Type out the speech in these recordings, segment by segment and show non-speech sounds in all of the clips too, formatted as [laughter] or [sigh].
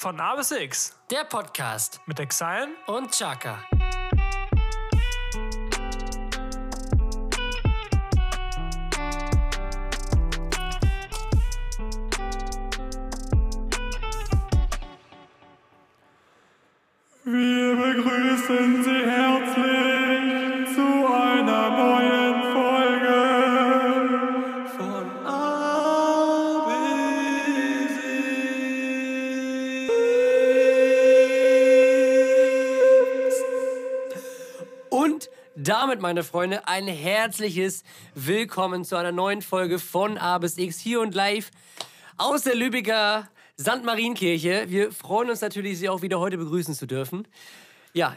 Von A bis X. Der Podcast. Mit Exile und Chaka. Wir begrüßen Sie herzlich damit, meine Freunde, ein herzliches Willkommen zu einer neuen Folge von A bis X hier und live aus der Lübecker St. Marienkirche. Wir freuen uns natürlich, Sie auch wieder heute begrüßen zu dürfen. Ja,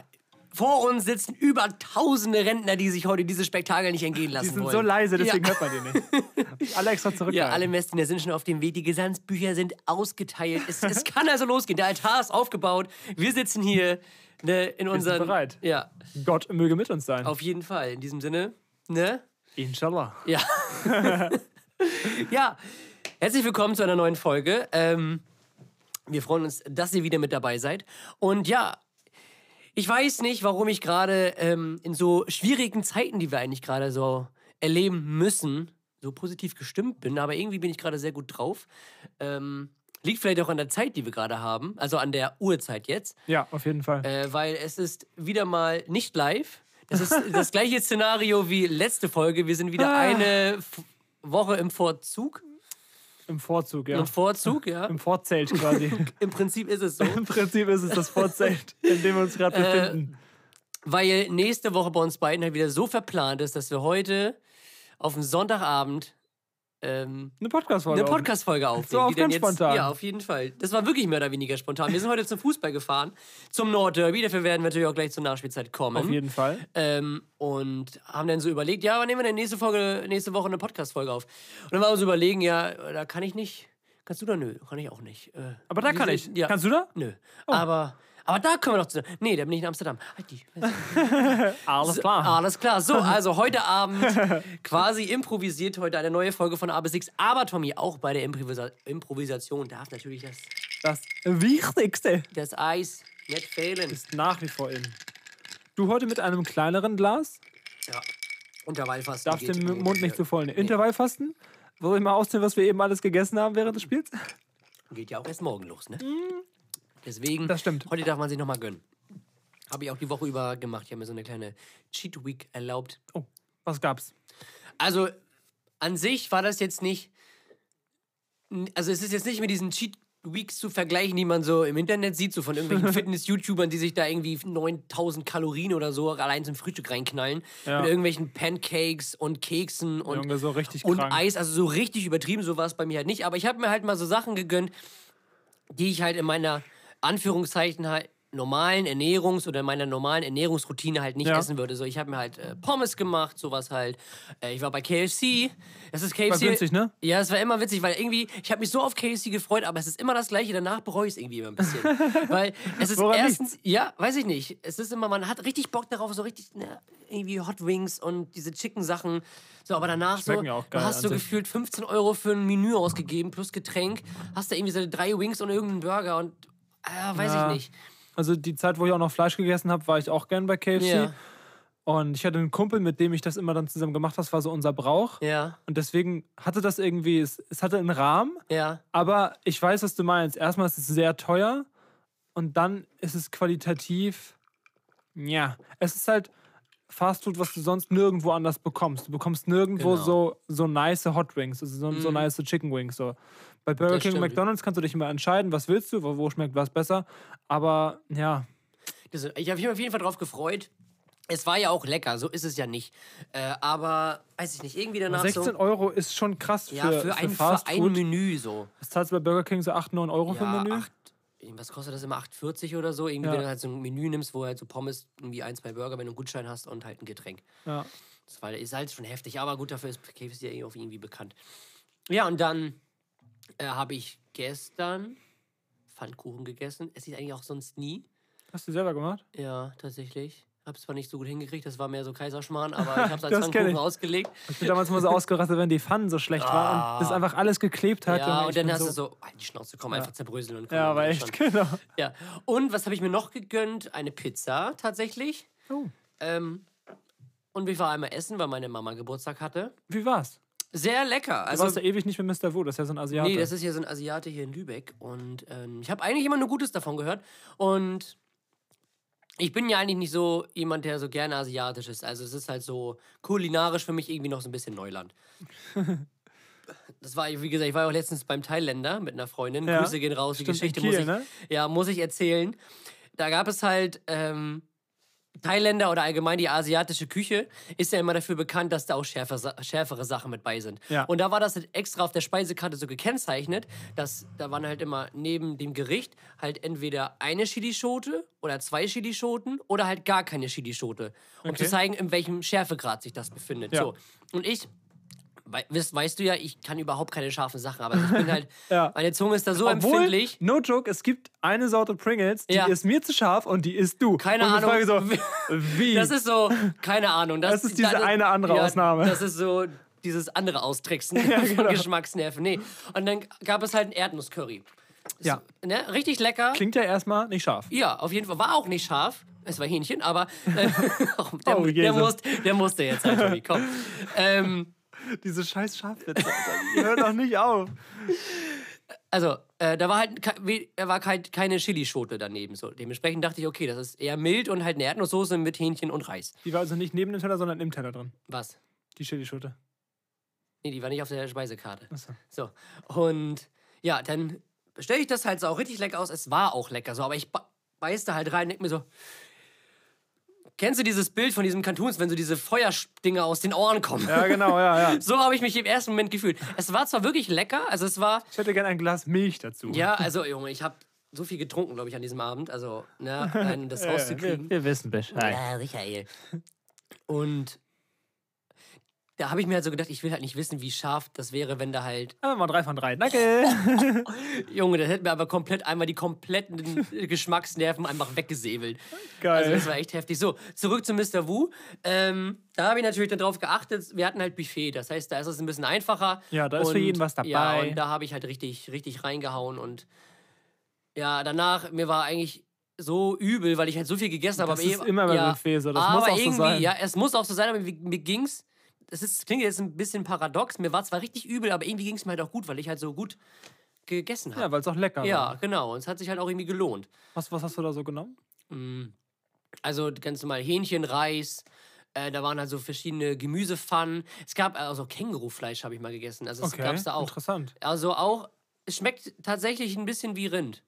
vor uns sitzen über tausende Rentner, die sich heute dieses Spektakel nicht entgehen lassen Die sind wollen. so leise, deswegen ja. hört man die nicht. [laughs] Alle extra zurück. Ja, alle Messdiener sind schon auf dem Weg. Die Gesandsbücher sind ausgeteilt. Es, es kann also losgehen. Der Altar ist aufgebaut. Wir sitzen hier ne, in unseren. bereit. Ja, Gott möge mit uns sein. auf jeden Fall. In diesem Sinne, ne? Inshallah. Ja. [laughs] ja. Herzlich willkommen zu einer neuen Folge. Ähm, wir freuen uns, dass ihr wieder mit dabei seid. Und ja, ich weiß nicht, warum ich gerade ähm, in so schwierigen Zeiten, die wir eigentlich gerade so erleben müssen, so positiv gestimmt bin, aber irgendwie bin ich gerade sehr gut drauf. Ähm, liegt vielleicht auch an der Zeit, die wir gerade haben, also an der Uhrzeit jetzt, Ja, auf jeden Fall. äh, weil es ist wieder mal nicht live. Das ist [laughs] das gleiche Szenario wie letzte Folge. Wir sind wieder Ah. eine F Woche im Vorzug. Im Vorzug, ja. Im Vorzug, ja. Im Vorzelt quasi. [laughs] Im Prinzip ist es so. Im Prinzip ist es das Vorzelt, [laughs] in dem wir uns gerade Äh, befinden. Weil nächste Woche bei uns beiden halt wieder so verplant ist, dass wir heute auf dem Sonntagabend ähm, Eine Podcast-Folge. eine Podcast-Folge [laughs] aufnehmen. auf die dann ganz spontan. Ja, auf jeden Fall. Das war wirklich mehr oder weniger spontan. Wir sind heute zum Fußball gefahren, zum Nordderby. Dafür werden wir natürlich auch gleich zur Nachspielzeit kommen. Auf jeden Fall. Ähm, und haben dann so überlegt, ja, wann nehmen wir denn nächste, Folge, nächste Woche eine Podcast-Folge auf? Und dann waren wir so überlegen, ja, da kann ich nicht. Kannst du da? Nö, kann ich auch nicht. Äh, Aber da kann ich. Ja. Kannst du da? Nö. Aber, aber da können wir doch zusammen. Nee, da bin ich in Amsterdam. Halt die. [laughs] Alles klar. Alles klar. So, [laughs] also heute Abend quasi improvisiert heute eine neue Folge von A bis X. Aber Tommy, auch bei der Improvisa Improvisation darf natürlich das, Das Wichtigste das Eis nicht fehlen. ist nach wie vor in. Du heute mit einem kleineren Glas, Ja. Unterweilfasten. darfst den Mund nicht zu Moment, voll nehmen. Intervallfasten? Soll ich mal auszählen, was wir eben alles gegessen haben während des Spiels? Geht ja auch erst morgen los, ne? Deswegen, Das stimmt. heute darf man sich nochmal gönnen. Habe ich auch die Woche über gemacht. Ich habe mir so eine kleine Cheat Week erlaubt. Oh, was gab's? Also, an sich war das jetzt nicht. Also, es ist jetzt nicht mit diesen Cheat Weeks zu vergleichen, die man so im Internet sieht, so von irgendwelchen [laughs] Fitness-YouTubern, die sich da irgendwie 9000 Kalorien oder so allein zum Frühstück reinknallen. Ja. Mit irgendwelchen Pancakes und Keksen und, so und. Eis. Also, so richtig übertrieben, so war es bei mir halt nicht. Aber ich habe mir halt mal so Sachen gegönnt, die ich halt in meiner Anführungszeichen halt normalen Ernährungs- oder in meiner normalen Ernährungsroutine halt nicht Ja. essen würde. So, ich habe mir halt äh, Pommes gemacht, sowas halt. Äh, ich war bei KFC. Das ist KFC. War günstig, ne? Ja, es war immer witzig, weil irgendwie, ich habe mich so auf KFC gefreut, aber es ist immer das Gleiche. Danach bereue ich es irgendwie immer ein bisschen. [laughs] weil es ist Woran erstens, ja, weiß ich nicht. Es ist immer, man hat richtig Bock darauf, so richtig, ne, irgendwie Hot Wings und diese Chicken-Sachen. So, aber danach so, Schmecken du hast so sich. gefühlt 15 Euro für ein Menü ausgegeben plus Getränk. Hast da irgendwie so drei Wings und irgendeinen Burger und, äh, weiß Ja. ich nicht. Also die Zeit, wo ich auch noch Fleisch gegessen habe, war ich auch gern bei KFC. Ja. Und ich hatte einen Kumpel, mit dem ich das immer dann zusammen gemacht habe. Das war so unser Brauch. Ja, Und deswegen hatte das irgendwie, es, es hatte einen Rahmen, ja. aber ich weiß, was du meinst. Erstmal ist es sehr teuer und dann ist es qualitativ, ja, es ist halt Fastfood, was du sonst nirgendwo anders bekommst. Du bekommst nirgendwo Genau. so, so nice Hot Wings, also so, so Mhm. nice Chicken Wings. So. Bei Burger Das King und. McDonalds kannst du dich immer entscheiden, was willst du, wo, wo schmeckt was besser. Aber ja, Das, ich habe mich auf jeden Fall drauf gefreut. Es war ja auch lecker, so ist es ja nicht. Äh, aber, weiß ich nicht, irgendwie danach 16 so. Euro ist schon krass für, Ja, für, für ein, für ein. Menü so. Das zahlst du bei Burger King so 8, 9 Euro für ein Ja, Menü. acht, was kostet das immer? 8,40 oder so? Irgendwie, Ja. wenn du halt so ein Menü nimmst, wo halt so Pommes, irgendwie ein, zwei Burger, wenn du einen Gutschein hast und halt ein Getränk. Ja. Das war, ist halt schon heftig, aber gut, dafür ist KFC ja eh auch irgendwie bekannt. Ja, und dann äh, habe ich gestern Pfannkuchen gegessen. Esse ich eigentlich auch sonst nie. Hast du selber gemacht? Ja, tatsächlich. Habe es zwar nicht so gut hingekriegt, das war mehr so Kaiserschmarrn, [laughs] aber ich habe es als Pfannkuchen ich. ausgelegt. Ich bin damals mal so ausgerastet, wenn die Pfannen so schlecht waren und das einfach alles geklebt hat. Ja, und ich dann hast so, du so, halt die Schnauze, komm, einfach zerbröseln und komm. Ja, aber echt, genau. Ja. Und was habe ich mir noch gegönnt? Eine Pizza tatsächlich. Oh. Ähm, und wir waren einmal essen, weil meine Mama Geburtstag hatte. Wie war's? Sehr lecker. Du Also, warst ja ewig nicht mit Mr. Wu, das ist ja so ein Asiate. nee, das ist hier so ein Asiate hier in Lübeck. Und ähm, ich habe eigentlich immer nur Gutes davon gehört. Und ich bin ja eigentlich nicht so jemand, der so gerne asiatisch ist. Also es ist halt so kulinarisch für mich irgendwie noch so ein bisschen Neuland. Das war, wie gesagt, ich war auch letztens beim Thailänder mit einer Freundin. Ja, Grüße gehen raus, die stimmt, in Geschichte Kiel, muss ich, ne? ja, muss ich erzählen. Da gab es halt ähm, Thailänder oder allgemein die asiatische Küche ist ja immer dafür bekannt, dass da auch schärfer, schärfere Sachen mit bei sind. Ja. Und da war das halt extra auf der Speisekarte so gekennzeichnet, dass da waren halt immer neben dem Gericht halt entweder eine Chilischote oder zwei Chilischoten oder halt gar keine Chilischote, um Okay. zu zeigen, in welchem Schärfegrad sich das befindet. Ja. So. Und ich Weißt, weißt du ja, ich kann überhaupt keine scharfen Sachen, aber ich bin halt, [laughs] Ja. meine Zunge ist da so Obwohl, empfindlich. no joke, es gibt eine Sorte Pringles, die Ja. ist mir zu scharf und die isst du. Keine und ich Ahnung, Frage so, [laughs] wie? Das ist so, keine Ahnung. Das, Das ist diese eine andere Ausnahme. Das ist so dieses andere Austricksen [laughs] von genau. Geschmacksnerven. Nee. Und dann gab es halt ein Erdnusscurry. ja. Ne? Richtig lecker. Klingt ja erstmal nicht scharf. Ja, auf jeden Fall. War auch nicht scharf. Es war Hähnchen, aber äh, der, Oh, der, musste, der musste jetzt halt, Tobi, komm. Ähm, Diese scheiß Schafwitze, hören doch nicht auf. also, äh, da war halt da war halt keine Chilischote daneben. So. Dementsprechend dachte ich, okay, das ist eher mild und halt eine Erdnusssoße mit Hähnchen und Reis. Die war also nicht neben dem Teller, sondern im Teller drin. Was? Die Chilischote. Nee, die war nicht auf der Speisekarte. Achso. So, und ja, dann stelle ich das halt so auch richtig lecker aus. Es war auch lecker so, aber ich beiß da halt rein und denk mir so. Kennst du dieses Bild von diesen Cartoons, wenn so diese Feuerdinger aus den Ohren kommen? Ja, genau, ja, ja. [laughs] So habe ich mich im ersten Moment gefühlt. Es war zwar wirklich lecker, also es war, Ich hätte gerne ein Glas Milch dazu. ja, also Junge, ich habe so viel getrunken, glaube ich, an diesem Abend, also, ne, um das [laughs] rauszukriegen. wir wissen Bescheid. Ja, Michael. Und da habe ich mir halt so gedacht, ich will halt nicht wissen, wie scharf das wäre, wenn da halt Aber mal drei von drei. Danke. [laughs] Junge, das hätte mir aber komplett einmal die kompletten Geschmacksnerven einfach weggesäbelt. Geil. Also das war echt heftig. So, zurück zu Mr. Wu. Ähm, da habe ich natürlich dann drauf geachtet, wir hatten halt Buffet. Das heißt, da ist es ein bisschen einfacher. Ja, da ist für jeden was Ja, dabei. und da habe ich halt richtig, richtig reingehauen. Und ja, danach, mir war eigentlich so übel, weil ich halt so viel gegessen habe. Das aber ist eben- immer beim ja, Buffet so, das aber muss auch so irgendwie, sein. Ja, es muss auch so sein, aber mir, mir ging's. Das ist, klingt jetzt ein bisschen paradox. Mir war zwar richtig übel, aber irgendwie ging es mir halt auch gut, weil ich halt so gut gegessen habe. Ja, weil es auch lecker Ja, war. genau. Und es hat sich halt auch irgendwie gelohnt. Was, was hast du da so genommen? Also ganz normal Hähnchen, Reis. Äh, da waren halt so verschiedene Gemüsepfannen. Es gab also Kängurufleisch, habe ich mal gegessen. Also das Okay, gab es da auch. interessant. Also auch, es schmeckt tatsächlich ein bisschen wie Rind.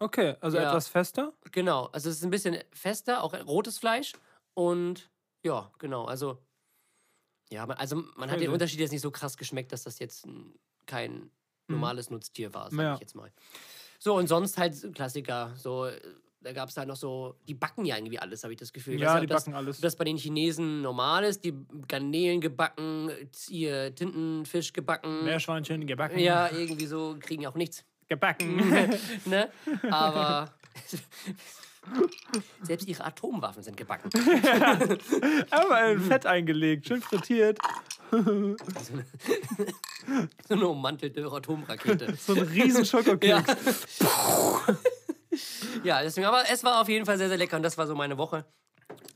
Okay, also Ja. etwas fester. Genau. Also es ist ein bisschen fester, auch rotes Fleisch. Und ja, genau. Also, ja, also man hat den. Unterschied jetzt nicht so krass geschmeckt, dass das jetzt kein normales Nutztier war, sag Mhm. Ja. ich jetzt mal. So, und sonst halt Klassiker. So, äh, da gab es halt noch so, die backen ja irgendwie alles, habe ich das Gefühl. Ja, nicht, die das, backen alles. Das bei den Chinesen normal ist, die Garnelen gebacken, ihr Tintenfisch gebacken. Meerschweinchen gebacken. Ja, irgendwie so, kriegen ja auch nichts. Gebacken. [laughs] ne? [laughs] Aber [laughs] selbst ihre Atomwaffen sind gebacken. Aber in Fett eingelegt, schön frittiert. So eine ummantelte Atomrakete. So ein riesen Schokokeks. Ja. ja, deswegen, aber es war auf jeden Fall sehr, sehr lecker und das war so meine Woche.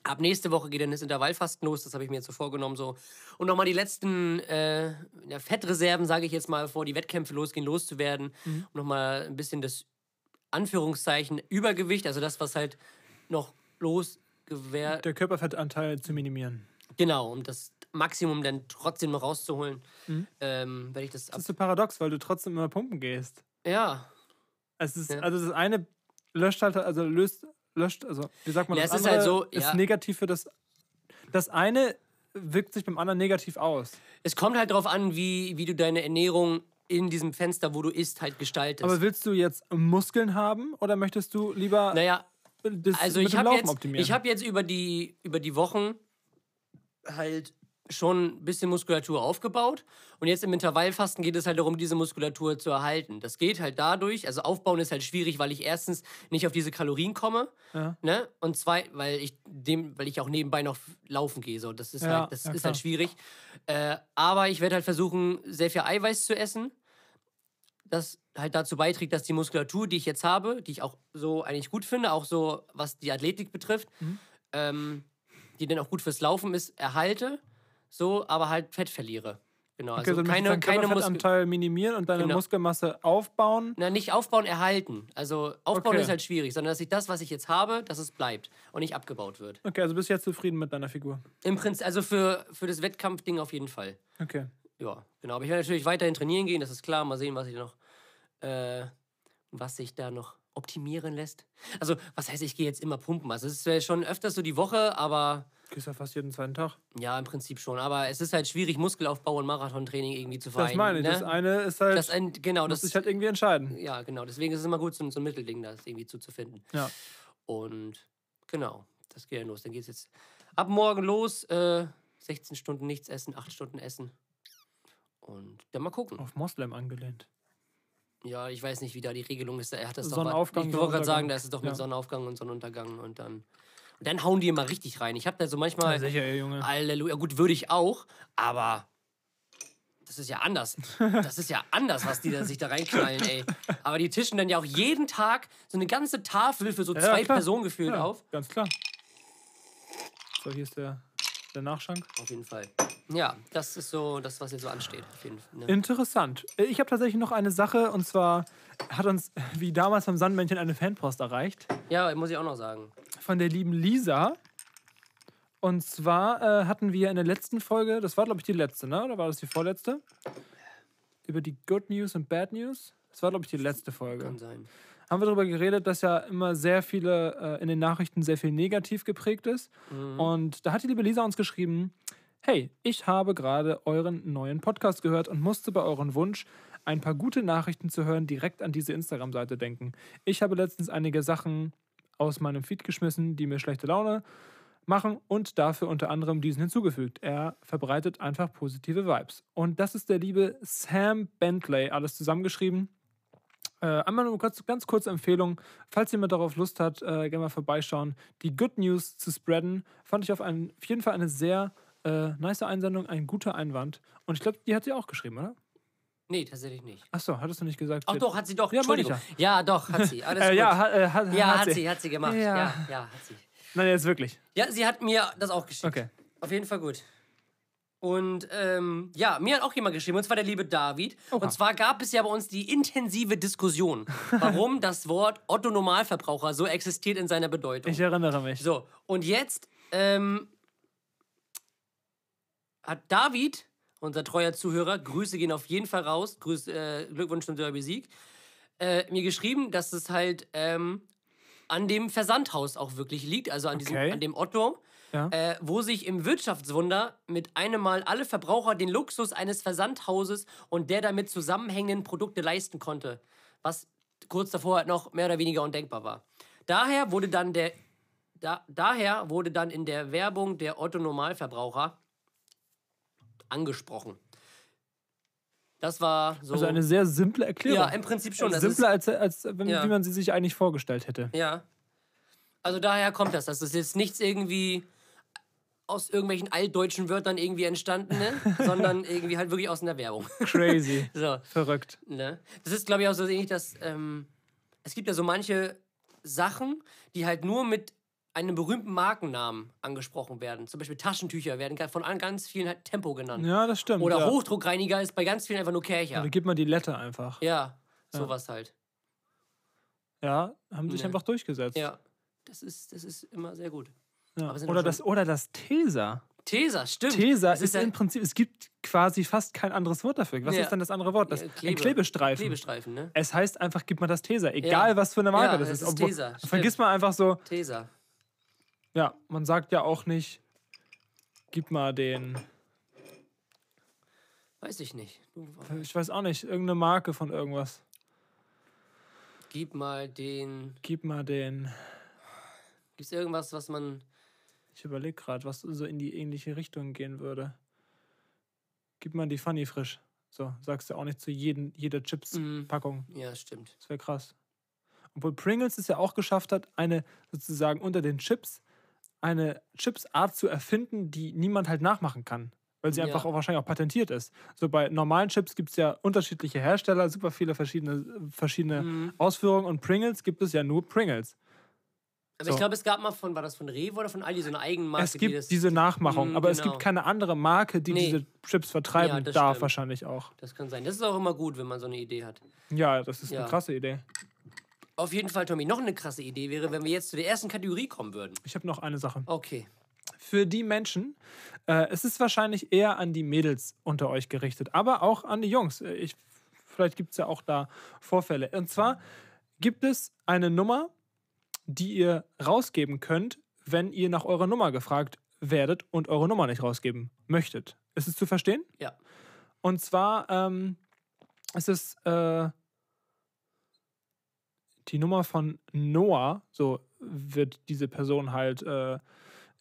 Ab nächste Woche geht dann das Intervallfasten los, das habe ich mir jetzt so vorgenommen. So. Und nochmal die letzten äh, ja, Fettreserven, sage ich jetzt mal, bevor die Wettkämpfe losgehen, loszuwerden. Mhm. Und nochmal ein bisschen das Anführungszeichen Übergewicht, also das, was halt noch losgewährt. Der Körperfettanteil zu minimieren. Genau, um das Maximum dann trotzdem noch rauszuholen, Mhm. ähm, werde ich das ab. Das ist so paradox, weil du trotzdem immer pumpen gehst. Ja, Es ist, Ja. Also das eine löscht halt, also löst, löscht, also wie sagt man Ja, das es ist halt so, ist ja. negativ für das. Das eine wirkt sich beim anderen negativ aus. es kommt halt darauf an, wie, wie du deine Ernährung in diesem Fenster, wo du isst, halt gestaltest. Aber willst du jetzt Muskeln haben oder möchtest du lieber naja, das also ich habe jetzt, optimieren? ich hab jetzt über die, über die Wochen halt schon ein bisschen Muskulatur aufgebaut. Und jetzt im Intervallfasten geht es halt darum, diese Muskulatur zu erhalten. Das geht halt dadurch, also aufbauen ist halt schwierig, weil ich erstens nicht auf diese Kalorien komme. Ja. Ne? Und zwei, weil ich dem, weil ich auch nebenbei noch laufen gehe. So. Das ist Ja, halt, das ja, ist klar. halt schwierig. Äh, aber ich werde halt versuchen, sehr viel Eiweiß zu essen. Das halt dazu beiträgt, dass die Muskulatur, die ich jetzt habe, die ich auch so eigentlich gut finde, auch so was die Athletik betrifft, Mhm. ähm, die dann auch gut fürs Laufen ist, erhalte, so, aber halt Fett verliere. Genau, Okay, also also keine, keine Muskel Körperfettanteil minimieren und deine Genau. Muskelmasse aufbauen. na, nicht aufbauen, erhalten. Also aufbauen Okay. ist halt schwierig, sondern dass ich das, was ich jetzt habe, dass es bleibt und nicht abgebaut wird. Okay, also bist du jetzt zufrieden mit deiner Figur. Im Prinzip, also für, für das Wettkampfding auf jeden Fall. Okay. Ja, genau. Aber ich werde natürlich weiterhin trainieren gehen, das ist klar. Mal sehen, was ich noch, äh, was sich da noch optimieren lässt. Also, was heißt, ich gehe jetzt immer pumpen? Also, es ist schon öfters so die Woche, aber Gehst ja fast jeden zweiten Tag. ja, im Prinzip schon. Aber es ist halt schwierig, Muskelaufbau und Marathontraining irgendwie zu Das vereinen. meine ich. ne? Das eine ist halt, Das ein, genau, muss das sich halt irgendwie entscheiden. ja, genau. Deswegen ist es immer gut, so, so ein Mittelding da irgendwie zuzufinden. Ja. Und genau, das geht ja los. Dann geht es jetzt ab morgen los. Äh, 16 Stunden nichts essen, 8 Stunden essen. Und dann mal gucken. Auf Moslem angelehnt. Ja, ich weiß nicht, wie da die Regelung ist. Er hat das doch. Sonnenaufgang, Ich wollte gerade sagen, da ist es doch mit Ja. Sonnenaufgang und Sonnenuntergang und dann. Und dann hauen die immer richtig rein. Ich habe da so manchmal. sicher, ey, Junge. Halleluja. Gut, würde ich auch, aber. Das ist ja anders. [laughs] Das ist ja anders, was die da sich da reinknallen, ey. Aber die tischen dann ja auch jeden Tag so eine ganze Tafel für so Ja, zwei klar. Personen gefühlt Ja, auf. Ganz klar. So, hier ist der, der Nachschank. Auf jeden Fall. Ja, das ist so das, was jetzt so ansteht. Auf jeden Fall, ne? Interessant. Äh, Ich habe tatsächlich noch eine Sache und zwar hat uns wie damals beim Sandmännchen eine Fanpost erreicht Ja, muss ich auch noch sagen. von der lieben Lisa. Und zwar äh, hatten wir in der letzten Folge, das war glaube ich die letzte, ne? Oder war das die vorletzte? Über die Good News und Bad News. Das war glaube ich die letzte Folge. Kann sein. Haben wir darüber geredet, dass ja immer sehr viele äh, in den Nachrichten sehr viel negativ geprägt ist. Und da hat die liebe Lisa uns geschrieben: Hey, ich habe gerade euren neuen Podcast gehört und musste bei eurem Wunsch, ein paar gute Nachrichten zu hören, direkt an diese Instagram-Seite denken. Ich habe letztens einige Sachen aus meinem Feed geschmissen, die mir schlechte Laune machen und dafür unter anderem diesen hinzugefügt. Er verbreitet einfach positive Vibes. Und das ist der liebe Sam Bentley, alles zusammengeschrieben. Äh, einmal nur kurz, ganz kurze Empfehlung, falls jemand darauf Lust hat, äh, gerne mal vorbeischauen. Die Good News zu spreaden, fand ich auf, einen, auf jeden Fall eine sehr äh, nice Einsendung, ein guter Einwand. Und ich glaube, die hat sie auch geschrieben, oder? Nee, tatsächlich nicht. Achso, hattest du nicht gesagt? Ach doch, hat sie doch. Ja, Entschuldigung. Ja, doch, hat sie. [laughs] Alles Äh, gut. ja, hat, äh, hat, Ja, hat, hat sie, hat sie gemacht. Ja. Ja, ja, hat sie. Nein, jetzt wirklich. Ja, sie hat mir das auch geschickt. Okay. Auf jeden Fall gut. Und ähm, ja, mir hat auch jemand geschrieben, und zwar der liebe David. Oha. Und zwar gab es ja bei uns die intensive Diskussion, [laughs] warum das Wort Otto Normalverbraucher so existiert in seiner Bedeutung. Ich erinnere mich. So, und jetzt ähm, hat David, unser treuer Zuhörer, Grüße gehen auf jeden Fall raus, Grüß, äh, Glückwunsch zum Derby-Sieg, äh, mir geschrieben, dass es halt ähm, an dem Versandhaus auch wirklich liegt, also an, diesem, Okay. an dem Otto, Ja. äh, wo sich im Wirtschaftswunder mit einem Mal alle Verbraucher den Luxus eines Versandhauses und der damit zusammenhängenden Produkte leisten konnte, was kurz davor halt noch mehr oder weniger undenkbar war. Daher wurde dann der da, daher wurde dann in der Werbung der Otto Normalverbraucher angesprochen. Das war so. Also eine sehr simple Erklärung. ja, im Prinzip schon. Das Simpler, als, als wenn, Ja. wie man sie sich eigentlich vorgestellt hätte. Ist, ja. Also daher kommt das. Das ist jetzt nichts irgendwie aus irgendwelchen altdeutschen Wörtern irgendwie entstanden, ne? [laughs] sondern irgendwie halt wirklich aus einer Werbung. Crazy. [laughs] So, Verrückt. ne? Das ist, glaube ich, auch so ähnlich, dass ähm, es gibt ja so manche Sachen, die halt nur mit einem berühmten Markennamen angesprochen werden. Zum Beispiel Taschentücher werden von an- ganz vielen halt Tempo genannt. Ja, das stimmt. Oder ja. Hochdruckreiniger ist bei ganz vielen einfach nur Kercher. Oder gib mal die Letter einfach. Ja, sowas halt. Ja, haben sich Ja. einfach durchgesetzt. Ja, das ist, das ist immer sehr gut. Ja. Oder, das, oder das Tesa. Tesa, stimmt. Tesa ist, ja- im Prinzip, es gibt quasi fast kein anderes Wort dafür. Was Ja. ist dann das andere Wort? Das, Ja, Ein Klebe- Klebestreifen. Klebestreifen, ne? Es heißt einfach, gib mal das Tesa. Egal, was für eine Marke Ja, das ist. ist Tesa, stimmt. vergisst man einfach so, Tesa. ja, man sagt ja auch nicht, gib mal den, Weiß ich nicht. Ich weiß auch nicht, irgendeine Marke von irgendwas. gib mal den. Gib mal den, Gibt es irgendwas, was man. Ich überlege gerade, was so in die ähnliche Richtung gehen würde. gib mal die Funny frisch. So, sagst du auch nicht zu jedem, jeder Chips-Packung. Ja, stimmt. Das wäre krass. Obwohl Pringles es ja auch geschafft hat, eine sozusagen unter den Chips eine Chipsart zu erfinden, die niemand halt nachmachen kann. Weil sie Ja. einfach auch wahrscheinlich auch patentiert ist. So bei normalen Chips gibt es ja unterschiedliche Hersteller, super viele verschiedene, verschiedene Mhm. Ausführungen und Pringles gibt es ja nur Pringles. Aber So. ich glaube, es gab mal von, war das von Rewe oder von Aldi so eine Eigenmarke? es die gibt das, diese Nachmachung, Mm, aber es genau. gibt keine andere Marke, die Nee. diese Chips vertreiben Ja, darf stimmt. wahrscheinlich auch. Das kann sein. Das ist auch immer gut, wenn man so eine Idee hat. Ja, das ist Ja. eine krasse Idee. Auf jeden Fall, Tommy, noch eine krasse Idee wäre, wenn wir jetzt zu der ersten Kategorie kommen würden. Ich habe noch eine Sache. Okay. für die Menschen. Äh, es ist wahrscheinlich eher an die Mädels unter euch gerichtet, aber auch an die Jungs. Äh, Ich, vielleicht gibt es ja auch da Vorfälle. Und zwar gibt es eine Nummer, die ihr rausgeben könnt, wenn ihr nach eurer Nummer gefragt werdet und eure Nummer nicht rausgeben möchtet. Ist es zu verstehen? Ja. Und zwar ähm, ist es äh, die Nummer von Noah, so wird diese Person halt äh,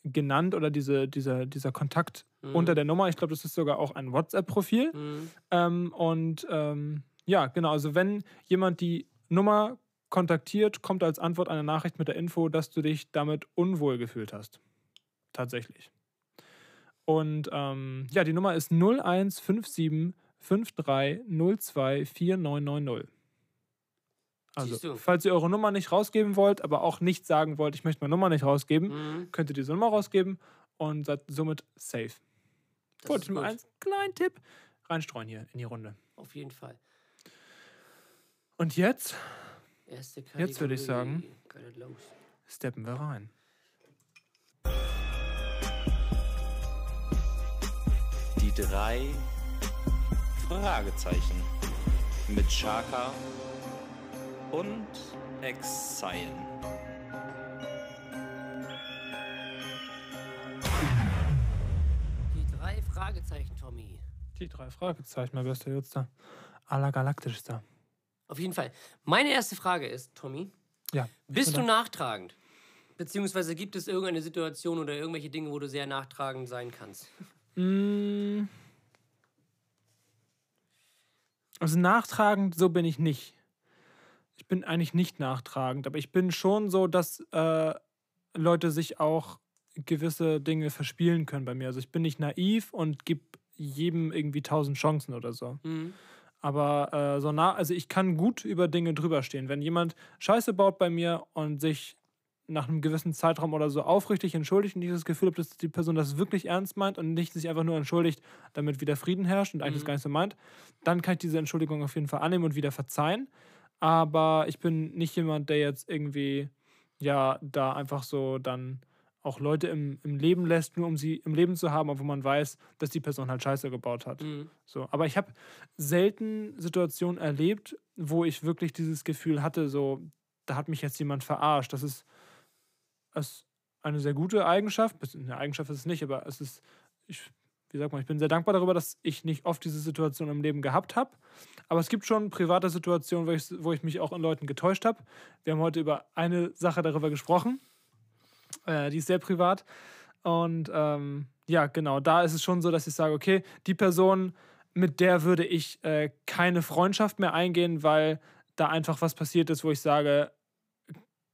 genannt oder diese, dieser, dieser Kontakt Mhm. unter der Nummer. Ich glaube, das ist sogar auch ein WhatsApp-Profil. Mhm. Ähm, und ähm, ja, genau, also wenn jemand die Nummer kontaktiert, kommt als Antwort eine Nachricht mit der Info, dass du dich damit unwohl gefühlt hast. Tatsächlich. Und ähm, ja, die Nummer ist 0157 5302 4990. Siehst du. Also, falls ihr eure Nummer nicht rausgeben wollt, aber auch nicht sagen wollt, ich möchte meine Nummer nicht rausgeben, Mhm. könnt ihr diese Nummer rausgeben und seid somit safe. Das gut. einen kleinen Tipp reinstreuen hier in die Runde. Auf jeden Fall. Und jetzt. Jetzt würde ich sagen- steppen wir rein. Die drei Fragezeichen mit Chaka und Exile. Die drei Fragezeichen, Tommy. Die drei Fragezeichen, mein bester Jutster. Allergalaktischster. Auf jeden Fall. Meine erste Frage ist, Tommy, Ja. bist du nachtragend? Beziehungsweise gibt es irgendeine Situation oder irgendwelche Dinge, wo du sehr nachtragend sein kannst? Mm. Also nachtragend, so bin ich nicht. Ich bin eigentlich nicht nachtragend, aber ich bin schon so, dass äh, Leute sich auch gewisse Dinge verspielen können bei mir. Also ich bin nicht naiv und gebe jedem irgendwie tausend Chancen oder so. Mhm. Aber äh, so nah, also ich kann gut über Dinge drüber stehen. Wenn jemand Scheiße baut bei mir und sich nach einem gewissen Zeitraum oder so aufrichtig entschuldigt und ich das Gefühl habe, dass die Person das wirklich ernst meint und nicht sich einfach nur entschuldigt, damit wieder Frieden herrscht und eigentlich das Mhm. gar nicht so meint, dann kann ich diese Entschuldigung auf jeden Fall annehmen und wieder verzeihen. Aber ich bin nicht jemand, der jetzt irgendwie, ja, da einfach so dann auch Leute im, im Leben lässt, nur um sie im Leben zu haben, obwohl man weiß, dass die Person halt Scheiße gebaut hat. Mhm. So, aber ich habe selten Situationen erlebt, wo ich wirklich dieses Gefühl hatte, so, da hat mich jetzt jemand verarscht. Das ist, ist eine sehr gute Eigenschaft. Eine Eigenschaft ist es nicht, aber es ist, ich, wie sagt man, ich bin sehr dankbar darüber, dass ich nicht oft diese Situation im Leben gehabt habe. Aber es gibt schon private Situationen, wo ich, wo ich mich auch in Leuten getäuscht habe. Wir haben heute über eine Sache darüber gesprochen. Äh, die ist sehr privat. Und ähm, ja, genau, da ist es schon so, dass ich sage, okay, die Person, mit der würde ich äh, keine Freundschaft mehr eingehen, weil da einfach was passiert ist, wo ich sage,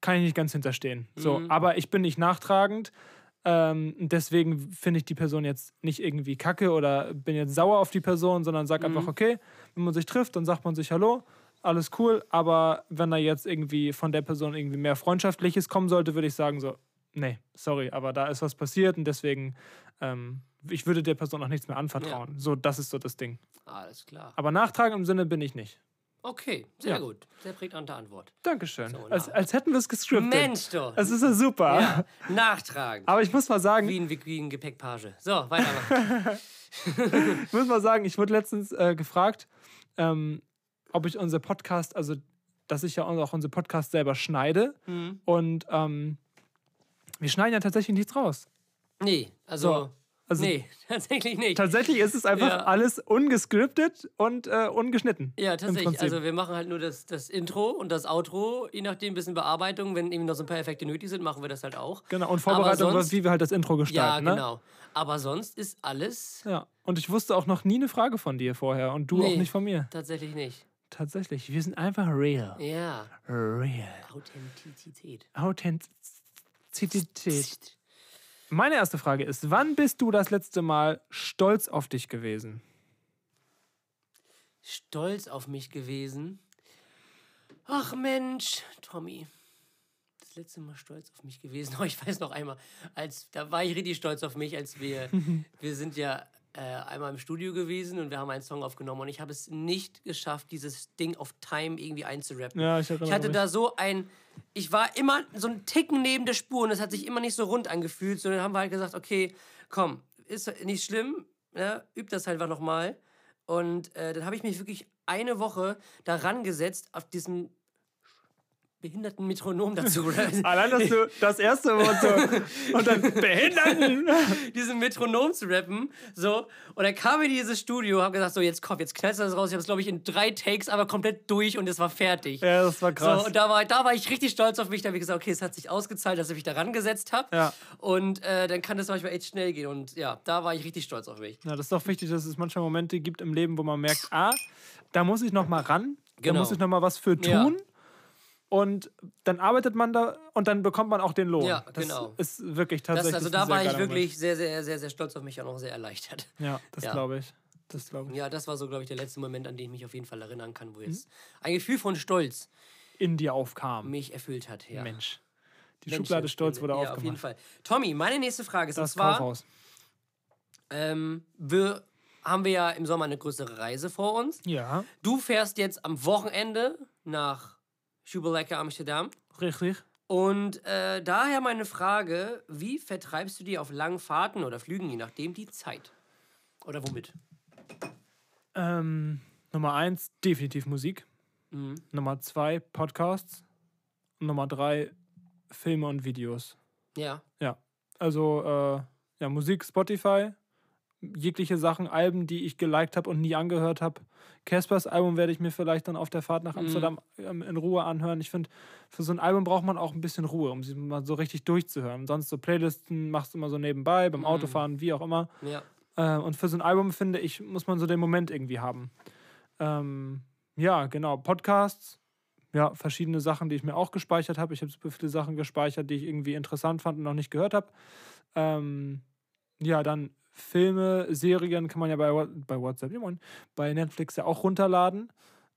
kann ich nicht ganz hinterstehen. So, Mhm. aber ich bin nicht nachtragend. Ähm, deswegen finde ich die Person jetzt nicht irgendwie kacke oder bin jetzt sauer auf die Person, sondern sag Mhm. einfach, okay, wenn man sich trifft, dann sagt man sich Hallo, alles cool. Aber wenn da jetzt irgendwie von der Person irgendwie mehr Freundschaftliches kommen sollte, würde ich sagen, so, nee, sorry, aber da ist was passiert und deswegen, ähm, ich würde der Person auch nichts mehr anvertrauen. So, das ist so das Ding. Alles klar. Aber nachtragend im Sinne bin ich nicht. Okay, sehr Ja. gut. Sehr prägnante Antwort. Dankeschön. So, als, als hätten wir es gescriptet. Mensch, doch. Es ist ja super. Ja, nachtragend. Aber ich muss mal sagen, Wie ein, wie ein Gepäckpage. So, weitermachen. [laughs] [laughs] ich muss mal sagen, ich wurde letztens äh, gefragt, ähm, ob ich unser Podcast, also dass ich ja auch unser Podcast selber schneide. Mhm. Und ähm, wir schneiden ja tatsächlich nichts raus. Nee, also. Also Nee, [laughs] tatsächlich nicht. tatsächlich ist es einfach Ja. alles ungescriptet und äh, ungeschnitten. Ja, tatsächlich. Also wir machen halt nur das, das Intro und das Outro, je nachdem ein bisschen Bearbeitung. Wenn eben noch so ein paar Effekte nötig sind, machen wir das halt auch. Genau, und Vorbereitung, sonst- wie wir halt das Intro Ja, gestalten. Ne? genau. Aber sonst ist alles Ja, und ich wusste auch noch nie eine Frage von dir vorher und du auch Nee. nicht von mir. tatsächlich nicht. Tatsächlich, wir sind einfach real. Ja, Real. Authentizität. Authentizität. Meine erste Frage ist, wann bist du das letzte Mal stolz auf dich gewesen? Stolz auf mich gewesen. Ach Mensch, Tommy. Das letzte Mal stolz auf mich gewesen. [laughs] Oh, ich weiß noch einmal, als da war ich richtig stolz auf mich, als wir [laughs] wir sind ja äh, einmal im Studio gewesen und wir haben einen Song aufgenommen und ich habe es nicht geschafft, dieses Ding auf Time irgendwie einzurappen. Ja, ich Ich hatte mich. da so ein, ich war immer so ein Ticken neben der Spur und es hat sich immer nicht so rund angefühlt. So, dann haben wir halt gesagt, okay, komm, ist nicht schlimm, ne? üb das halt einfach nochmal. Und äh, dann habe ich mich wirklich eine Woche daran gesetzt, auf diesem behinderten Metronom dazu. oder? [laughs] Allein, dass du das erste Wort so und dann Behinderten. [laughs] diesen Metronom zu rappen. So. Und dann kam ich in dieses Studio, habe gesagt, so jetzt komm, jetzt knallst du das raus. Ich habe es, glaube ich, in drei Takes aber komplett durch und es war fertig. Ja, das war krass. So, und da war, da war ich richtig stolz auf mich. Da habe ich gesagt, okay, es hat sich ausgezahlt, dass ich mich daran gesetzt habe. Ja. Und äh, dann kann das manchmal echt schnell gehen. Und ja, da war ich richtig stolz auf mich. Ja, das ist doch wichtig, dass es manchmal Momente gibt im Leben, wo man merkt, ah, da muss ich noch mal ran, da Genau. muss ich noch mal was für Ja. Und dann arbeitet man da und dann bekommt man auch den Lohn. Ja, das genau. ist wirklich Das, tatsächlich. also ein da war ich wirklich sehr, sehr, sehr, sehr stolz auf mich und auch sehr erleichtert. Ja, das Ja. glaube ich. Das glaube ich. Ja, das war so, glaube ich, der letzte Moment, an den ich mich auf jeden Fall erinnern kann, Mhm. wo jetzt ein Gefühl von Stolz In dir aufkam. mich erfüllt hat. Ja. Mensch. Die Mensch, Schublade Stolz wurde ja, aufgemacht. auf jeden Fall. Tommy, meine nächste Frage ist, Das und zwar, Kaufhaus. ähm, wir, haben wir ja im Sommer eine größere Reise vor uns. Ja, Du fährst jetzt am Wochenende nach Schubelecke Amsterdam. richtig. Und äh, daher meine Frage, wie vertreibst du dir auf langen Fahrten oder Flügen, je nachdem, die Zeit? Oder womit? Ähm, Nummer eins, definitiv Musik. Mhm. Nummer zwei, Podcasts. Nummer drei, Filme und Videos. Ja, Ja, also äh, ja, Musik, Spotify, jegliche Sachen, Alben, die ich geliked habe und nie angehört habe. Caspers Album werde ich mir vielleicht dann auf der Fahrt nach Amsterdam ähm, in Ruhe anhören. Ich finde, für so ein Album braucht man auch ein bisschen Ruhe, um sie mal so richtig durchzuhören. Sonst so Playlisten machst du immer so nebenbei, beim Autofahren, wie auch immer. ja. Äh, und für so ein Album, finde ich, muss man so den Moment irgendwie haben. Ähm, ja, genau. Podcasts, ja, verschiedene Sachen, die ich mir auch gespeichert habe. Ich habe super viele Sachen gespeichert, die ich irgendwie interessant fand und noch nicht gehört habe. Ähm, ja, dann Filme, Serien kann man ja bei, bei WhatsApp, bei Netflix ja auch runterladen,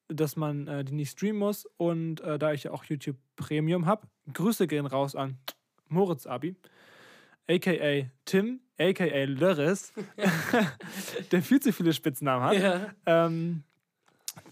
dass man äh, die nicht streamen muss. Und äh, da ich ja auch YouTube Premium habe, Grüße gehen raus an Moritz Abi, aka Tim, aka Lörres, [laughs] [laughs] der viel zu viele Spitznamen hat ja. ähm,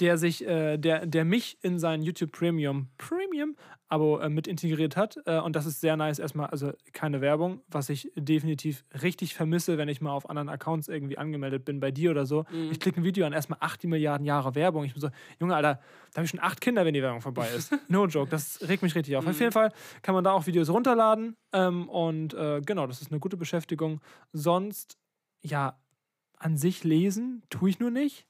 der sich, äh, der, der mich in sein YouTube Premium Premium Abo äh, mit integriert hat. Äh, und das ist sehr nice. Erstmal, also keine Werbung, was ich definitiv richtig vermisse, wenn ich mal auf anderen Accounts irgendwie angemeldet bin, bei dir oder so. Ich klicke ein Video an, erstmal 8 Milliarden Jahre Werbung. Ich bin so, Junge, Alter, da habe ich schon acht Kinder, wenn die Werbung vorbei ist. [laughs] No joke, das regt mich richtig auf. Auf jeden Fall kann man da auch Videos runterladen. Ähm, und äh, genau, das ist eine gute Beschäftigung. Sonst, ja, an sich lesen tue ich nur nicht.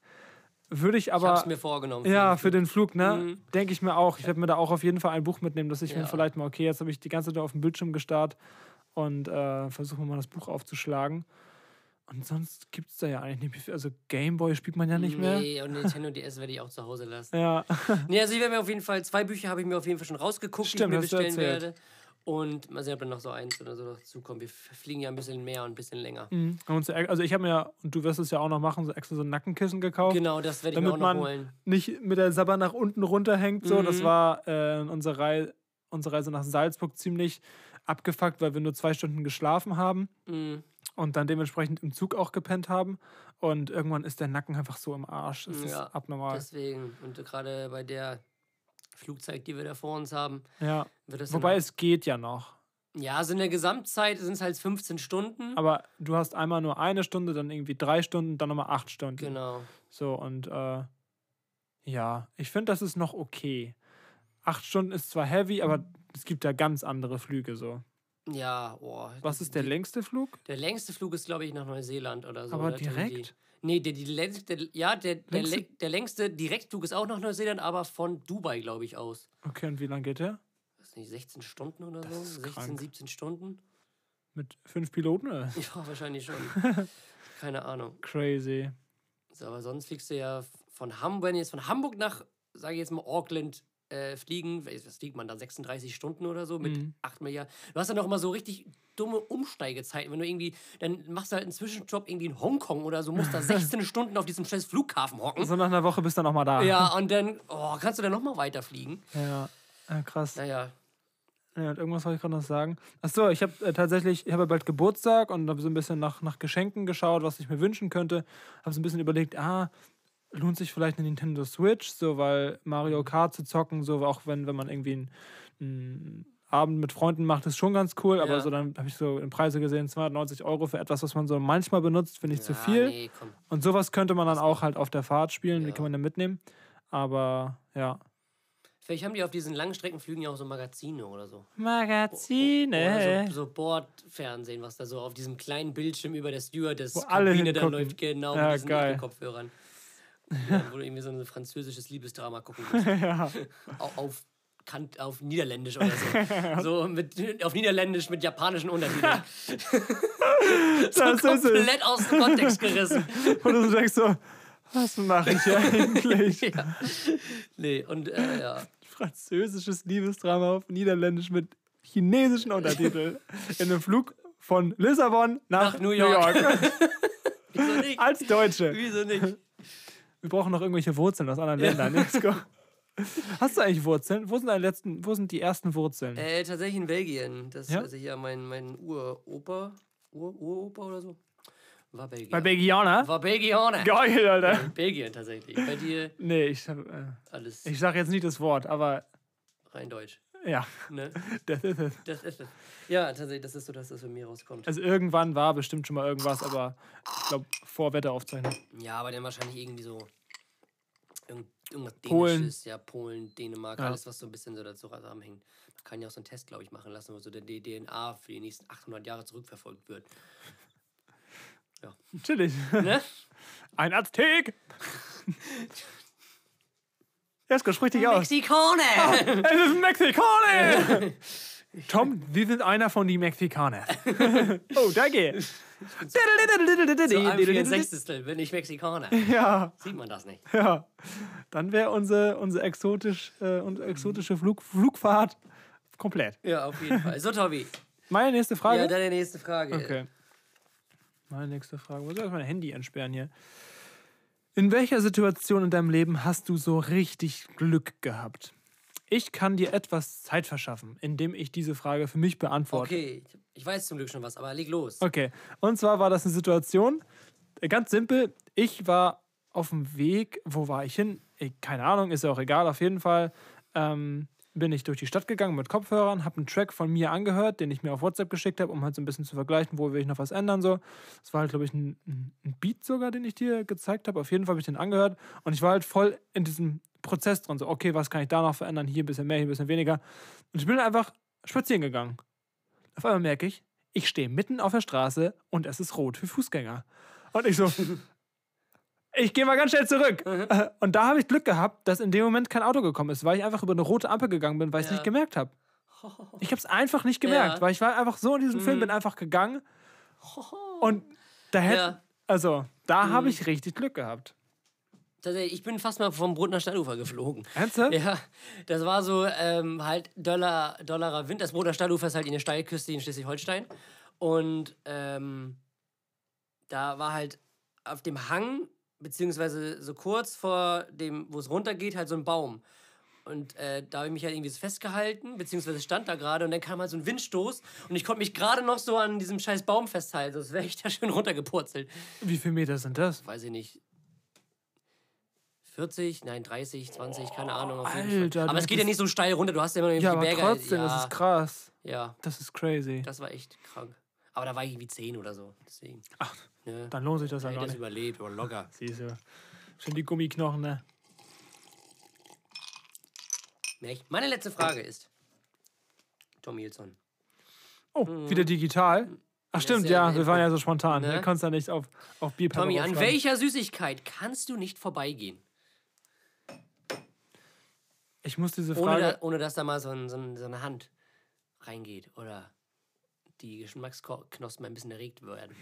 Würde ich Ich aber. hab's mir vorgenommen. Ja, für den Flug, ne? Mhm. Denke ich mir auch. Ich werde mir da auch auf jeden Fall ein Buch mitnehmen, dass ich mir Ja. vielleicht mal, okay, jetzt habe ich die ganze Zeit auf dem Bildschirm gestarrt und äh, versuche mal das Buch aufzuschlagen. Und sonst gibt es da ja eigentlich nicht viel. Also Gameboy spielt man ja nicht mehr. Nee, und Nintendo [laughs] DS werde ich auch zu Hause lassen. Ja, Nee, also ich werde mir auf jeden Fall, zwei Bücher habe ich mir auf jeden Fall schon rausgeguckt, Stimmt, die ich mir bestellen werde. Und mal sehen, ob dann noch so eins oder so dazu kommt. Wir fliegen ja ein bisschen mehr und ein bisschen länger. Mhm. Also ich habe mir, und du wirst es ja auch noch machen, so extra so ein Nackenkissen gekauft. Genau, das werde ich mir damit auch noch man holen. nicht mit der Sabber nach unten runterhängt. So. Das Mhm. war äh, unsere, Rei unsere Reise nach Salzburg ziemlich abgefuckt, weil wir nur zwei Stunden geschlafen haben Mhm. und dann dementsprechend im Zug auch gepennt haben. Und irgendwann ist der Nacken einfach so im Arsch. Das Ja, ist abnormal. Deswegen, und gerade bei der Flugzeit, die wir da vor uns haben, ja. Wobei dann, es geht ja noch. Ja, also in der Gesamtzeit sind es halt 15 Stunden. Aber du hast einmal nur eine Stunde, dann irgendwie drei Stunden, dann nochmal acht Stunden. Genau. So, und äh, ja, ich finde, das ist noch okay. Acht Stunden ist zwar heavy, aber es gibt da ganz andere Flüge so. Ja, oh. Was ist der längste Flug? Der längste Flug ist, glaube ich, nach Neuseeland oder so. Aber tun direkt? Nee, der, die längste, ja, der, der, Längste- der längste Direktflug ist auch nach Neuseeland, aber von Dubai, glaube ich, aus. Okay, und wie lang geht der? Was nicht, 16 Stunden oder so? ist 16, krank. 17 Stunden? Mit fünf Piloten? Oder? [laughs] Ja, wahrscheinlich schon. [laughs] Keine Ahnung. Crazy. So, aber sonst fliegst du ja von Hamburg, wenn jetzt von Hamburg nach, sage ich jetzt mal, Auckland äh, fliegen, was fliegt man da, 36 Stunden oder so mit Mhm. 8 Milliarden. Du hast dann auch immer so richtig dumme Umsteigezeiten, wenn du irgendwie, dann machst du halt einen Zwischenjob irgendwie in Hongkong oder so, musst da [laughs] 16 Stunden auf diesem scheiß Flughafen hocken. So nach einer Woche bist du dann auch mal da. Ja, und dann, oh, kannst du dann nochmal weiterfliegen? Ja, ja krass. Naja, Ja, und irgendwas wollte ich gerade noch sagen. Achso, ich habe äh, tatsächlich, ich habe ja bald Geburtstag und habe so ein bisschen nach, nach Geschenken geschaut, was ich mir wünschen könnte. Habe so ein bisschen überlegt, ah, lohnt sich vielleicht eine Nintendo Switch, so weil Mario Kart zu zocken, so auch wenn, wenn man irgendwie einen, Abend mit Freunden macht, ist schon ganz cool, aber Ja. so dann habe ich so in Preise gesehen, 290 Euro für etwas, was man so manchmal benutzt, finde ich zu ja, viel. Nee. Und sowas könnte man dann auch halt auf der Fahrt spielen, die Ja. kann man dann mitnehmen. Aber ja. Vielleicht haben die auf diesen Langstreckenflügen ja auch so Magazine oder so. Magazine. Oder so, so Bordfernsehen, was da so auf diesem kleinen Bildschirm über der Stewardess Kabine dann hingucken. läuft, genau Ja, mit diesen geil. Kopfhörern. Ja, wo du irgendwie so ein französisches Liebesdrama gucken [laughs] musst. ja. auf, Kant, auf Niederländisch oder so. [laughs] so mit, auf Niederländisch mit japanischen Untertiteln. [laughs] so Das komplett aus dem Kontext gerissen. Und du denkst so, was mache ich eigentlich? ja. Nee, und äh, ja. Französisches Liebesdrama auf Niederländisch mit chinesischen Untertiteln. In einem Flug von Lissabon nach, Nach New York. Wieso nicht? Als Deutsche. Wieso nicht? Wir brauchen noch irgendwelche Wurzeln aus anderen Ländern. Let's go. [laughs] Hast du eigentlich Wurzeln? Wo sind deine letzten, wo sind die ersten Wurzeln? Äh, tatsächlich in Belgien. Das Ja? ist also hier mein, mein Uropa, Ur, Uropa oder so. War Belgier. Bei Belgianer? War Belgianer. Geil, Alter. In Belgien tatsächlich. Bei dir Nee, ich, hab, äh, alles ich sag jetzt nicht das Wort, aber rein deutsch. Ja, Ne? das ist es. Das ist es. Ja, tatsächlich, das ist so, dass das von mir rauskommt. Also irgendwann war bestimmt schon mal irgendwas, aber ich glaube vor Wetteraufzeichnung. Ja, aber dann wahrscheinlich irgendwie so irgend, irgendwas Polen. Dänisches, ja, Polen, Dänemark, Ja. alles, was so ein bisschen so dazu zusammenhängt. Man kann ja auch so einen Test, glaube ich, machen lassen, wo so der DNA für die nächsten 800 Jahre zurückverfolgt wird. Chillig. Ne? Ein Aztek! [laughs] Jesko, sprich dich aus. Mexikaner! Es ist ein Mexikaner! [laughs] Tom, wir sind einer von den Mexikanern. [laughs] oh, danke. So ein 64. bin ich Mexikaner. Ja, Sieht man das nicht? ja. Dann wäre unsere, unsere exotisch, äh, exotische Flug, Flugfahrt komplett. Ja, auf jeden Fall. So, Tobi. Meine nächste Frage. Ja, deine nächste Frage. Okay. Meine nächste Frage. Muss ich erst mein Handy entsperren hier. In welcher Situation in deinem Leben hast du so richtig Glück gehabt? Ich kann dir etwas Zeit verschaffen, indem ich diese Frage für mich beantworte. Okay, ich- weiß zum Glück schon was, aber leg los. Okay. Und zwar war das eine Situation, äh, ganz simpel. Ich war auf dem Weg, wo war ich hin? Keine Ahnung, ist ja auch egal. Auf jeden Fall ähm, bin ich durch die Stadt gegangen mit Kopfhörern, habe einen Track von mir angehört, den ich mir auf WhatsApp geschickt habe, um halt so ein bisschen zu vergleichen, wo will ich noch was ändern. So. Das war halt, glaube ich, ein, ein Beat sogar, den ich dir gezeigt habe. Auf jeden Fall habe ich den angehört und ich war halt voll in diesem Prozess drin. So, okay, was kann ich da noch verändern? Hier ein bisschen mehr, hier ein bisschen weniger. Und ich bin einfach spazieren gegangen. Auf einmal merke ich, ich stehe mitten auf der Straße und es ist rot für Fußgänger. Und ich so, ich gehe mal ganz schnell zurück. Äh, Und da habe ich Glück gehabt, dass in dem Moment kein Auto gekommen ist, weil ich einfach über eine rote Ampel gegangen bin, weil ich es Ja. nicht gemerkt habe. [laughs] Ich habe es einfach nicht gemerkt, Ja. weil ich war einfach so in diesem Film, bin einfach gegangen [laughs] und da hätte, Ja. also da habe ich richtig Glück gehabt. Tatsächlich, ich bin fast mal vom Brunner Stadtufer geflogen. Ernsthaft? [laughs] Ja, das war so ähm, halt Dollar, Dollarer Wind. Das Brunner Stadtufer ist halt in der Steilküste in Schleswig-Holstein. Und ähm, da war halt auf dem Hang, beziehungsweise so kurz vor dem, wo es runtergeht, halt so ein Baum. Und äh, da habe ich mich halt irgendwie so festgehalten, beziehungsweise stand da gerade und dann kam halt so ein Windstoß und ich konnte mich gerade noch so an diesem scheiß Baum festhalten, sonst wäre ich da schön runtergepurzelt. Wie viele Meter sind das? Weiß ich nicht. 40, nein, 30, 20, keine Ahnung. Auf jeden Alter, Fall. Aber es geht ja nicht so steil runter, du hast ja immer noch Ja, die aber Berge. trotzdem, ja, das ist krass. Ja, Das ist crazy. das war echt krank. Aber da war ich irgendwie 10 oder so. Deswegen. Ach, Ja. Dann lohnt sich das ja Hätte gar das nicht. überlebt oder locker. [laughs] Siehst du. Schon die Gummiknochen, ne? Nicht? Meine letzte Frage ist: Tom Hilson. Oh, wieder digital. Ach stimmt, ja- ja, wir waren ja so spontan. Ne? Wir konnten ja nicht auf, auf Bierpappe Tommy, an welcher Süßigkeit kannst du nicht vorbeigehen? Ich muss diese Ohne, Frage... da, ohne dass da mal so, ein, so eine Hand reingeht oder die Geschmacksknospen ein bisschen erregt werden.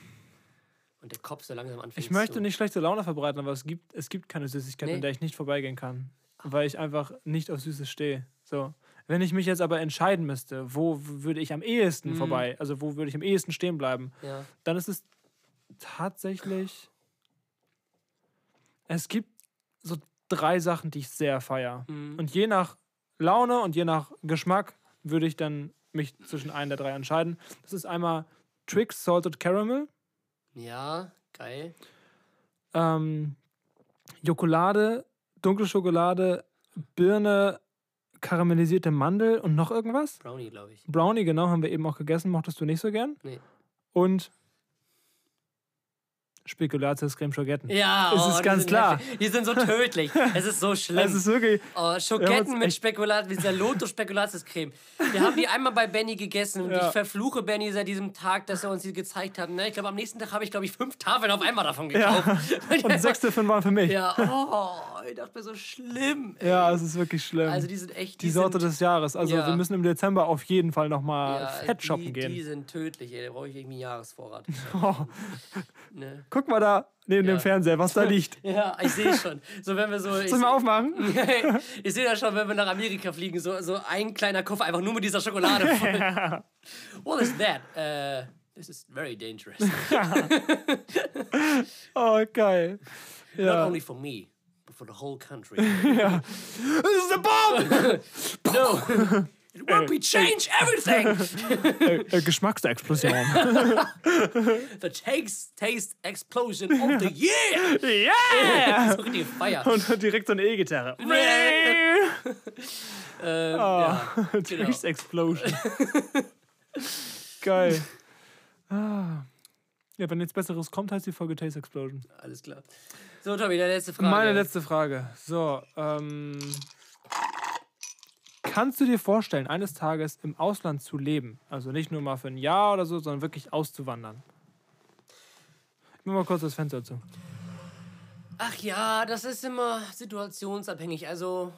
Und der Kopf so langsam anfängt Ich möchte nicht schlechte Laune verbreiten, aber es gibt, es gibt keine Süßigkeit, Nee. an der ich nicht vorbeigehen kann. Weil ich einfach nicht auf Süßes stehe. So. Wenn ich mich jetzt aber entscheiden müsste, wo würde ich am ehesten Mhm. vorbei, also wo würde ich am ehesten stehen bleiben, Ja. dann ist es tatsächlich. Es gibt so drei Sachen, die ich sehr feier. Mhm. Und je nach Laune und je nach Geschmack würde ich dann mich zwischen einen der drei entscheiden. Das ist einmal Trix Salted Caramel, ja, geil. ähm, Jokolade, dunkle Schokolade, Birne, karamellisierte Mandel und noch irgendwas? Brownie, glaube ich. Brownie, genau, haben wir eben auch gegessen, mochtest du nicht so gern. Nee. Und Spekulatius Creme Schogetten. Ja, Es oh, ist die ganz klar. heftig. Die sind so tödlich. Es ist so [laughs] schlimm. Es ist wirklich. Oh, uns mit echt- Spekulat, mit dieser Lotus Spekulatius-Creme. Wir haben die einmal bei Benny gegessen und Ja. ich verfluche Benny seit diesem Tag, dass er uns die gezeigt hat. Ne? Ich glaube, am nächsten Tag habe ich, glaube ich, fünf Tafeln auf einmal davon gekauft. Ja. [laughs] Und sechs davon waren für mich. Ja, Ja, oh, ich dachte mir so schlimm. ey. es ist wirklich schlimm. Also die sind echt. die Sorte sind, des Jahres. Also Ja. wir müssen im Dezember auf jeden Fall nochmal ja, fett shoppen die, gehen. Die sind tödlich, ey. Da brauche ich irgendwie einen Jahresvorrat. Oh, [laughs] ne? Guck mal da neben Ja. dem Fernseher, was da [laughs] liegt. Ja, ich sehe schon. So, wenn wir so. Sollen wir aufmachen? [laughs] ich sehe das schon, wenn wir nach Amerika fliegen, so, so ein kleiner Koffer einfach nur mit dieser Schokolade [laughs] voll. What is that? Uh, this is very dangerous. Oh, geil. Not Ja. only for me, but for the whole country. Das ist eine Bombe! No, it will be change everything. Geschmacksexplosion. [laughs] The taste, taste explosion of the [laughs] year. yeah! [laughs] So richtig Feier. Und direkt so eine E-Gitarre. Ähm, Oh, ja, genau. Taste Explosion. Geil. Ah. Ja, wenn nichts Besseres kommt, heißt die Folge Taste Explosion. Alles klar. So, Tommy, deine letzte Frage. Meine letzte Frage. So, ähm. Kannst du dir vorstellen, eines Tages im Ausland zu leben? Also nicht nur mal für ein Jahr oder so, sondern wirklich auszuwandern? Ich mach mal kurz das Fenster zu. Ach ja, das ist immer situationsabhängig. Also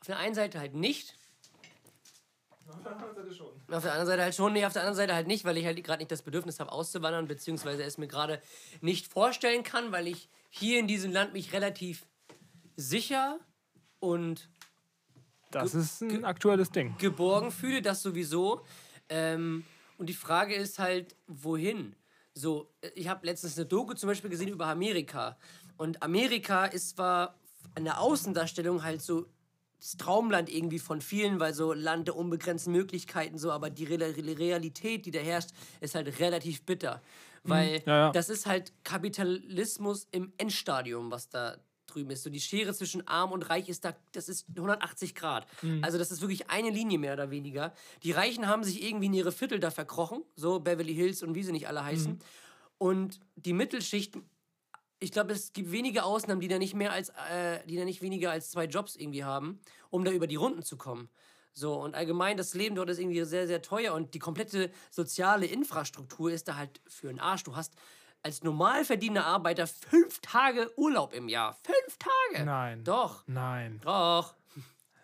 auf der einen Seite halt nicht. Auf der anderen Seite halt schon, nee, auf der anderen Seite halt nicht, weil ich halt gerade nicht das Bedürfnis habe, auszuwandern, beziehungsweise es mir gerade nicht vorstellen kann, weil ich hier in diesem Land mich relativ sicher und Das ist ein aktuelles Ding. geborgen fühle, das sowieso. Ähm, und die Frage ist halt, wohin? So, ich habe letztens eine Doku zum Beispiel gesehen über Amerika. Und Amerika ist zwar an der Außendarstellung halt so das Traumland irgendwie von vielen, weil so Land der unbegrenzten Möglichkeiten so, aber die Re Re Realität, die da herrscht, ist halt relativ bitter. Weil ja, ja. das ist halt Kapitalismus im Endstadium, was da drüben ist. So die Schere zwischen arm und reich ist da, das ist 180 Grad. Also das ist wirklich eine Linie mehr oder weniger. Die Reichen haben sich irgendwie in ihre Viertel da verkrochen, so Beverly Hills und wie sie nicht alle heißen. Und die Mittelschicht, ich glaube, es gibt wenige Ausnahmen, die da nicht mehr als, äh, die da nicht weniger als zwei Jobs irgendwie haben, um da über die Runden zu kommen. So, und allgemein, das Leben dort ist irgendwie sehr, sehr teuer und die komplette soziale Infrastruktur ist da halt für einen Arsch. Du hast als normal verdienender Arbeiter fünf Tage Urlaub im Jahr. Fünf Tage! Nein. Doch, Nein. doch.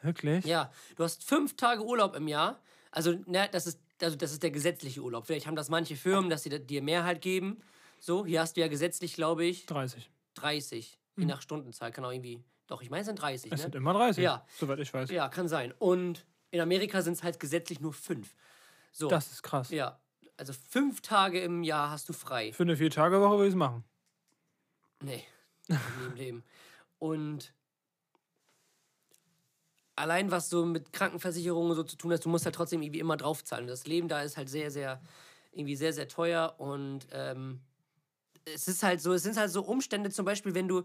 Wirklich? Ja, du hast fünf Tage Urlaub im Jahr. Also, ne, das ist, also das ist der gesetzliche Urlaub. Vielleicht haben das manche Firmen, dass sie dir mehr halt geben. So, hier hast du ja gesetzlich, glaube ich, 30. 30. Je nach Stundenzahl. Kann auch irgendwie. Doch, ich meine, es sind 30. Es Ne? sind immer 30. Ja. Soweit ich weiß. Ja, kann sein. Und in Amerika sind es halt gesetzlich nur fünf. So. Das ist krass. Ja. Also fünf Tage im Jahr hast du frei. Für eine Vier-Tage-Woche würde ich es machen. Nee, nie im Leben. Und allein was so mit Krankenversicherungen so zu tun hat, du musst halt trotzdem irgendwie immer draufzahlen. Das Leben da ist halt sehr, sehr, irgendwie sehr, sehr teuer und ähm, es ist halt so, es sind halt so Umstände, zum Beispiel, wenn du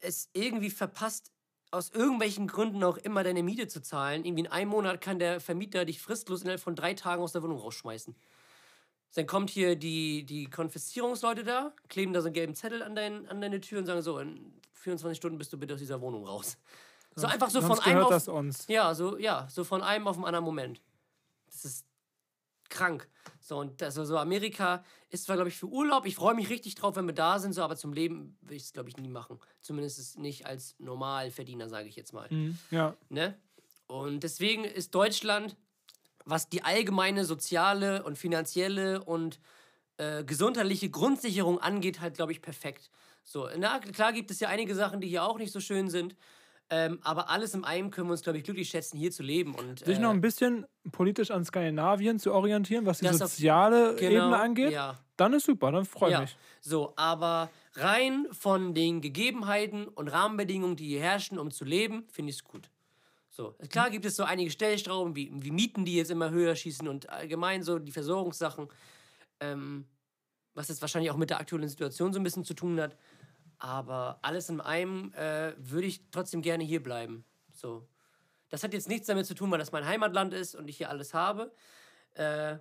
es irgendwie verpasst, aus irgendwelchen Gründen auch immer deine Miete zu zahlen. Irgendwie in einem Monat kann der Vermieter dich fristlos innerhalb von drei Tagen aus der Wohnung rausschmeißen. Dann kommt hier die, die Konfiszierungsleute da, kleben da so einen gelben Zettel an, dein, an deine Tür und sagen so, in 24 Stunden bist du bitte aus dieser Wohnung raus. So einfach so von Sonst einem auf, das uns. ja, so, ja, so von einem auf den anderen Moment. Das ist krank. So, und das, also Amerika ist zwar, glaube ich, für Urlaub. Ich freue mich richtig drauf, wenn wir da sind, so, aber zum Leben will ich es, glaube ich, nie machen. Zumindest nicht als Normalverdiener, sage ich jetzt mal. Ja. Ne? Und deswegen ist Deutschland, was die allgemeine soziale und finanzielle und äh, gesundheitliche Grundsicherung angeht, halt, glaube ich, perfekt. So, na, klar gibt es ja einige Sachen, die hier auch nicht so schön sind. Ähm, aber alles in einem können wir uns, glaube ich, glücklich schätzen, hier zu leben. Und, Sich äh, noch ein bisschen politisch an Skandinavien zu orientieren, was die Das auf- soziale genau, Ebene angeht, ja. dann ist super, dann freue ich Ja, mich. so, aber rein von den Gegebenheiten und Rahmenbedingungen, die hier herrschen, um zu leben, finde ich es gut. So, klar gibt es so einige Stellstrauben, wie, wie Mieten, die jetzt immer höher schießen und allgemein so die Versorgungssachen, ähm, was jetzt wahrscheinlich auch mit der aktuellen Situation so ein bisschen zu tun hat. Aber alles in einem äh, würde ich trotzdem gerne hier bleiben. So. Das hat jetzt nichts damit zu tun, weil das mein Heimatland ist und ich hier alles habe, äh,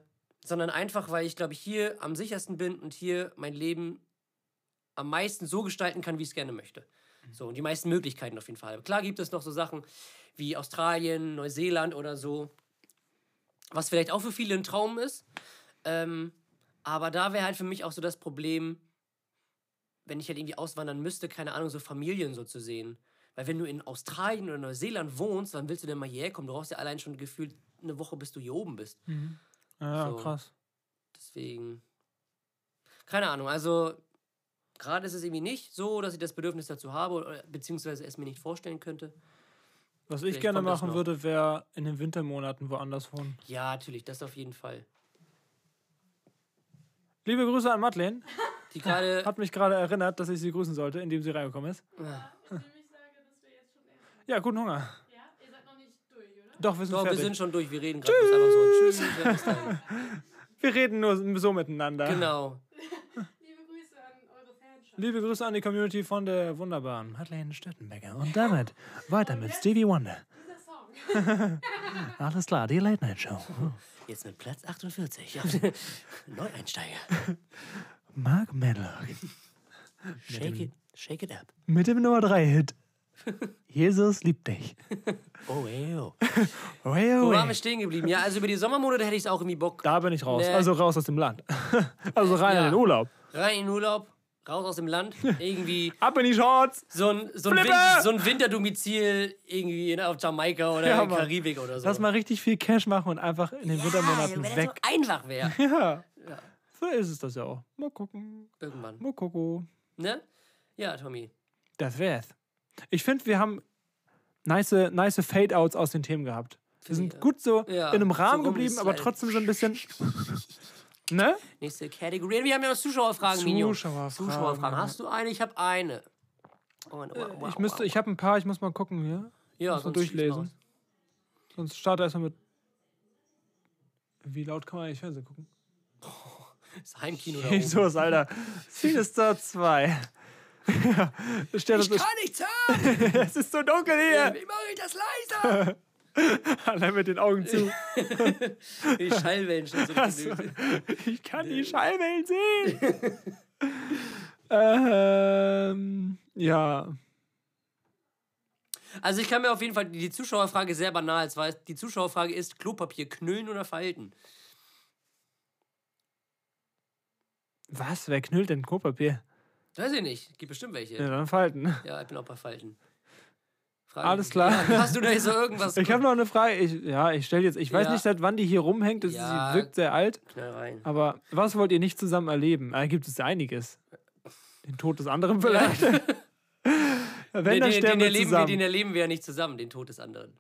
sondern einfach, weil ich glaube ich hier am sichersten bin und hier mein Leben am meisten so gestalten kann, wie ich es gerne möchte. So, und die meisten Möglichkeiten auf jeden Fall. Klar gibt es noch so Sachen wie Australien, Neuseeland oder so, was vielleicht auch für viele ein Traum ist. Ähm, aber da wäre halt für mich auch so das Problem, wenn ich halt irgendwie auswandern müsste, keine Ahnung, so Familien so zu sehen. Weil wenn du in Australien oder Neuseeland wohnst, dann willst du denn mal hierher kommen. Du brauchst ja allein schon gefühlt eine Woche, bis du hier oben bist. Ja, So. krass. Deswegen. Keine Ahnung, also gerade ist es irgendwie nicht so, dass ich das Bedürfnis dazu habe, beziehungsweise es mir nicht vorstellen könnte. Was ich Vielleicht gerne machen würde, wäre in den Wintermonaten woanders wohnen. Ja, natürlich, das auf jeden Fall. Liebe Grüße an Madeleine. Die gerade. [laughs] Hat mich gerade erinnert, dass ich sie grüßen sollte, indem sie reingekommen ist. Sage, wir essen. Ja, guten Hunger. Ja, ihr seid noch nicht durch, oder? Doch, wir sind Doch, wir fertig. sind schon durch, wir reden gerade einfach so. Tschüss. Ja, [laughs] wir reden nur so miteinander. Genau. Liebe Grüße an eure Fanschaft. Liebe Grüße an die Community von der wunderbaren Madeleine Stöttenbecker. Und damit weiter mit Stevie Wonder. [laughs] [laughs] Alles klar, die Late Night Show. Jetzt mit Platz 48. [laughs] Neueinsteiger. Mark Medlock. Shake it, shake it up. Mit dem Nummer 3 Hit. Jesus liebt dich. Oh, ey, oh. Way Wo away. waren wir stehen geblieben? Ja, also über die Sommermonate hätte ich es auch irgendwie Bock. Da bin ich raus. Nee. Also raus aus dem Land. also rein Ja. in den Urlaub. Rein in den Urlaub, raus aus dem Land. [laughs] Irgendwie Ab in die Shorts. so ein, so ein! Win so ein Winterdomizil irgendwie in, auf Jamaika oder Ja, in Mann. Karibik oder so. Lass mal richtig viel Cash machen und einfach in den Wintermonaten wenn weg. das so einfach wäre. [laughs] Ja. So ist es das ja auch. Mal gucken. Irgendwann. Mal gucken. Ne? Ja, Tommy. Das wär's. Ich finde, wir haben nice, nice Fade-Outs aus den Themen gehabt. Wir sind Ja. gut so Ja, in einem Rahmen so geblieben, aber trotzdem so ein bisschen. [laughs] Ne? Nächste Kategorie. Wir haben ja noch Zuschauerfragen, Minion. Zuschauerfragen. Zuschauerfragen. Hast du eine? Ich habe eine. Oh, wow, wow, Ich müsste, wow. ich habe ein paar, ich muss mal gucken hier. ja, muss sonst durchlesen. Sonst starte erstmal mit. Wie laut kann man eigentlich Fernsehen gucken? [laughs] Das Heimkino da oben. Jesus, Alter. [laughs] Sinister 2. ja, [laughs] stell das Ich kann nichts hören! es ist so dunkel hier. Wie mache ich das leiser? [laughs] Allein mit den Augen zu. [laughs] Die Schallwellen schon so benötigt. Ich kann die Schallwellen sehen. [laughs] ähm, ja. Also ich kann mir auf jeden Fall die Zuschauerfrage sehr banal. Ist, die Zuschauerfrage ist Klopapier knüllen oder falten? Was? Wer knüllt denn Klopapier? Weiß ich nicht. Gibt bestimmt welche. Ja, dann falten. Ja, ich bin auch bei Falten. Frage Alles klar. Ja, hast du da so irgendwas? [laughs] Ich habe noch eine Frage. Ich, ja, ich stelle jetzt. Ich weiß Ja. nicht, seit wann die hier rumhängt. Das Ja. Sie wirkt sehr alt. Knall rein. Aber was wollt ihr nicht zusammen erleben? Da gibt es ja einiges. Den Tod des anderen vielleicht. [laughs] Wenn, Den, den, den, wir erleben wir, zusammen. den erleben wir ja nicht zusammen, den Tod des anderen.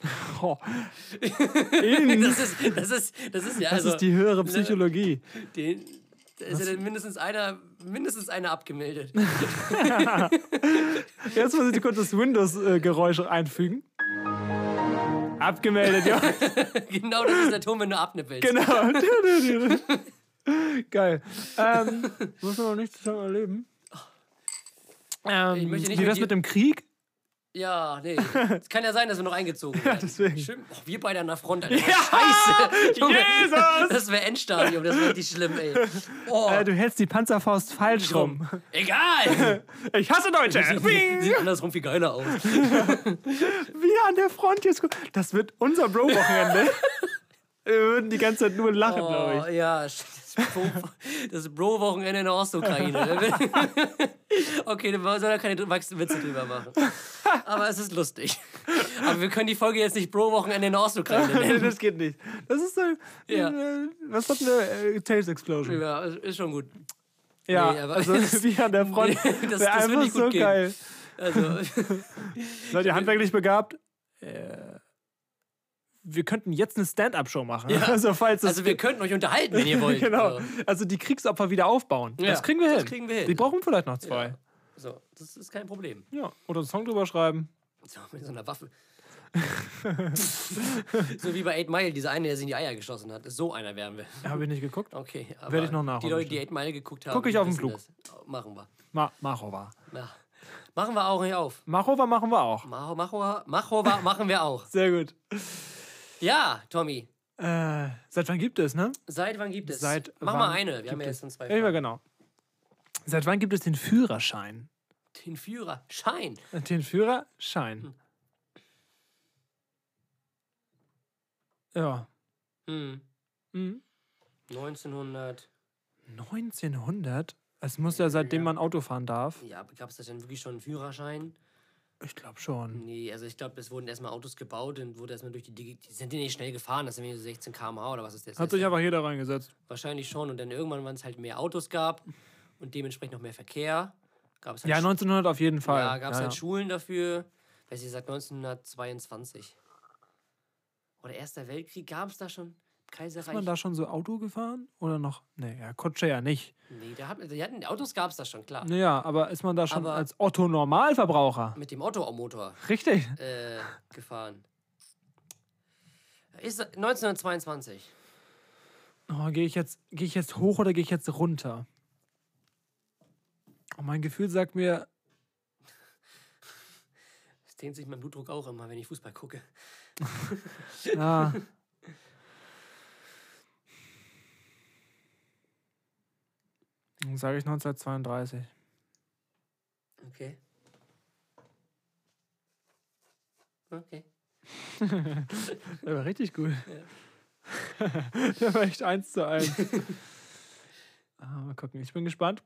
[laughs] oh. Das ist, das ist, das ist ja das also. ist die höhere Psychologie. den, ist ja mindestens einer, mindestens einer abgemeldet. [laughs] Jetzt muss ich kurz das Windows-Geräusch einfügen. Abgemeldet, ja. [laughs] genau das ist der Ton, wenn du abnippelst. Genau. [laughs] Geil. Ähm, muss man noch nicht zusammen erleben. Ähm, Ich möchte nicht wie das mit dem Krieg? Ja, nee. [laughs] Es kann ja sein, dass wir noch eingezogen werden. deswegen. Schön. Oh, wir beide an der Front, Alter. Scheiße. [laughs] Junge, Jesus! Das wäre Endstadium, das wäre richtig schlimm, ey. Oh, Äh, du hältst die Panzerfaust falsch rum. egal. [laughs] Ich hasse Deutsche. Bing! Sieht andersrum viel geiler aus. Wir an der Front jetzt. Das wird unser Bro-Wochenende. Wir würden die ganze Zeit nur lachen, glaube Oh, ich. ja, das Bro- das Bro-Wochenende in der Ostukraine. [laughs] okay, dann soll er keine Wachs- Witze drüber machen. Aber es ist lustig. Aber wir können die Folge jetzt nicht Bro-Wochenende in der Ostukraine Nee, [laughs] nennen. das geht nicht. Das ist so. Ja. Äh, was hat eine äh, Taste Explosion? Ja, ist schon gut. Ja, Nee, aber- also [laughs] wie an der Front. Das wird einfach so gehen. geil. Also, Seid ihr handwerklich begabt? Äh, wir könnten jetzt eine Stand-up-Show machen. Ja. [laughs] Also, falls also wir könnten euch unterhalten, wenn ihr [laughs] wollt. genau. So. Also die Kriegsopfer wieder aufbauen. Ja, das kriegen wir das hin. kriegen wir hin. Die brauchen vielleicht noch zwei. Ja. So, das ist kein Problem. Ja. Oder einen Song drüber schreiben. So, mit so einer Waffe. [laughs] so wie bei 8 Mile, dieser eine, der sich in die Eier geschossen hat. So einer wären wir. Habe ich nicht geguckt. Okay, aber Werd ich noch Die nachholen, Leute, die 8 Mile geguckt haben, Guck ich auf den Flug. das. Oh, Machen wir. Ma Machova. Na, machen wir auch nicht auf. Machova machen wir auch. Macho, Macho, Macho machen wir auch. Sehr gut. Ja, Tommy. Äh, seit wann gibt es, ne? Seit wann gibt es? Seit Mach mal eine. Wir haben ja jetzt schon zwei. Ja, genau. Seit wann gibt es den Führerschein? Den Führer. Schein. Den Führerschein. Ja. Hm. Mhm. 1900. 1900? Es muss ja seitdem man Auto fahren darf. Ja, aber gab es da denn wirklich schon einen Führerschein? Ich glaube schon. Nee, also ich glaube, es wurden erstmal Autos gebaut und wurde erstmal durch die Digi Die sind die nicht schnell gefahren, das sind so 16 km/h oder was ist das? Hat sich einfach jeder reingesetzt. Wahrscheinlich schon. Und dann irgendwann, wenn es halt mehr Autos gab und dementsprechend noch mehr Verkehr, gab es halt, Ja, Schu- 1900 auf jeden Fall. ja, gab's ja, halt ja. Schulen dafür. Weiß ich, seit 1922. Oder Erster Weltkrieg gab es da schon? Ist Kaiserreich? man da schon so Auto gefahren? Oder noch? Nee, ja, Kutsche ja nicht. nee, da hat, die hatten, Autos gab es da schon, klar. Naja, aber ist man da schon Aber- als Otto-Normalverbraucher? Mit dem Otto-Motor Richtig. äh, gefahren. Ist 1922. Oh, gehe ich, jetzt, geh ich jetzt hoch oder gehe ich jetzt runter? Oh, mein Gefühl sagt mir, Es dehnt sich mein Blutdruck auch immer, wenn ich Fußball gucke. [laughs] ja. Sage ich 1932. Okay. Okay. [laughs] Der war richtig gut. [laughs] Der war echt eins zu eins. [laughs] ah, mal gucken, ich bin gespannt.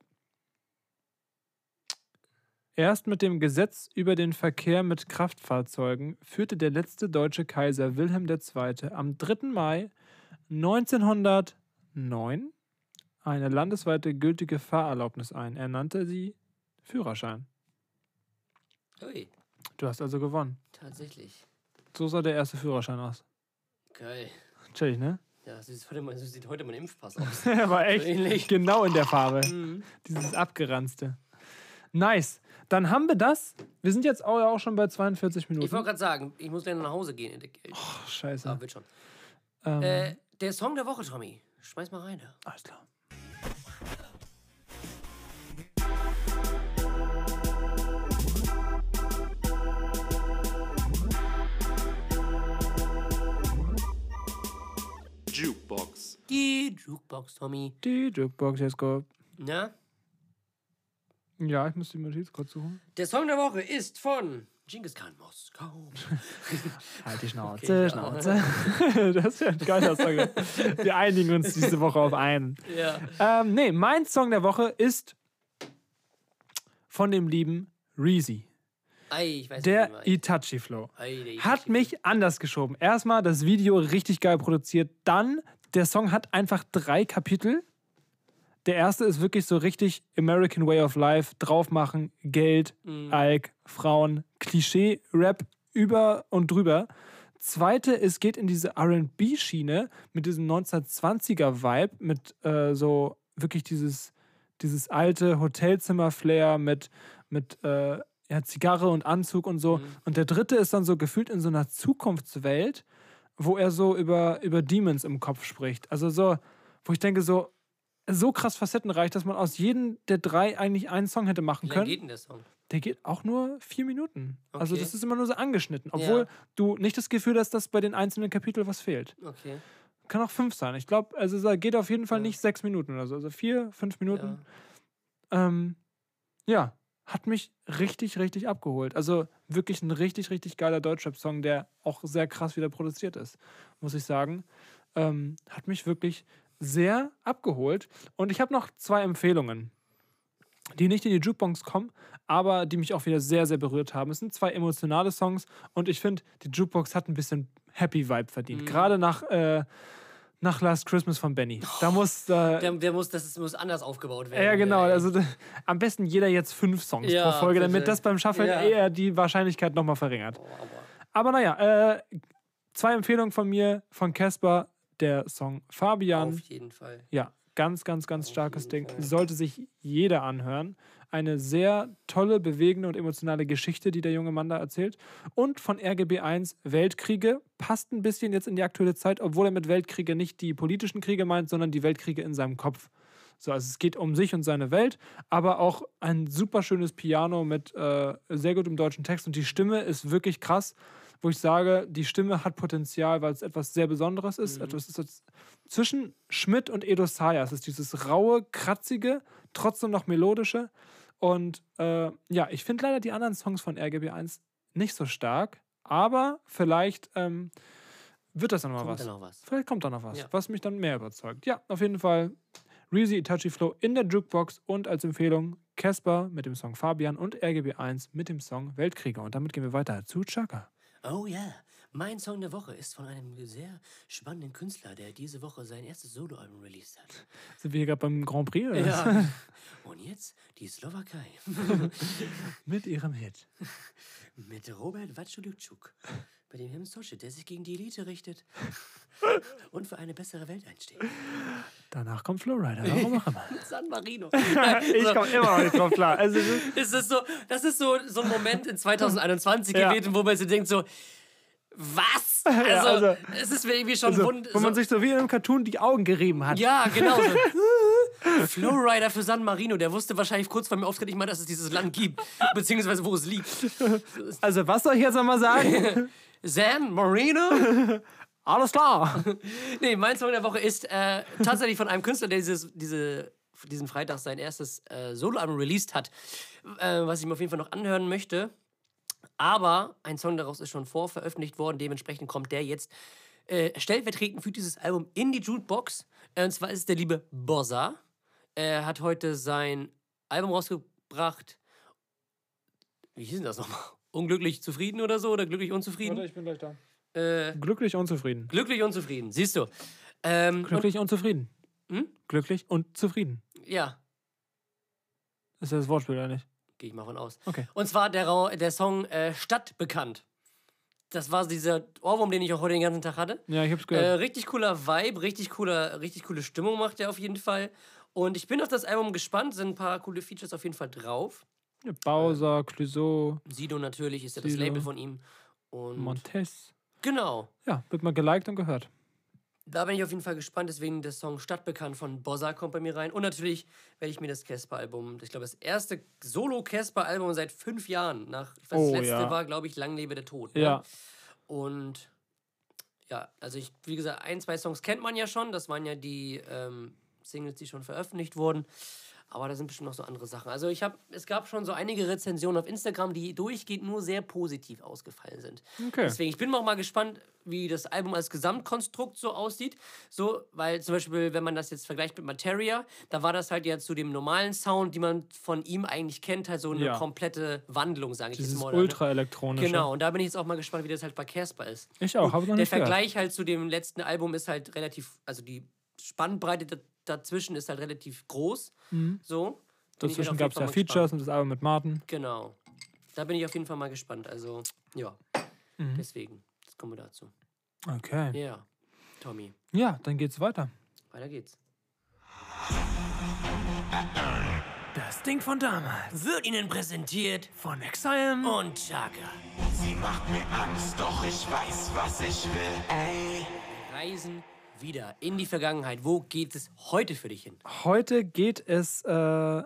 Erst mit dem Gesetz über den Verkehr mit Kraftfahrzeugen führte der letzte deutsche Kaiser Wilhelm II. am 3. Mai 1909 eine landesweite gültige Fahrerlaubnis ein. Er nannte sie Führerschein. Ui, Du hast also gewonnen. tatsächlich. So sah der erste Führerschein aus. Geil. Chillig, ne? Ja, so sieht heute, mein, so sieht heute mein Impfpass aus. [laughs] Er war echt ähnlich. genau in der Farbe. Mhm. Dieses abgeranzte. Nice. Dann haben wir das. Wir sind jetzt auch, schon bei 42 Minuten. Ich wollte gerade sagen, ich muss gleich nach Hause gehen. Ach, scheiße. Ah, wird schon. ähm, Äh, der Song der Woche, Tommy. Schmeiß mal rein. da. alles klar. Die Jukebox, Tommy. Die Jukebox, go. Na? Ja, ich muss die Notiz kurz suchen. Der Song der Woche ist von Genghis Khan Moskau. [laughs] Halt die Schnauze, Okay, ja. Schnauze. [laughs] das ist ja ein geiler Song. Wir einigen uns diese Woche auf einen. ja. Ähm, nee, mein Song der Woche ist von dem lieben Reezy. Ei, ich weiß Der nicht, Itachi Flow. Ei, der Hat Itachi. mich anders geschoben. Erstmal das Video richtig geil produziert. Dann, der Song hat einfach drei Kapitel. Der erste ist wirklich so richtig American Way of Life, draufmachen, Geld, Mhm. Alk, Frauen, Klischee, Rap über und drüber. Zweite, es geht in diese RB-Schiene mit diesem 1920er-Vibe, mit äh, so wirklich dieses, dieses alte Hotelzimmer-Flair mit, mit äh, ja, Zigarre und Anzug und so. Und der dritte ist dann so gefühlt in so einer Zukunftswelt, wo er so über, über Demons im Kopf spricht. Also so, wo ich denke, so, so krass facettenreich, dass man aus jedem der drei eigentlich einen Song hätte machen Wie können. geht denn der Song? Der geht auch nur vier Minuten. Also Okay. das ist immer nur so angeschnitten. Obwohl Ja. du nicht das Gefühl hast, dass bei den einzelnen Kapiteln was fehlt. Okay. Kann auch fünf sein. Ich glaube, also es geht auf jeden Fall Ja. nicht sechs Minuten oder so. Also vier, fünf Minuten. Ja. Ähm, ja, hat mich richtig, richtig abgeholt. Also wirklich ein richtig, richtig geiler Deutschrap-Song, der auch sehr krass wieder produziert ist, muss ich sagen. ähm, hat mich wirklich sehr abgeholt. Und ich habe noch zwei Empfehlungen, die nicht in die Jukebox kommen, aber die mich auch wieder sehr, sehr berührt haben. Es sind zwei emotionale Songs und ich finde, die Jukebox hat ein bisschen Happy Vibe verdient. Gerade nach, äh, nach Last Christmas von Benny. Da muss. Äh, Der, der muss, das ist- muss anders aufgebaut werden. ja, genau. Ey. Also am besten jeder jetzt fünf Songs Ja, pro Folge, damit bitte. das beim Shuffle Ja. eher die Wahrscheinlichkeit nochmal verringert. Boah, aber- Aber naja, äh, zwei Empfehlungen von mir, von Casper, der Song Fabian. Auf jeden Fall. Ja, ganz, ganz, ganz Auf starkes Ding. Fall. Sollte sich jeder anhören. Eine sehr tolle, bewegende und emotionale Geschichte, die der junge Mann da erzählt. Und von RGB1 Weltkriege. Passt ein bisschen jetzt in die aktuelle Zeit, obwohl er mit Weltkriege nicht die politischen Kriege meint, sondern die Weltkriege in seinem Kopf. So, also es geht um sich und seine Welt, aber auch ein super schönes Piano mit äh, sehr gutem deutschen Text und die Stimme ist wirklich krass, wo ich sage, die Stimme hat Potenzial, weil es etwas sehr Besonderes ist. Etwas ist zwischen Schmidt und Edo Saya. Es ist dieses raue, kratzige, trotzdem noch melodische. Und äh, ja, ich finde leider die anderen Songs von RGB1 nicht so stark, aber vielleicht ähm, wird das dann mal Kommt was. da noch was? Vielleicht kommt da noch was, Ja. was mich dann mehr überzeugt. Ja, auf jeden Fall Reezy Itachi Flow in der Jukebox und als Empfehlung Casper mit dem Song Fabian und RGB1 mit dem Song Weltkrieger. Und damit gehen wir weiter zu Chaka. Oh ja, mein Song der Woche ist von einem sehr spannenden Künstler, der diese Woche sein erstes Soloalbum released hat. [laughs] Sind wir hier gerade beim Grand Prix? Oder? Ja. [laughs] Und jetzt die Slowakei [laughs] Mit ihrem Hit. mit Robert Watschulutschuk, bei dem Hemsosche, der sich gegen die Elite richtet und für eine bessere Welt einsteht. Danach kommt Flowrider. [laughs] Warum auch immer. San Marino. [laughs] ich So. komme immer noch nicht drauf klar. Also, das- [laughs] ist das so, das ist so, so ein Moment in 2021 Ja. gewesen, wo man sich denkt so, was? Also, Ja, also- es ist mir irgendwie schon also, wund. wo man so, sich so wie in einem Cartoon die Augen gerieben hat. ja, genau. So. Flowrider für San Marino, der wusste wahrscheinlich kurz vor dem Auftritt nicht mal, dass es dieses Land gibt, beziehungsweise wo es liegt. Also, was soll ich jetzt nochmal sagen? San Marino? Alles klar. [laughs] Nee, mein Song der Woche ist äh, tatsächlich von einem Künstler, der dieses, diese, diesen Freitag sein erstes äh, Soloalbum released hat, äh, was ich mir auf jeden Fall noch anhören möchte. Aber ein Song daraus ist schon vorveröffentlicht worden, dementsprechend kommt der jetzt äh, stellvertretend für dieses Album in die Jukebox. Äh, und zwar ist es der liebe Bossa. Er hat heute sein Album rausgebracht. Wie hieß denn das nochmal? Unglücklich zufrieden oder so? Oder glücklich unzufrieden? ich bin gleich da. Äh, Glücklich unzufrieden. glücklich unzufrieden, siehst du. Ähm, und, Glücklich unzufrieden. Hm? Glücklich und zufrieden. ja, Ist das Wortspiel oder nicht? gehe ich mal von aus. Okay. Und zwar der, der Song äh, Stadt bekannt. Das war dieser Ohrwurm, den ich auch heute den ganzen Tag hatte. Ja, ich hab's Äh, gehört. richtig cooler Vibe, richtig cooler, richtig coole Stimmung macht er auf jeden Fall. Und ich bin auf das Album gespannt, sind ein paar coole Features auf jeden Fall drauf. Bowser, Clouseau, Sido natürlich ist ja das. Label von ihm. Und Montes. Genau, Ja, wird mal geliked und gehört. da bin ich auf jeden Fall gespannt. Deswegen der Song Stadtbekannt von Bossa kommt bei mir rein. Und natürlich werde ich mir das Casper-Album, ich glaube, das erste Solo-Casper-Album seit fünf Jahren. Nach, ich weiß, Oh, das letzte ja. war, glaube ich, Lang lebe der Tod. ne? Ja. Und ja, also ich, wie gesagt, ein, zwei Songs kennt man ja schon. Das waren ja die ähm, Singles, die schon veröffentlicht wurden. Aber da sind bestimmt noch so andere Sachen. Also ich habe, es gab schon so einige Rezensionen auf Instagram, die durchgehend nur sehr positiv ausgefallen sind. Okay. Deswegen, ich bin auch mal gespannt, wie das Album als Gesamtkonstrukt so aussieht. So, weil zum Beispiel, wenn man das jetzt vergleicht mit Materia, da war das halt ja zu dem normalen Sound, die man von ihm eigentlich kennt, halt so eine Ja. komplette Wandlung, sage ich jetzt mal. ultra-elektronische. Genau, und da bin ich jetzt auch mal gespannt, wie das halt bei Casper ist. Ich auch, habe noch Der nicht gehört. Vergleich halt zu dem letzten Album ist halt relativ, also die Spannbreite dazwischen ist halt relativ groß. So. Bin ich halt Dazwischen gab es ja Features und das Album mit Martin. Genau. Da bin ich auf jeden Fall mal gespannt. Also, ja. Mhm. Deswegen. Jetzt kommen wir dazu. Okay. Ja. Tommy, Ja, dann geht's weiter. weiter geht's. Das Ding von damals. Wird Ihnen präsentiert Von Exile. und Chaka. Sie macht mir Angst, doch ich weiß, was ich will. Ey. Reisen wieder in die Vergangenheit. Wo geht es heute für dich hin? Heute geht es äh,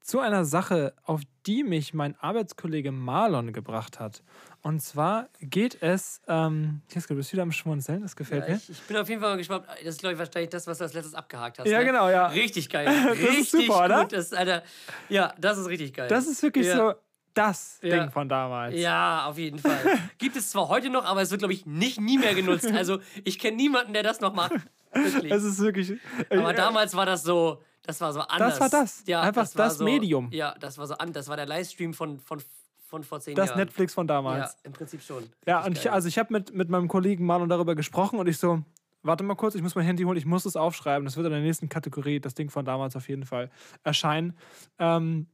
zu einer Sache, auf die mich mein Arbeitskollege Marlon gebracht hat. Und zwar geht es, ähm, Jeske, du bist wieder am Schmunzeln, das gefällt Ja, mir. ich, ich bin auf jeden Fall gespannt. Das ist, glaube ich, wahrscheinlich das, was du als letztes abgehakt hast. Ja, ne? genau, ja. Richtig geil. [laughs] ist Richtig super, oder? gut. Das, Alter, ja, das ist richtig geil. Das ist wirklich ja. so, das Ja. Ding von damals. Ja, auf jeden Fall. [laughs] Gibt es zwar heute noch, aber es wird, glaube ich, nicht nie mehr genutzt. Also ich kenne niemanden, der das noch macht. Wirklich. Es ist wirklich. Aber äh, damals war das so, das war so anders. war das. Ja, Einfach war das so, Medium. Ja, das war so an, das war der Livestream von, von, von vor zehn das Jahren. Netflix von damals. Ja, im Prinzip schon. Ja, und ich, also ich habe mit, mit meinem Kollegen Marlon darüber gesprochen und ich so, warte mal kurz, ich muss mein Handy holen, ich muss es aufschreiben. Das wird in der nächsten Kategorie, das Ding von damals auf jeden Fall, erscheinen. Ähm,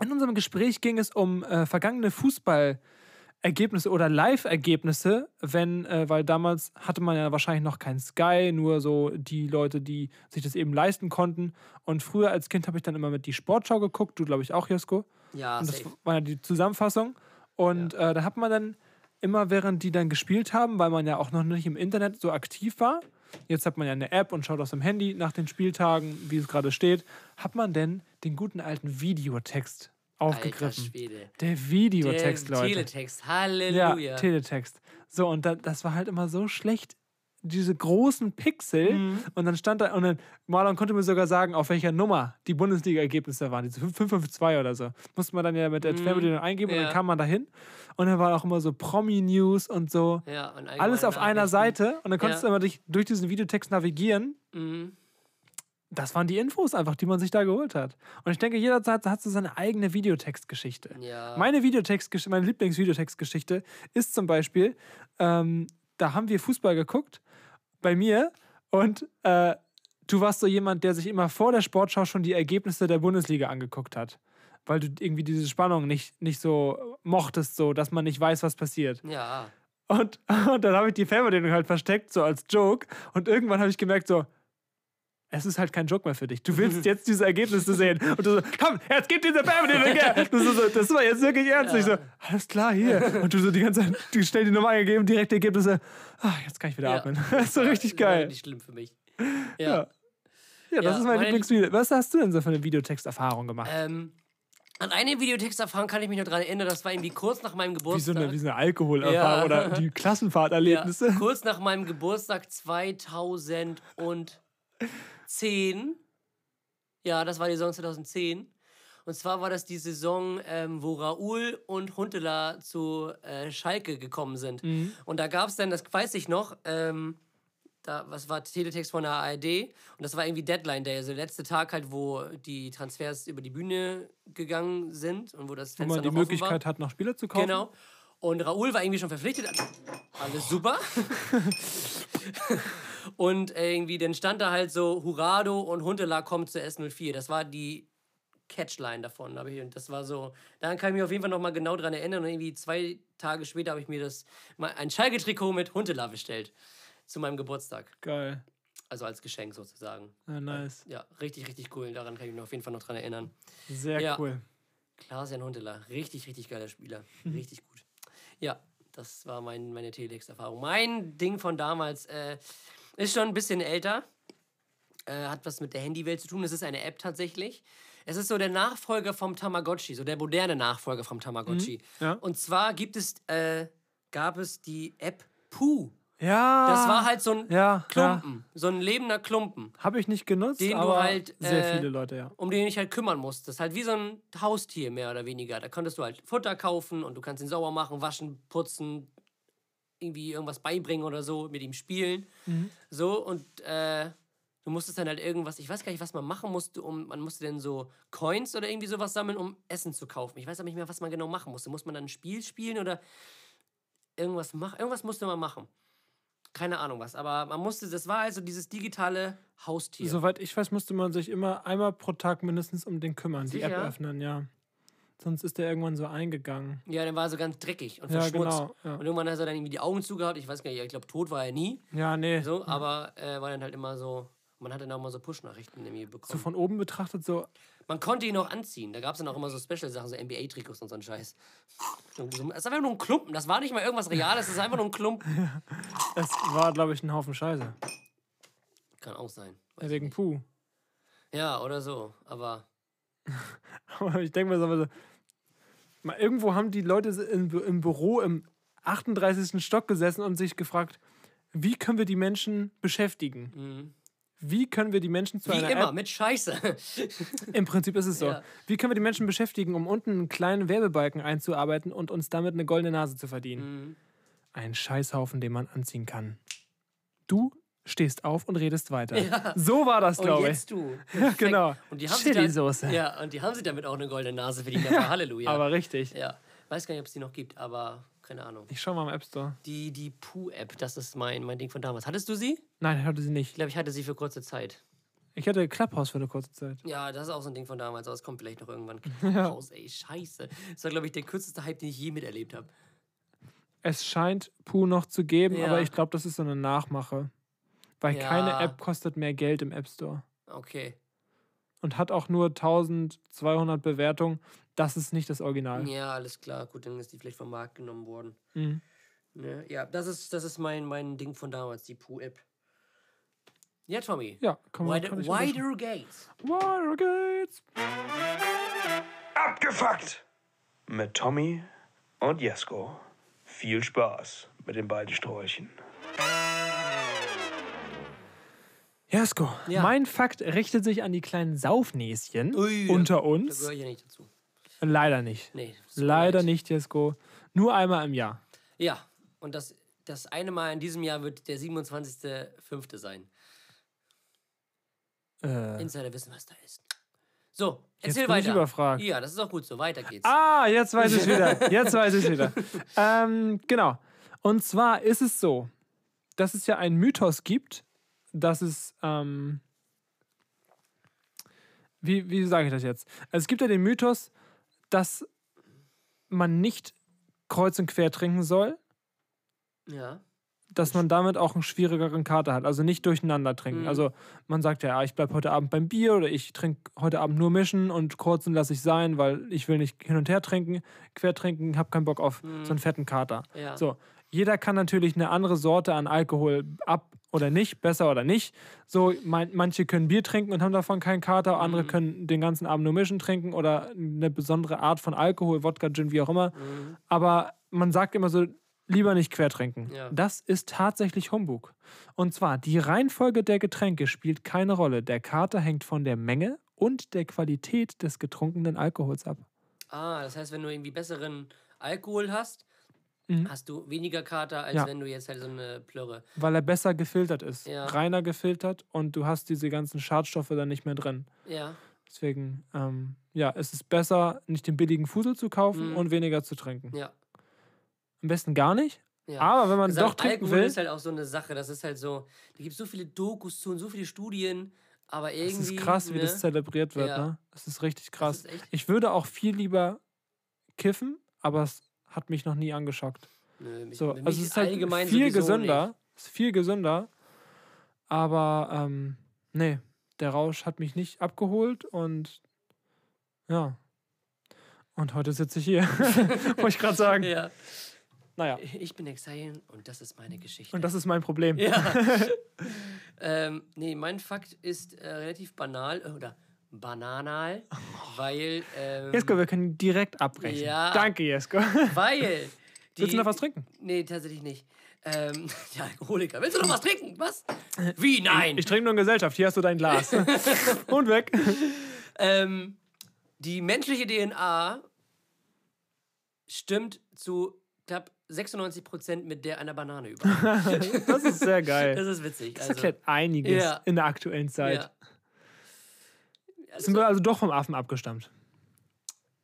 in unserem Gespräch ging es um äh, vergangene Fußballergebnisse oder Live-Ergebnisse, wenn, äh, weil damals hatte man ja wahrscheinlich noch kein Sky, nur so die Leute, die sich das eben leisten konnten. Und früher als Kind habe ich dann immer mit die Sportschau geguckt, du glaube ich auch, Josko. ja, Und das safe. war ja die Zusammenfassung. Und äh, da hat man dann immer, während die dann gespielt haben, weil man ja auch noch nicht im Internet so aktiv war, jetzt hat man ja eine App und schaut aus dem Handy nach den Spieltagen, wie es gerade steht, hat man denn den guten alten Videotext aufgegriffen. Der Videotext, der Leute. Teletext, ja, Halleluja. Teletext. So, und da, das war halt immer so schlecht, diese großen Pixel. Mhm. Und dann stand da, und dann Marlon konnte mir sogar sagen, auf welcher Nummer die Bundesliga-Ergebnisse waren. Diese 552 oder so. Musste man dann ja mit der Fernbedienung eingeben und Mhm. Ja. dann kam man da hin. Und dann war auch immer so Promi-News und so. ja, und Alles auf einer. Seite. Und dann konntest Ja. du immer dich durch diesen Videotext navigieren. Mhm. Das waren die Infos einfach, die man sich da geholt hat. Und ich denke, jeder hat, hat so seine eigene Videotextgeschichte. Ja. Meine Videotextgeschichte, meine Lieblingsvideotextgeschichte ist zum Beispiel, ähm, da haben wir Fußball geguckt bei mir und äh, du warst so jemand, der sich immer vor der Sportschau schon die Ergebnisse der Bundesliga angeguckt hat. Weil du irgendwie diese Spannung nicht, nicht so mochtest, so dass man nicht weiß, was passiert. ja. Und, [laughs] und dann habe ich die Fernbedienung halt versteckt, so als Joke. Und irgendwann habe ich gemerkt, so, es ist halt kein Joke mehr für dich. Du willst [laughs] jetzt diese Ergebnisse sehen. Und du so, komm, jetzt gib diese Fernbedienung her. Du [laughs] so, das war jetzt wirklich ernst. Ich so, alles klar, hier. Und du so die ganze Zeit, du schnell die Nummer eingegeben, direkt die Ergebnisse. Ah, jetzt kann ich wieder Ja. atmen. Das ist so richtig Das geil. Nicht schlimm für mich. Ja. Ja. Ja, das Ja, ist mein Lieblingsvideo. Was hast du denn so für eine Videotexterfahrung gemacht? Ähm, an eine Videotexterfahrung kann ich mich noch dran erinnern, das war irgendwie kurz nach meinem wie, so Geburtstag. eine, wie so eine Alkoholerfahrung Ja. oder die [laughs] ja, Klassenfahrterlebnisse. kurz nach meinem Geburtstag 2010. Ja, das war die Saison 2010. Und zwar war das die Saison, ähm, wo Raoul und Huntela zu äh, Schalke gekommen sind. Mhm. Und da gab es dann, das weiß ich noch, ähm, da, was war Teletext von der ARD und das war irgendwie Deadline Day, also der letzte Tag halt, wo die Transfers über die Bühne gegangen sind und wo das Wo Fenster man die offen war. Möglichkeit hat, noch Spieler zu kaufen. Genau. Und Raoul war irgendwie schon verpflichtet. Alles super. [laughs] und irgendwie, dann stand da halt so, Hurado und Huntela kommen zur S04. Das war die Catchline davon. ich- Und das war so, daran kann ich mich auf jeden Fall noch mal genau dran erinnern. Und irgendwie zwei Tage später habe ich mir das, mal ein Schalke-Trikot mit Huntela bestellt. Zu meinem Geburtstag. Geil. Also als Geschenk sozusagen. Ja, nice. Ja, richtig, richtig cool. Daran kann ich mich auf jeden Fall noch dran erinnern. Sehr Ja. cool. Klaas-Jan Huntela, richtig, richtig geiler Spieler. Mhm. Richtig gut. Ja, das war mein, meine Teletext-Erfahrung. Mein Ding von damals äh, ist schon ein bisschen älter. Äh, hat was mit der Handywelt zu tun. Es ist eine App tatsächlich. Es ist so der Nachfolger vom Tamagotchi, so der moderne Nachfolger vom Tamagotchi. ja. Und zwar gibt es, äh, gab es die App Pooh. Ja. Das war halt so ein ja, Klumpen, so ein lebender Klumpen. Habe ich nicht genutzt, Den du aber halt, sehr äh, viele Leute, ja. um den du dich halt kümmern musstest. Halt wie so ein Haustier mehr oder weniger. Da konntest du halt Futter kaufen und du kannst ihn sauber machen, waschen, putzen, irgendwie irgendwas beibringen oder so, mit ihm spielen. So und äh, du musstest dann halt irgendwas, ich weiß gar nicht, was man machen musste, um, man musste dann so Coins oder irgendwie sowas sammeln, um Essen zu kaufen. Ich weiß aber nicht mehr, was man genau machen musste. Muss man dann ein Spiel spielen oder irgendwas machen? Irgendwas musste man machen. Keine Ahnung was, aber man musste, das war also dieses digitale Haustier. Soweit ich weiß, musste man sich immer einmal pro Tag mindestens um den kümmern, die Sicher? App öffnen, ja. Sonst ist der irgendwann so eingegangen. Ja, der war so ganz dreckig und Ja, verschmutzt. genau, ja. Und irgendwann hat er dann irgendwie die Augen zugehabt. Ich weiß gar nicht, ich glaube, tot war er nie. Ja, nee. So, aber äh, war dann halt immer so. Man hat dann auch mal so Push-Nachrichten irgendwie So bekommen. von oben betrachtet so, Man konnte ihn auch anziehen. Da gab es dann auch immer so Special-Sachen, so NBA-Trikots und so ein Scheiß. Es ist einfach nur ein Klumpen. Das war nicht mal irgendwas Reales, es ist einfach nur ein Klumpen. es war, glaube ich, ein Haufen Scheiße. Kann auch sein. Ja, Wegen Puh. Ja, oder so. Aber [laughs] Aber ich denke mir so, so, mal irgendwo haben die Leute im, im Büro im 38. Stock gesessen und sich gefragt, wie können wir die Menschen beschäftigen? mhm. Wie können wir die Menschen zu Wie einer immer, App mit Scheiße. Im Prinzip ist es so. Ja. Wie können wir die Menschen beschäftigen, um unten einen kleinen Werbebalken einzuarbeiten und uns damit eine goldene Nase zu verdienen? Mhm. Ein Scheißhaufen, den man anziehen kann. Du stehst auf und redest weiter. So war das, glaube ich. jetzt du. [laughs] Genau. Und die haben sich Chili-Soße. dann- Ja, und die haben sie damit auch eine goldene Nase verdient. Aber Halleluja. [laughs] Aber richtig. ja. Weiß gar nicht, ob es die noch gibt, aber keine Ahnung. Ich schau mal im App Store. Die, die Pooh-App, das ist mein, mein Ding von damals. Hattest du sie? Nein, ich hatte sie Ich nicht. glaube, ich hatte sie für kurze Zeit. Ich hatte Clubhouse für eine kurze Zeit. Ja, das ist auch so ein Ding von damals, aber es kommt vielleicht noch irgendwann [laughs] raus. Ey, scheiße. Das war, glaube ich, der kürzeste Hype, den ich je miterlebt habe. Es scheint Pooh noch zu geben, Ja. aber ich glaube, das ist so eine Nachmache. Weil Ja. keine App kostet mehr Geld im App Store. Okay. Und hat auch nur 1200 Bewertungen. Das ist nicht das Original. Ja, alles klar. Gut, dann ist die vielleicht vom Markt genommen worden. Mhm. Ne? Ja, das ist, das ist mein, mein Ding von damals, die Pooh-App. Ja, Tommy. Ja, kann man. Wider, wider Gates. Wider Gates. Abgefuckt! Mit Tommy und Jesko. Viel Spaß mit den beiden Sträuchen. Jasko, Ja. mein Fakt richtet sich an die kleinen Saufnäschen Ui, unter Da uns. gehöre ich ja nicht dazu. Leider nicht. Nee. Leider leid. nicht, Jesko. Nur einmal im Jahr. Ja, und das, das eine Mal in diesem Jahr wird der 27.05. sein. Äh, Insider wissen, was da ist. So, Jetzt erzähl bin ich weiter. überfragt. Ja, das ist auch gut so. Weiter geht's. ah, jetzt weiß ich wieder. [laughs] Jetzt weiß ich wieder. ähm, genau. Und zwar ist es so, dass es ja einen Mythos gibt, dass es. Ähm, wie wie sage ich das jetzt? Also es gibt ja den Mythos, dass man nicht kreuz und quer trinken soll. Ja. dass man damit auch einen schwierigeren Kater hat. Also nicht durcheinander trinken. Mhm. Also man sagt ja, ah, ich bleibe heute Abend beim Bier oder ich trinke heute Abend nur mischen und kurzen lasse ich sein, weil ich will nicht hin und her trinken, quer trinken, habe keinen Bock auf so einen fetten Kater. Mhm. Ja. So, jeder kann natürlich eine andere Sorte an Alkohol ab oder nicht, besser oder nicht. So, mein, manche können Bier trinken und haben davon keinen Kater, andere Mhm. können den ganzen Abend nur mischen trinken oder eine besondere Art von Alkohol, Wodka, Gin, wie auch immer. Mhm. Aber man sagt immer so, lieber nicht quer trinken. Ja. Das ist tatsächlich Humbug. Und zwar, die Reihenfolge der Getränke spielt keine Rolle. Der Kater hängt von der Menge und der Qualität des getrunkenen Alkohols ab. Ah, das heißt, wenn du irgendwie besseren Alkohol hast, Mhm. hast du weniger Kater, als Ja. wenn du jetzt halt so eine Plörre. Weil er besser gefiltert ist. Ja. Reiner gefiltert und du hast diese ganzen Schadstoffe dann nicht mehr drin. Ja. Deswegen, ähm, ja, es ist besser, nicht den billigen Fusel zu kaufen Mhm. und weniger zu trinken. Ja. Am besten gar nicht. ja. Aber wenn man Gesagt, doch trinken Alkohol will, ist halt auch so eine Sache. Das ist halt so, da gibt es so viele Dokus zu und so viele Studien, aber irgendwie. es ist krass, wie ne? das zelebriert wird. Ja. Ne? Das ist richtig krass. Ist. Ich würde auch viel lieber kiffen, aber es hat mich noch nie angeschockt. Nö, mich, So, mich also es ist halt viel gesünder. Es ist viel gesünder. Aber ähm, nee, der Rausch hat mich nicht abgeholt und ja. Und heute sitze ich hier. [laughs] Wollte ich gerade sagen. Nicht. Ja. Naja. Ich bin Exile und das ist meine Geschichte. Und das ist mein Problem. Ja. [laughs] ähm, nee, mein Fakt ist äh, relativ banal äh, oder bananal, weil. Ähm, Jesko, wir können direkt abbrechen. Ja. Danke, Jesko. Weil. Die, [laughs] Willst du noch was trinken? Nee, tatsächlich nicht. Ähm, [laughs] der Alkoholiker. Willst du noch was trinken? Was? Wie? Nein! Ich trinke nur in Gesellschaft. Hier hast du dein Glas. [laughs] Und weg. Ähm, die menschliche DNA stimmt zu knapp 96% mit der einer Banane überein. Das ist sehr geil. Das ist witzig. Das Also, erklärt einiges Ja. in der aktuellen Zeit. ja. Sind wir also doch vom Affen abgestammt?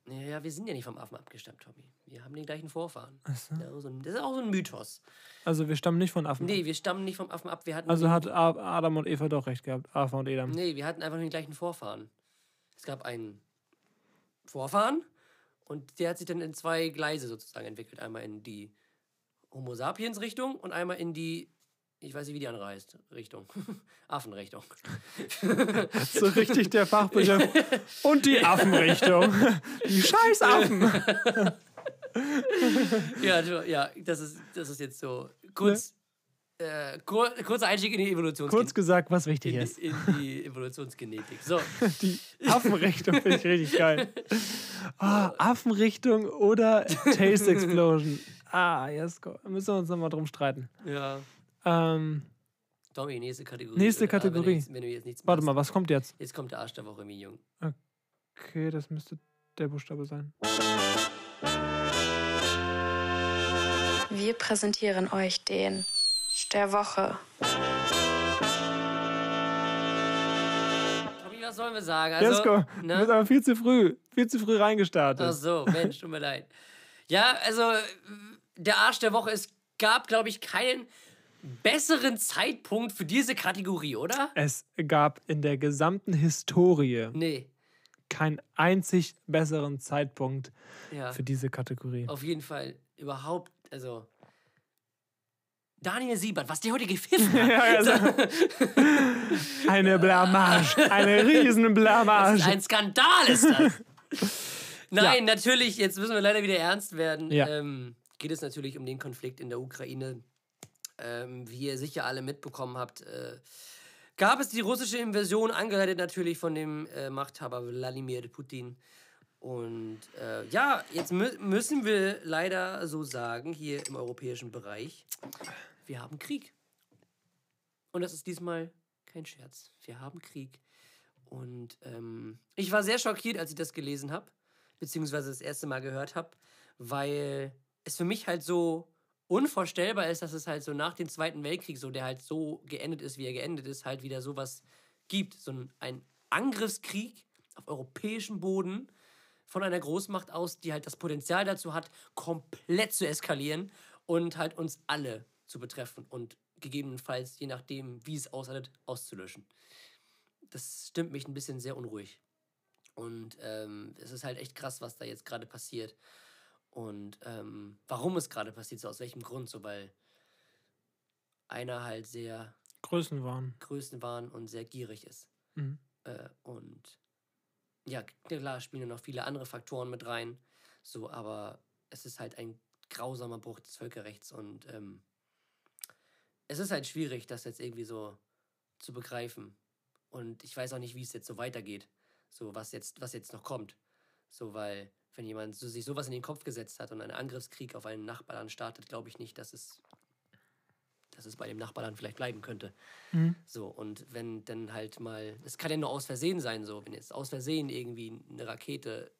ja, wir sind ja nicht vom Affen abgestammt, Tommy. Wir haben den gleichen Vorfahren. So. Das ist auch so ein- Mythos. Also wir stammen nicht von Affen. ab. Nee, wir stammen nicht vom Affen ab. Wir hatten Also hat A- Adam und Eva doch recht gehabt. Ava und Edam. Nee, wir hatten einfach nur den gleichen Vorfahren. Es gab einen Vorfahren und der hat sich dann in zwei Gleise sozusagen entwickelt. Einmal in die Homo sapiens Richtung und einmal in die, ich weiß nicht, wie die andere heißt, Richtung. [laughs] Affenrichtung. So richtig der Fachbegriff. [laughs] Und die Affenrichtung. Die scheiß Affen. [laughs] ja, ja das, ist, das ist jetzt so kurz, äh, kur, kurzer Einstieg in die Evolutionsgenetik. Kurz gesagt, was wichtig in, ist. in die Evolutionsgenetik. So, Die Affenrichtung finde ich richtig geil. Ah, Affenrichtung oder Taste Explosion. Ah, Jesko. Da müssen wir uns nochmal drum streiten. ja. Ähm, Tommy, nächste Kategorie. Nächste Oder, wenn du Kategorie. Wenn du jetzt nichts Warte machst. mal, was kommt jetzt? Jetzt kommt der Arsch der Woche, Jung. Okay, das müsste der Buchstabe sein. Wir präsentieren euch den der Woche. Tommy, was sollen wir sagen? Also, Jesko, du ne? bist aber viel zu früh, viel zu früh reingestartet. Ach so, Mensch, tut mir leid. Ja, also der Arsch der Woche, es gab, glaube ich, keinen besseren Zeitpunkt für diese Kategorie, oder? Es gab in der gesamten Historie Nee, keinen einzig besseren Zeitpunkt ja, für diese Kategorie. auf jeden Fall überhaupt, also Daniel Siebert, was der heute gepfiffen hat. [laughs] Ja, also, [laughs] eine Blamage, eine riesen Das Blamage. ist ein Skandal ist das. [laughs] Nein, natürlich, jetzt müssen wir leider wieder ernst werden. Ja. Ähm, geht es natürlich um den Konflikt in der Ukraine. Ähm, wie ihr sicher alle mitbekommen habt, äh, gab es die russische Invasion, angeleitet natürlich von dem äh, Machthaber Wladimir Putin. Und äh, ja, jetzt mü müssen wir leider so sagen, hier im europäischen Bereich, wir haben Krieg. Und das ist diesmal kein Scherz. Wir haben Krieg. Und ähm, ich war sehr schockiert, als ich das gelesen habe, beziehungsweise das erste Mal gehört habe, weil es für mich halt so unvorstellbar ist, dass es halt so nach dem Zweiten Weltkrieg, so der halt so geendet ist, wie er geendet ist, halt wieder sowas gibt. So ein, Angriffskrieg auf europäischem Boden von einer Großmacht aus, die halt das Potenzial dazu hat, komplett zu eskalieren und halt uns alle zu betreffen und gegebenenfalls, je nachdem, wie es ausartet, auszulöschen das stimmt mich ein bisschen sehr unruhig. Und ähm, es ist halt echt krass, was da jetzt gerade passiert. Und ähm, warum es gerade passiert, so aus welchem Grund, so weil einer halt sehr Größenwahn. größenwahn und sehr gierig ist. Mhm. Äh, und ja, klar spielen noch viele andere Faktoren mit rein. So, aber es ist halt ein grausamer Bruch des Völkerrechts und ähm, es ist halt schwierig, das jetzt irgendwie so zu begreifen. Und ich weiß auch nicht, wie es jetzt so weitergeht. So, was jetzt, was jetzt noch kommt. So, weil, wenn jemand so, sich sowas in den Kopf gesetzt hat und einen Angriffskrieg auf einen Nachbarland startet, glaube ich nicht, dass es, dass es bei dem Nachbarland vielleicht bleiben könnte. So, und wenn dann halt mal, es kann ja nur aus Versehen sein, so, wenn jetzt aus Versehen irgendwie eine Rakete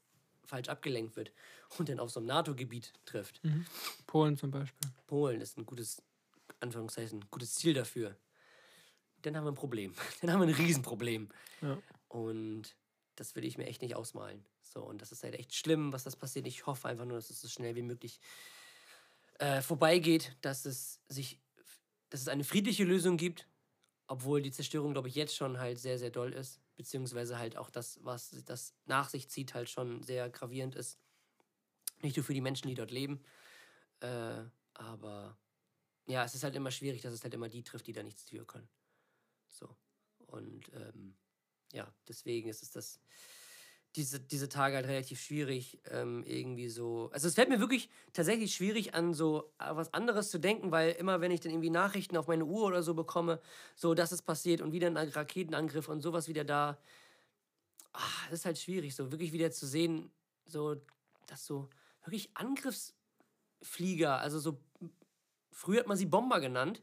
falsch abgelenkt wird und dann auf so einem NATO-Gebiet trifft. Polen zum Beispiel. Polen ist ein gutes, Anführungszeichen, gutes Ziel dafür. Dann haben wir ein Problem. [laughs] Dann haben wir ein Riesenproblem. Ja. Und das will ich mir echt nicht ausmalen. So, und das ist halt echt schlimm, was das passiert. Ich hoffe einfach nur, dass es so schnell wie möglich äh, vorbeigeht, dass es sich, dass es eine friedliche Lösung gibt, obwohl die Zerstörung, glaube ich, jetzt schon halt sehr, sehr doll ist. Beziehungsweise halt auch das, was das nach sich zieht, halt schon sehr gravierend ist. Nicht nur für die Menschen, die dort leben, äh, aber ja, es ist halt immer schwierig, dass es halt immer die trifft, die da nichts für können. So. Und ähm, ja, deswegen ist es das, diese, diese Tage halt relativ schwierig, ähm, irgendwie so. Also es fällt mir wirklich tatsächlich schwierig an, so äh, was anderes zu denken, weil immer, wenn ich dann irgendwie Nachrichten auf meine Uhr oder so bekomme, so, dass es passiert und wieder ein Raketenangriff und sowas wieder da, ah, das ist halt schwierig, so wirklich wieder zu sehen, so, dass so wirklich Angriffsflieger, also so, früher hat man sie Bomber genannt,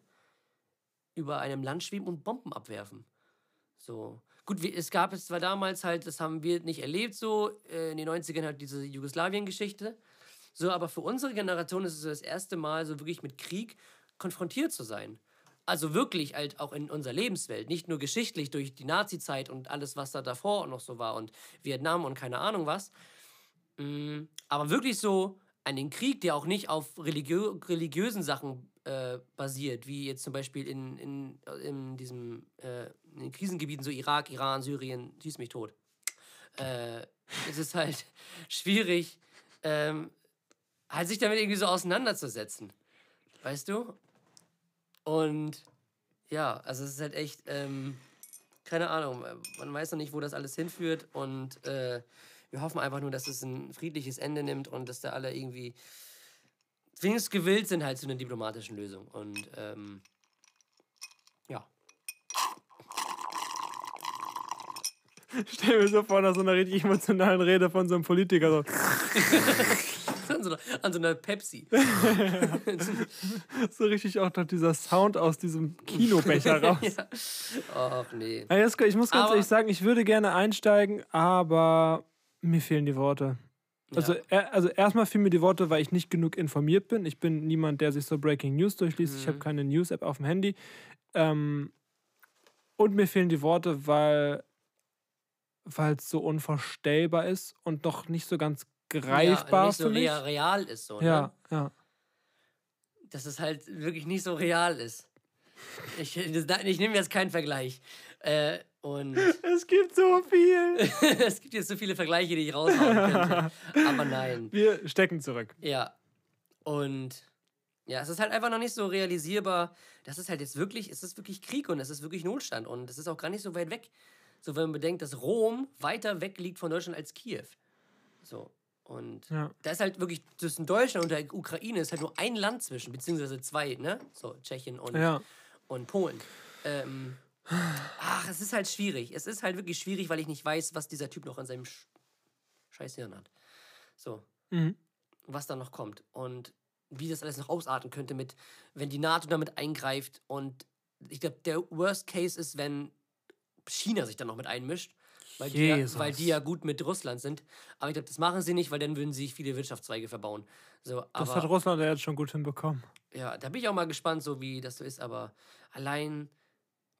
über einem Land schweben und Bomben abwerfen. So. Gut, es gab es zwar damals halt, das haben wir nicht erlebt, so, äh, in den 90ern halt diese Jugoslawien-Geschichte. So, aber für unsere Generation ist es das erste Mal so wirklich mit Krieg konfrontiert zu sein. Also wirklich halt auch in unserer Lebenswelt, nicht nur geschichtlich durch die Nazi-Zeit und alles, was da davor noch so war und Vietnam und keine Ahnung was. Mm, aber wirklich so einen Krieg, der auch nicht auf religiö religiösen Sachen äh, basiert, wie jetzt zum Beispiel in, in, in diesem äh, in Krisengebieten so Irak, Iran, Syrien, schieß mich tot. Äh, es ist halt [laughs] schwierig, ähm, halt sich damit irgendwie so auseinanderzusetzen. Weißt du? Und ja, also es ist halt echt, ähm, keine Ahnung, man weiß noch nicht, wo das alles hinführt und äh, wir hoffen einfach nur, dass es ein friedliches Ende nimmt und dass da alle irgendwie wenigstens gewillt sind halt zu einer diplomatischen Lösung. Und ähm, ja. [laughs] Stell mir so vor, nach so einer richtig emotionalen Rede von so einem Politiker. So. [laughs] an, so einer, an so einer Pepsi. [laughs] So richtig auch noch dieser Sound aus diesem Kinobecher raus. ja. Ach nee. Ich muss ganz Aber- ehrlich sagen, ich würde gerne einsteigen, aber mir fehlen die Worte. Also, Ja. er, also erstmal fehlen mir die Worte, weil ich nicht genug informiert bin. Ich bin niemand, der sich so Breaking News durchliest. Ich habe Mhm. keine News-App auf dem Handy. Ähm, und mir fehlen die Worte, weil es so unvorstellbar ist und noch nicht so ganz greifbar ja, nicht so rea- real ist so. ja, Ne? ja. Dass es halt wirklich nicht so real ist. Ich, ich nehme jetzt keinen Vergleich. Äh, und [laughs] Es gibt so viel. [laughs] es gibt jetzt so viele Vergleiche, die ich raushauen könnte. Aber nein. Wir stecken zurück. Ja. Und ja, es ist halt einfach noch nicht so realisierbar. Das ist halt jetzt wirklich, es ist wirklich Krieg und es ist wirklich Notstand. Und es ist auch gar nicht so weit weg. So, wenn man bedenkt, dass Rom weiter weg liegt von Deutschland als Kiew. So. Und Ja. da ist halt wirklich zwischen Deutschland und der Ukraine ist halt nur ein Land zwischen, beziehungsweise zwei, ne? So, Tschechien und, Ja. und Polen. Ähm, ach, es ist halt schwierig. Es ist halt wirklich schwierig, weil ich nicht weiß, was dieser Typ noch an seinem Sch Scheißhirn hat. So. Mhm. Was da noch kommt. Und wie das alles noch ausarten könnte mit, wenn die NATO damit eingreift. Und ich glaube, der Worst Case ist, wenn China sich dann noch mit einmischt. Weil die, ja, weil die ja gut mit Russland sind. Aber ich glaube, das machen sie nicht, weil dann würden sie sich viele Wirtschaftszweige verbauen. So, Das aber, hat Russland ja jetzt schon gut hinbekommen. ja, da bin ich auch mal gespannt, so wie das so ist. Aber allein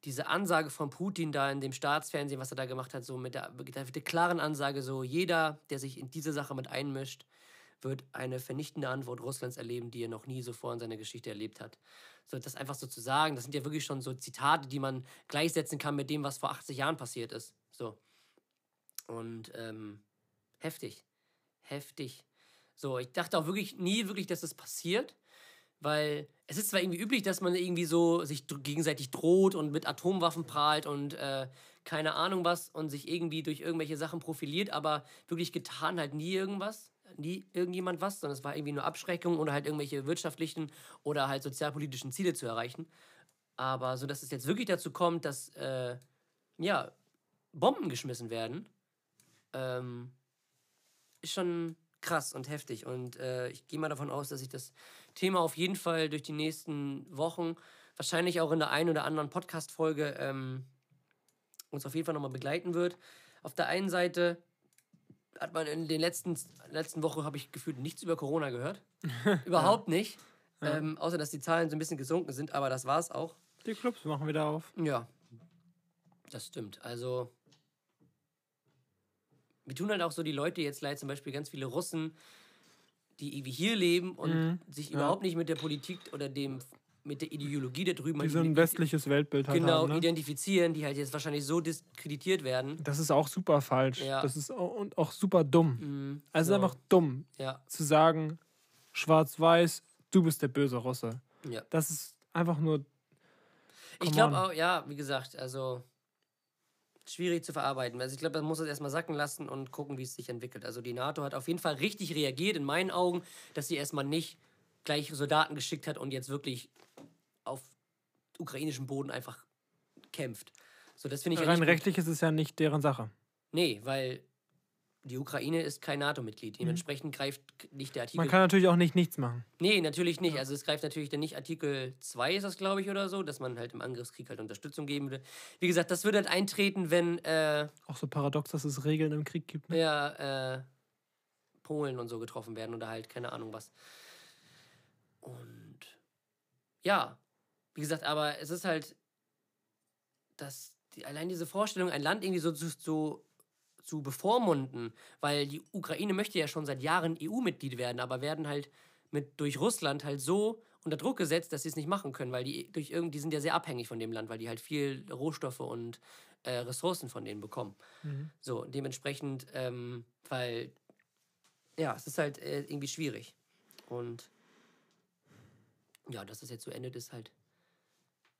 diese Ansage von Putin da in dem Staatsfernsehen, was er da gemacht hat, so mit der, mit der klaren Ansage, so jeder, der sich in diese Sache mit einmischt, wird eine vernichtende Antwort Russlands erleben, die er noch nie so vor in seiner Geschichte erlebt hat. So, das einfach so zu sagen, das sind ja wirklich schon so Zitate, die man gleichsetzen kann mit dem, was vor 80 Jahren passiert ist. So. Und ähm, heftig. Heftig. So, ich dachte auch wirklich nie wirklich, dass das passiert, weil es ist zwar irgendwie üblich, dass man irgendwie so sich gegenseitig droht und mit Atomwaffen prahlt und äh, keine Ahnung was und sich irgendwie durch irgendwelche Sachen profiliert, aber wirklich getan halt nie irgendwas, nie irgendjemand was, sondern es war irgendwie nur Abschreckung oder halt irgendwelche wirtschaftlichen oder halt sozialpolitischen Ziele zu erreichen. Aber so, dass es jetzt wirklich dazu kommt, dass äh, ja, Bomben geschmissen werden, ähm, ist schon krass und heftig. Und äh, ich gehe mal davon aus, dass sich das Thema auf jeden Fall durch die nächsten Wochen, wahrscheinlich auch in der einen oder anderen Podcast-Folge, ähm, uns auf jeden Fall nochmal begleiten wird. Auf der einen Seite hat man in den letzten, letzten Wochen, habe ich gefühlt, nichts über Corona gehört. [laughs] Überhaupt nicht. Ähm, außer, dass die Zahlen so ein bisschen gesunken sind, aber das war es auch. Die Clubs machen wieder auf. Ja, das stimmt. Also, wir tun halt auch so die Leute jetzt leid, zum Beispiel ganz viele Russen, die irgendwie hier leben und Mhm. sich überhaupt nicht mit der Politik oder dem mit der Ideologie da drüben Die so ein westliches Weltbild halt genau haben. Ne? identifizieren, die halt jetzt wahrscheinlich so diskreditiert werden. Das ist auch super falsch. Ja. Das ist auch, und auch super dumm. Mhm, Also so. einfach dumm Ja, zu sagen, schwarz-weiß, du bist der böse Russe. ja. Das ist einfach nur. Ich glaube auch, ja, wie gesagt, also schwierig zu verarbeiten. Also ich glaube, man muss es erstmal sacken lassen und gucken, wie es sich entwickelt. Also die NATO hat auf jeden Fall richtig reagiert, in meinen Augen, dass sie erstmal nicht gleich Soldaten geschickt hat und jetzt wirklich auf ukrainischem Boden einfach kämpft. So, das finde ich ja Rein gut. rechtlich ist es ja nicht deren Sache. Nee, weil die Ukraine ist kein NATO-Mitglied. Dementsprechend greift nicht der Artikel. Mhm. Man kann natürlich auch nicht nichts machen. Nee, natürlich nicht. Also es greift natürlich dann nicht Artikel 2 ist das, glaube ich, oder so, dass man halt im Angriffskrieg halt Unterstützung geben würde. Wie gesagt, das würde halt eintreten, wenn äh, Auch so paradox, dass es Regeln im Krieg gibt. Ne? ja, äh, Polen und so getroffen werden oder halt keine Ahnung was. Und ja, wie gesagt, aber es ist halt, dass die, allein diese Vorstellung, ein Land irgendwie so zu, zu, zu bevormunden, weil die Ukraine möchte ja schon seit Jahren EU-Mitglied werden, aber werden halt mit durch Russland halt so unter Druck gesetzt, dass sie es nicht machen können, weil die durch irgend, die sind ja sehr abhängig von dem Land, weil die halt viel Rohstoffe und äh, Ressourcen von denen bekommen. Mhm. So, dementsprechend, ähm, weil, ja, es ist halt äh, irgendwie schwierig. Und ja, dass es jetzt so endet, ist halt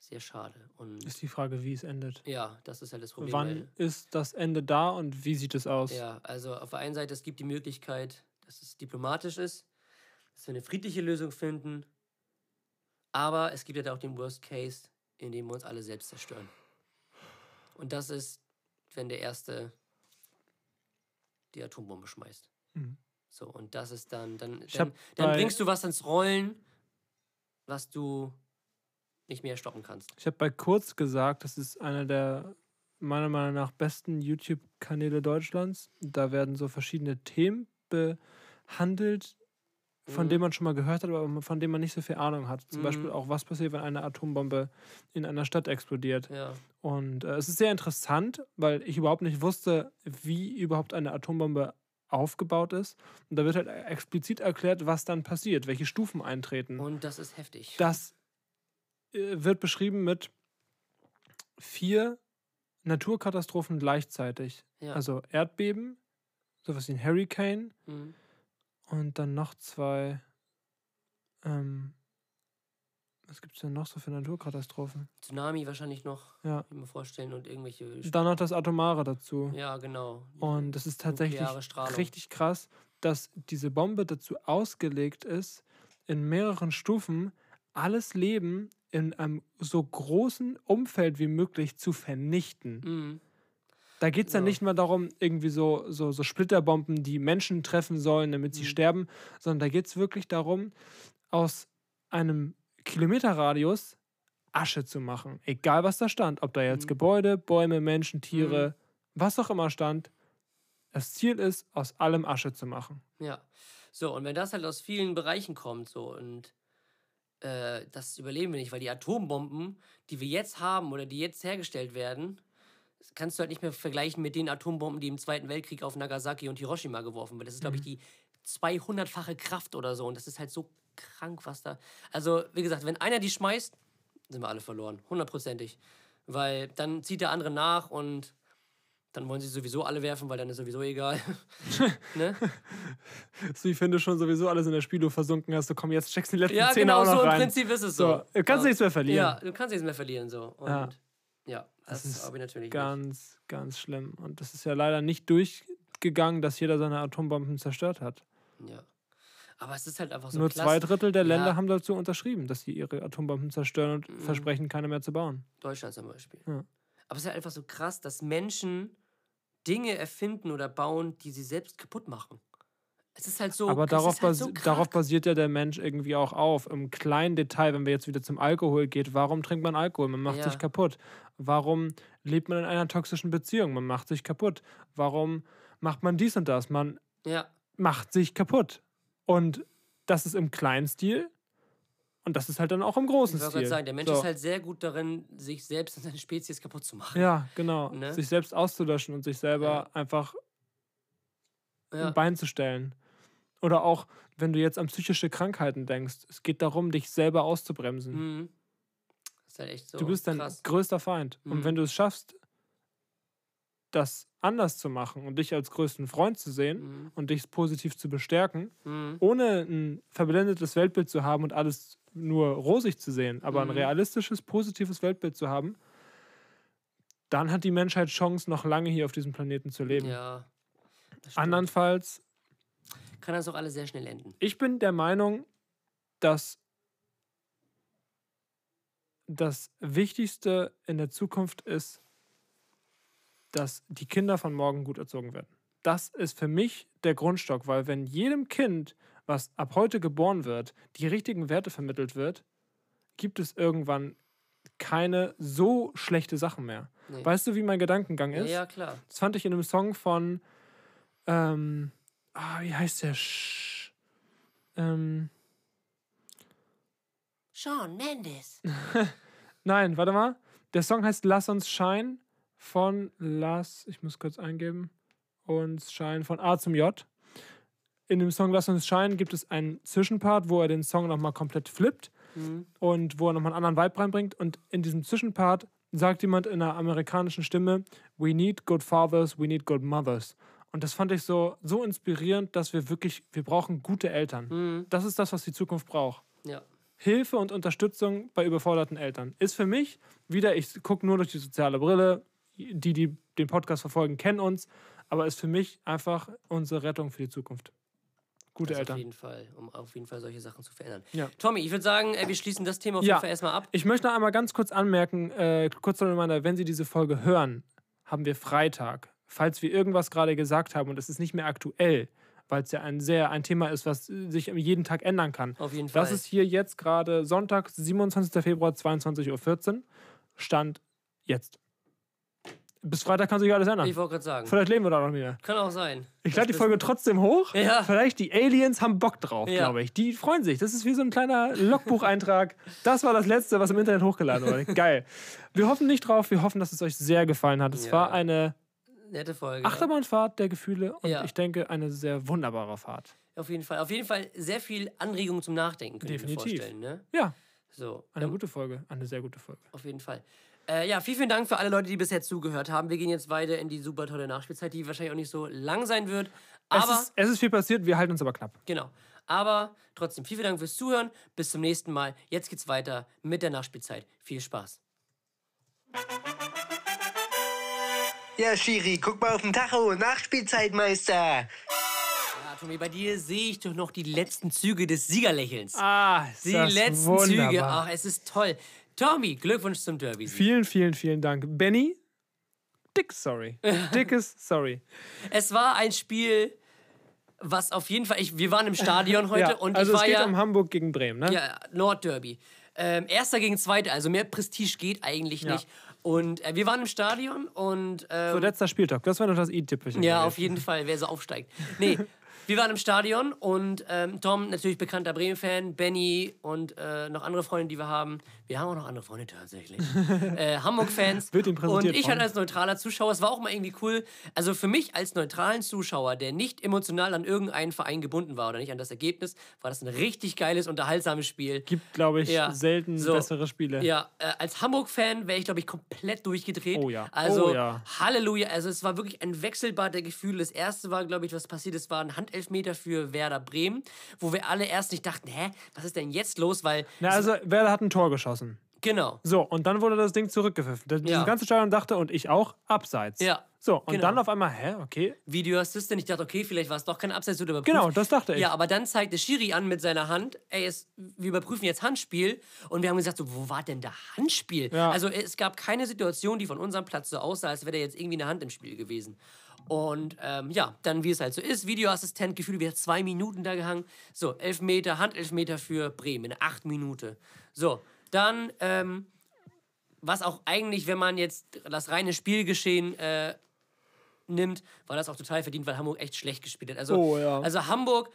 sehr schade. Und Ist die Frage, wie es endet. ja, das ist halt das Problem. Wann ist das Ende da und wie sieht es aus? Ja, also auf der einen Seite, es gibt die Möglichkeit, dass es diplomatisch ist, dass wir eine friedliche Lösung finden. Aber es gibt halt auch den Worst Case, in dem wir uns alle selbst zerstören. Und das ist, wenn der Erste die Atombombe schmeißt. Mhm. So, und das ist dann, dann, dann, dann bringst du was ins Rollen, was du nicht mehr stoppen kannst. Ich habe bei Kurz gesagt, das ist einer der meiner Meinung nach besten YouTube-Kanäle Deutschlands. Da werden so verschiedene Themen behandelt, von Mhm. denen man schon mal gehört hat, aber von denen man nicht so viel Ahnung hat. Zum Mhm. Beispiel auch, was passiert, wenn eine Atombombe in einer Stadt explodiert. Ja. Und äh, es ist sehr interessant, weil ich überhaupt nicht wusste, wie überhaupt eine Atombombe aufgebaut ist. Und da wird halt explizit erklärt, was dann passiert, welche Stufen eintreten. Und das ist heftig. Das wird beschrieben mit vier Naturkatastrophen gleichzeitig. ja. Also Erdbeben, sowas wie ein Hurricane mhm. und dann noch zwei. Ähm, was gibt es denn noch so für Naturkatastrophen? Tsunami wahrscheinlich noch, Ja. ich mir vorstellen, und irgendwelche. Dann noch das Atomare dazu. ja, genau. Und es ist tatsächlich richtig krass, dass diese Bombe dazu ausgelegt ist, in mehreren Stufen alles Leben in einem so großen Umfeld wie möglich zu vernichten. Mhm. Da geht es dann Ja. nicht mal darum, irgendwie so, so, so Splitterbomben, die Menschen treffen sollen, damit sie Mhm. sterben, sondern da geht es wirklich darum, aus einem Kilometerradius Asche zu machen. Egal, was da stand. Ob da jetzt Mhm. Gebäude, Bäume, Menschen, Tiere, was auch immer stand. Das Ziel ist, aus allem Asche zu machen. Ja. So, und wenn das halt aus vielen Bereichen kommt, so, und äh, das überleben wir nicht, weil die Atombomben, die wir jetzt haben oder die jetzt hergestellt werden, kannst du halt nicht mehr vergleichen mit den Atombomben, die im Zweiten Weltkrieg auf Nagasaki und Hiroshima geworfen wurden. Das ist, glaube ich, die 200-fache Kraft oder so. Und das ist halt so krank, was da. Also, wie gesagt, wenn einer die schmeißt, sind wir alle verloren. Hundertprozentig. Weil dann zieht der andere nach und dann wollen sie sowieso alle werfen, weil dann ist sowieso egal. [laughs] ne? So, ich finde schon sowieso alles in der Spielo versunken hast. Du komm, jetzt checkst die letzten Ja, Zehner genau, auch noch so im rein. Prinzip ist es so. So, du kannst Ja. nichts mehr verlieren. Ja, du kannst nichts mehr verlieren, so. Und Ja. ja, das, Das ist ich natürlich nicht. Ganz, ganz schlimm. Und das ist ja leider nicht durchgegangen, dass jeder seine Atombomben zerstört hat. Ja. Aber es ist halt einfach so Nur klasse. zwei Drittel der Länder Ja. haben dazu unterschrieben, dass sie ihre Atombomben zerstören und Mhm. versprechen, keine mehr zu bauen. Deutschland zum Beispiel. Ja. Aber es ist halt einfach so krass, dass Menschen Dinge erfinden oder bauen, die sie selbst kaputt machen. Es ist halt so. Aber darauf, halt so darauf basiert ja der Mensch irgendwie auch auf. Im kleinen Detail, wenn wir jetzt wieder zum Alkohol geht, warum trinkt man Alkohol? Man macht Ja. sich kaputt. Warum lebt man in einer toxischen Beziehung? Man macht sich kaputt. Warum macht man dies und das? Man Ja, macht sich kaputt. Und das ist im kleinen Stil und das ist halt dann auch im ich großen wollte Stil. sagen, der Mensch So. ist halt sehr gut darin, sich selbst und seine Spezies kaputt zu machen. Ja, genau. Ne? Sich selbst auszulöschen und sich selber Ja. einfach Ja. ein Bein zu stellen. Oder auch, wenn du jetzt an psychische Krankheiten denkst, es geht darum, dich selber auszubremsen. Mhm. Das ist halt echt so. du bist dein krass. größter Feind. Und Mhm. wenn du es schaffst, das anders zu machen und dich als größten Freund zu sehen Mhm. und dich positiv zu bestärken, Mhm. ohne ein verblendetes Weltbild zu haben und alles nur rosig zu sehen, aber ein Mhm. realistisches, positives Weltbild zu haben, dann hat die Menschheit Chance, noch lange hier auf diesem Planeten zu leben. Ja. Andernfalls, Kann das auch alles sehr schnell enden. ich bin der Meinung, dass das Wichtigste in der Zukunft ist, dass die Kinder von morgen gut erzogen werden. Das ist für mich der Grundstock, weil wenn jedem Kind, was ab heute geboren wird, die richtigen Werte vermittelt wird, gibt es irgendwann keine so schlechte Sachen mehr. Nee. Weißt du, wie mein Gedankengang Ja, ist? ja, klar. Das fand ich in einem Song von, ähm, ah, wie heißt der? Sch ähm, Sean Mendes. [laughs] nein, warte mal. Der Song heißt Lass uns Shine von Lass, ich muss kurz eingeben, uns Shine von A zum J. In dem Song Lass uns Shine gibt es einen Zwischenpart, wo er den Song nochmal komplett flippt Mhm. und wo er nochmal einen anderen Vibe reinbringt. Und in diesem Zwischenpart sagt jemand in einer amerikanischen Stimme, We need good fathers, we need good mothers. Und das fand ich so, so inspirierend, dass wir wirklich, wir brauchen gute Eltern. Mhm. Das ist das, was die Zukunft braucht. Ja. Hilfe und Unterstützung bei überforderten Eltern. Ist für mich, wieder, ich gucke nur durch die soziale Brille, die, die den Podcast verfolgen, kennen uns, aber ist für mich einfach unsere Rettung für die Zukunft. Gute das Auf Eltern. jeden Fall, um auf jeden Fall solche Sachen zu verändern. Ja. Tommy, ich würde sagen, äh, wir schließen das Thema auf Ja. jeden Fall erstmal ab. Ich möchte noch einmal ganz kurz anmerken, äh, kurz noch Reminder, wenn Sie diese Folge hören, haben wir Freitag. Falls wir irgendwas gerade gesagt haben und es ist nicht mehr aktuell, weil es ja ein sehr ein Thema ist, was äh, sich jeden Tag ändern kann. Auf jeden Fall. Das ist hier jetzt gerade Sonntag, 27. Februar, 22.14 Uhr. Stand jetzt. Bis Freitag kann sich alles ändern. Ich wollte gerade sagen. Vielleicht leben wir da noch wieder. Kann auch sein. Ich lade die Folge trotzdem hoch. Ja. Vielleicht die Aliens haben Bock drauf, Ja. glaube ich. Die freuen sich. Das ist wie so ein kleiner Logbucheintrag. Das war das letzte, was im Internet hochgeladen wurde. [laughs] Geil. Wir hoffen nicht drauf. Wir hoffen, dass es euch sehr gefallen hat. Es Ja. war eine Nette Folge. Achterbahnfahrt der Gefühle und Ja. ich denke eine sehr wunderbare Fahrt. Auf jeden Fall. Auf jeden Fall sehr viel Anregung zum Nachdenken, mir Definitiv. vorstellen. Ne? Ja, So, eine ähm, gute Folge. Eine sehr gute Folge. auf jeden Fall. Äh, ja, vielen, vielen Dank für alle Leute, die bisher zugehört haben. Wir gehen jetzt weiter in die super tolle Nachspielzeit, die wahrscheinlich auch nicht so lang sein wird. Aber, es, ist, es ist viel passiert, wir halten uns aber knapp. genau. Aber trotzdem, vielen, vielen Dank fürs Zuhören. Bis zum nächsten Mal. Jetzt geht's weiter mit der Nachspielzeit. Viel Spaß. Ja, Schiri, guck mal auf den Tacho. Nachspielzeitmeister. Ja, Tommy, bei dir sehe ich doch noch die letzten Züge des Siegerlächelns. Ah, ist die das letzten Züge. wunderbar. Ach, es ist toll. Tommy, Glückwunsch zum Derby. Vielen, vielen, vielen Dank. Benny, dick sorry. [laughs] Dickes sorry. Es war ein Spiel, was auf jeden Fall. Ich, wir waren im Stadion [laughs] heute Ja, und also ich es war geht ja. um Hamburg gegen Bremen, ne? Ja, Nordderby. Ähm, erster gegen zweiter, also mehr Prestige geht eigentlich Ja. nicht. Und äh, wir waren im Stadion und. Ähm, So, letzter Spieltag. Das war noch das i-Tippchen. ja, auf jeden Fall, wer so aufsteigt. Nee, [laughs] wir waren im Stadion und ähm, Tom, natürlich bekannter Bremen-Fan, Benny und äh, noch andere Freunde, die wir haben. Wir haben auch noch andere Freunde tatsächlich. [laughs] äh, Hamburg-Fans. Wird ihm präsentiert Und ich halt als neutraler Zuschauer, es war auch mal irgendwie cool. Also für mich als neutralen Zuschauer, der nicht emotional an irgendeinen Verein gebunden war oder nicht an das Ergebnis, war das ein richtig geiles, unterhaltsames Spiel. Gibt, glaube ich, Ja. selten So. bessere Spiele. Ja, äh, als Hamburg-Fan wäre ich, glaube ich, komplett durchgedreht. Oh ja. Also, Oh ja. Halleluja. Also, es war wirklich ein Wechselbad der Gefühle. Das erste war, glaube ich, was passiert ist, war ein Handelfmeter für Werder Bremen, wo wir alle erst nicht dachten, hä, was ist denn jetzt los? Weil, Na, also, Werder hat ein Tor geschossen. Genau. So, und dann wurde das Ding zurückgepfiffen. Das, Ja. ganze Stadion dachte, und ich auch, abseits. Ja, So, und genau. dann auf einmal, hä, okay. Video Assistant. Ich dachte, okay, vielleicht war es doch kein Abseits oder überprüft. Genau, das dachte ich. Ja, aber dann zeigt der Schiri an mit seiner Hand, ey, es, wir überprüfen jetzt Handspiel. Und wir haben gesagt, so, wo war denn da Handspiel? Ja. Also es gab keine Situation, die von unserem Platz so aussah, als wäre da jetzt irgendwie eine Hand im Spiel gewesen. Und ähm, ja, dann wie es halt so ist, Videoassistent, gefühlt wieder zwei Minuten da gehangen. So, Elfmeter, Handelfmeter für Bremen, in acht Minuten. So, dann, ähm, was auch eigentlich, wenn man jetzt das reine Spielgeschehen äh, nimmt, war das auch total verdient, weil Hamburg echt schlecht gespielt hat. Also, Oh, ja. also Hamburg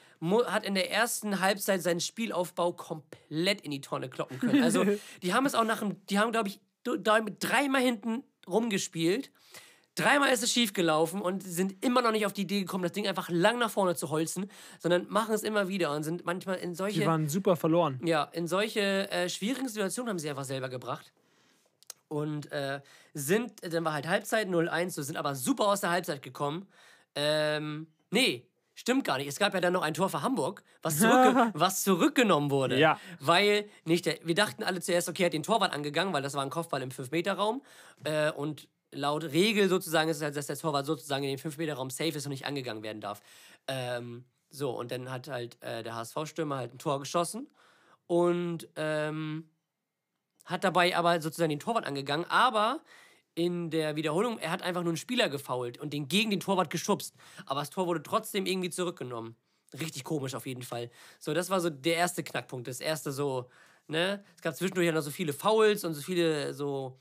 hat in der ersten Halbzeit seinen Spielaufbau komplett in die Tonne kloppen können. Also [laughs] die haben es auch nach dem, die haben, glaube ich, dreimal hinten rumgespielt. Dreimal ist es schief gelaufen und sind immer noch nicht auf die Idee gekommen, das Ding einfach lang nach vorne zu holzen, sondern machen es immer wieder und sind manchmal in Die solche waren super verloren. ja, in solche äh, schwierigen Situationen haben sie einfach selber gebracht. Und äh, sind, dann war halt Halbzeit 0-1, so sind aber super aus der Halbzeit gekommen. Ähm, nee, stimmt gar nicht. Es gab ja dann noch ein Tor für Hamburg, was, zurückge [laughs] was zurückgenommen wurde. Ja. Weil nicht der, wir dachten alle zuerst, okay, er hat den Torwart angegangen, weil das war ein Kopfball im 5-Meter-Raum. Äh, und laut Regel sozusagen ist es halt, dass der Torwart sozusagen in den 5-Meter-Raum safe ist und nicht angegangen werden darf. Ähm, so, und dann hat halt äh, der HSV-Stürmer halt ein Tor geschossen und ähm, hat dabei aber sozusagen den Torwart angegangen, aber in der Wiederholung, er hat einfach nur einen Spieler gefoult und den gegen den Torwart geschubst. Aber das Tor wurde trotzdem irgendwie zurückgenommen. Richtig komisch auf jeden Fall. So, das war so der erste Knackpunkt. Das erste so, ne? Es gab zwischendurch ja noch so viele Fouls und so viele so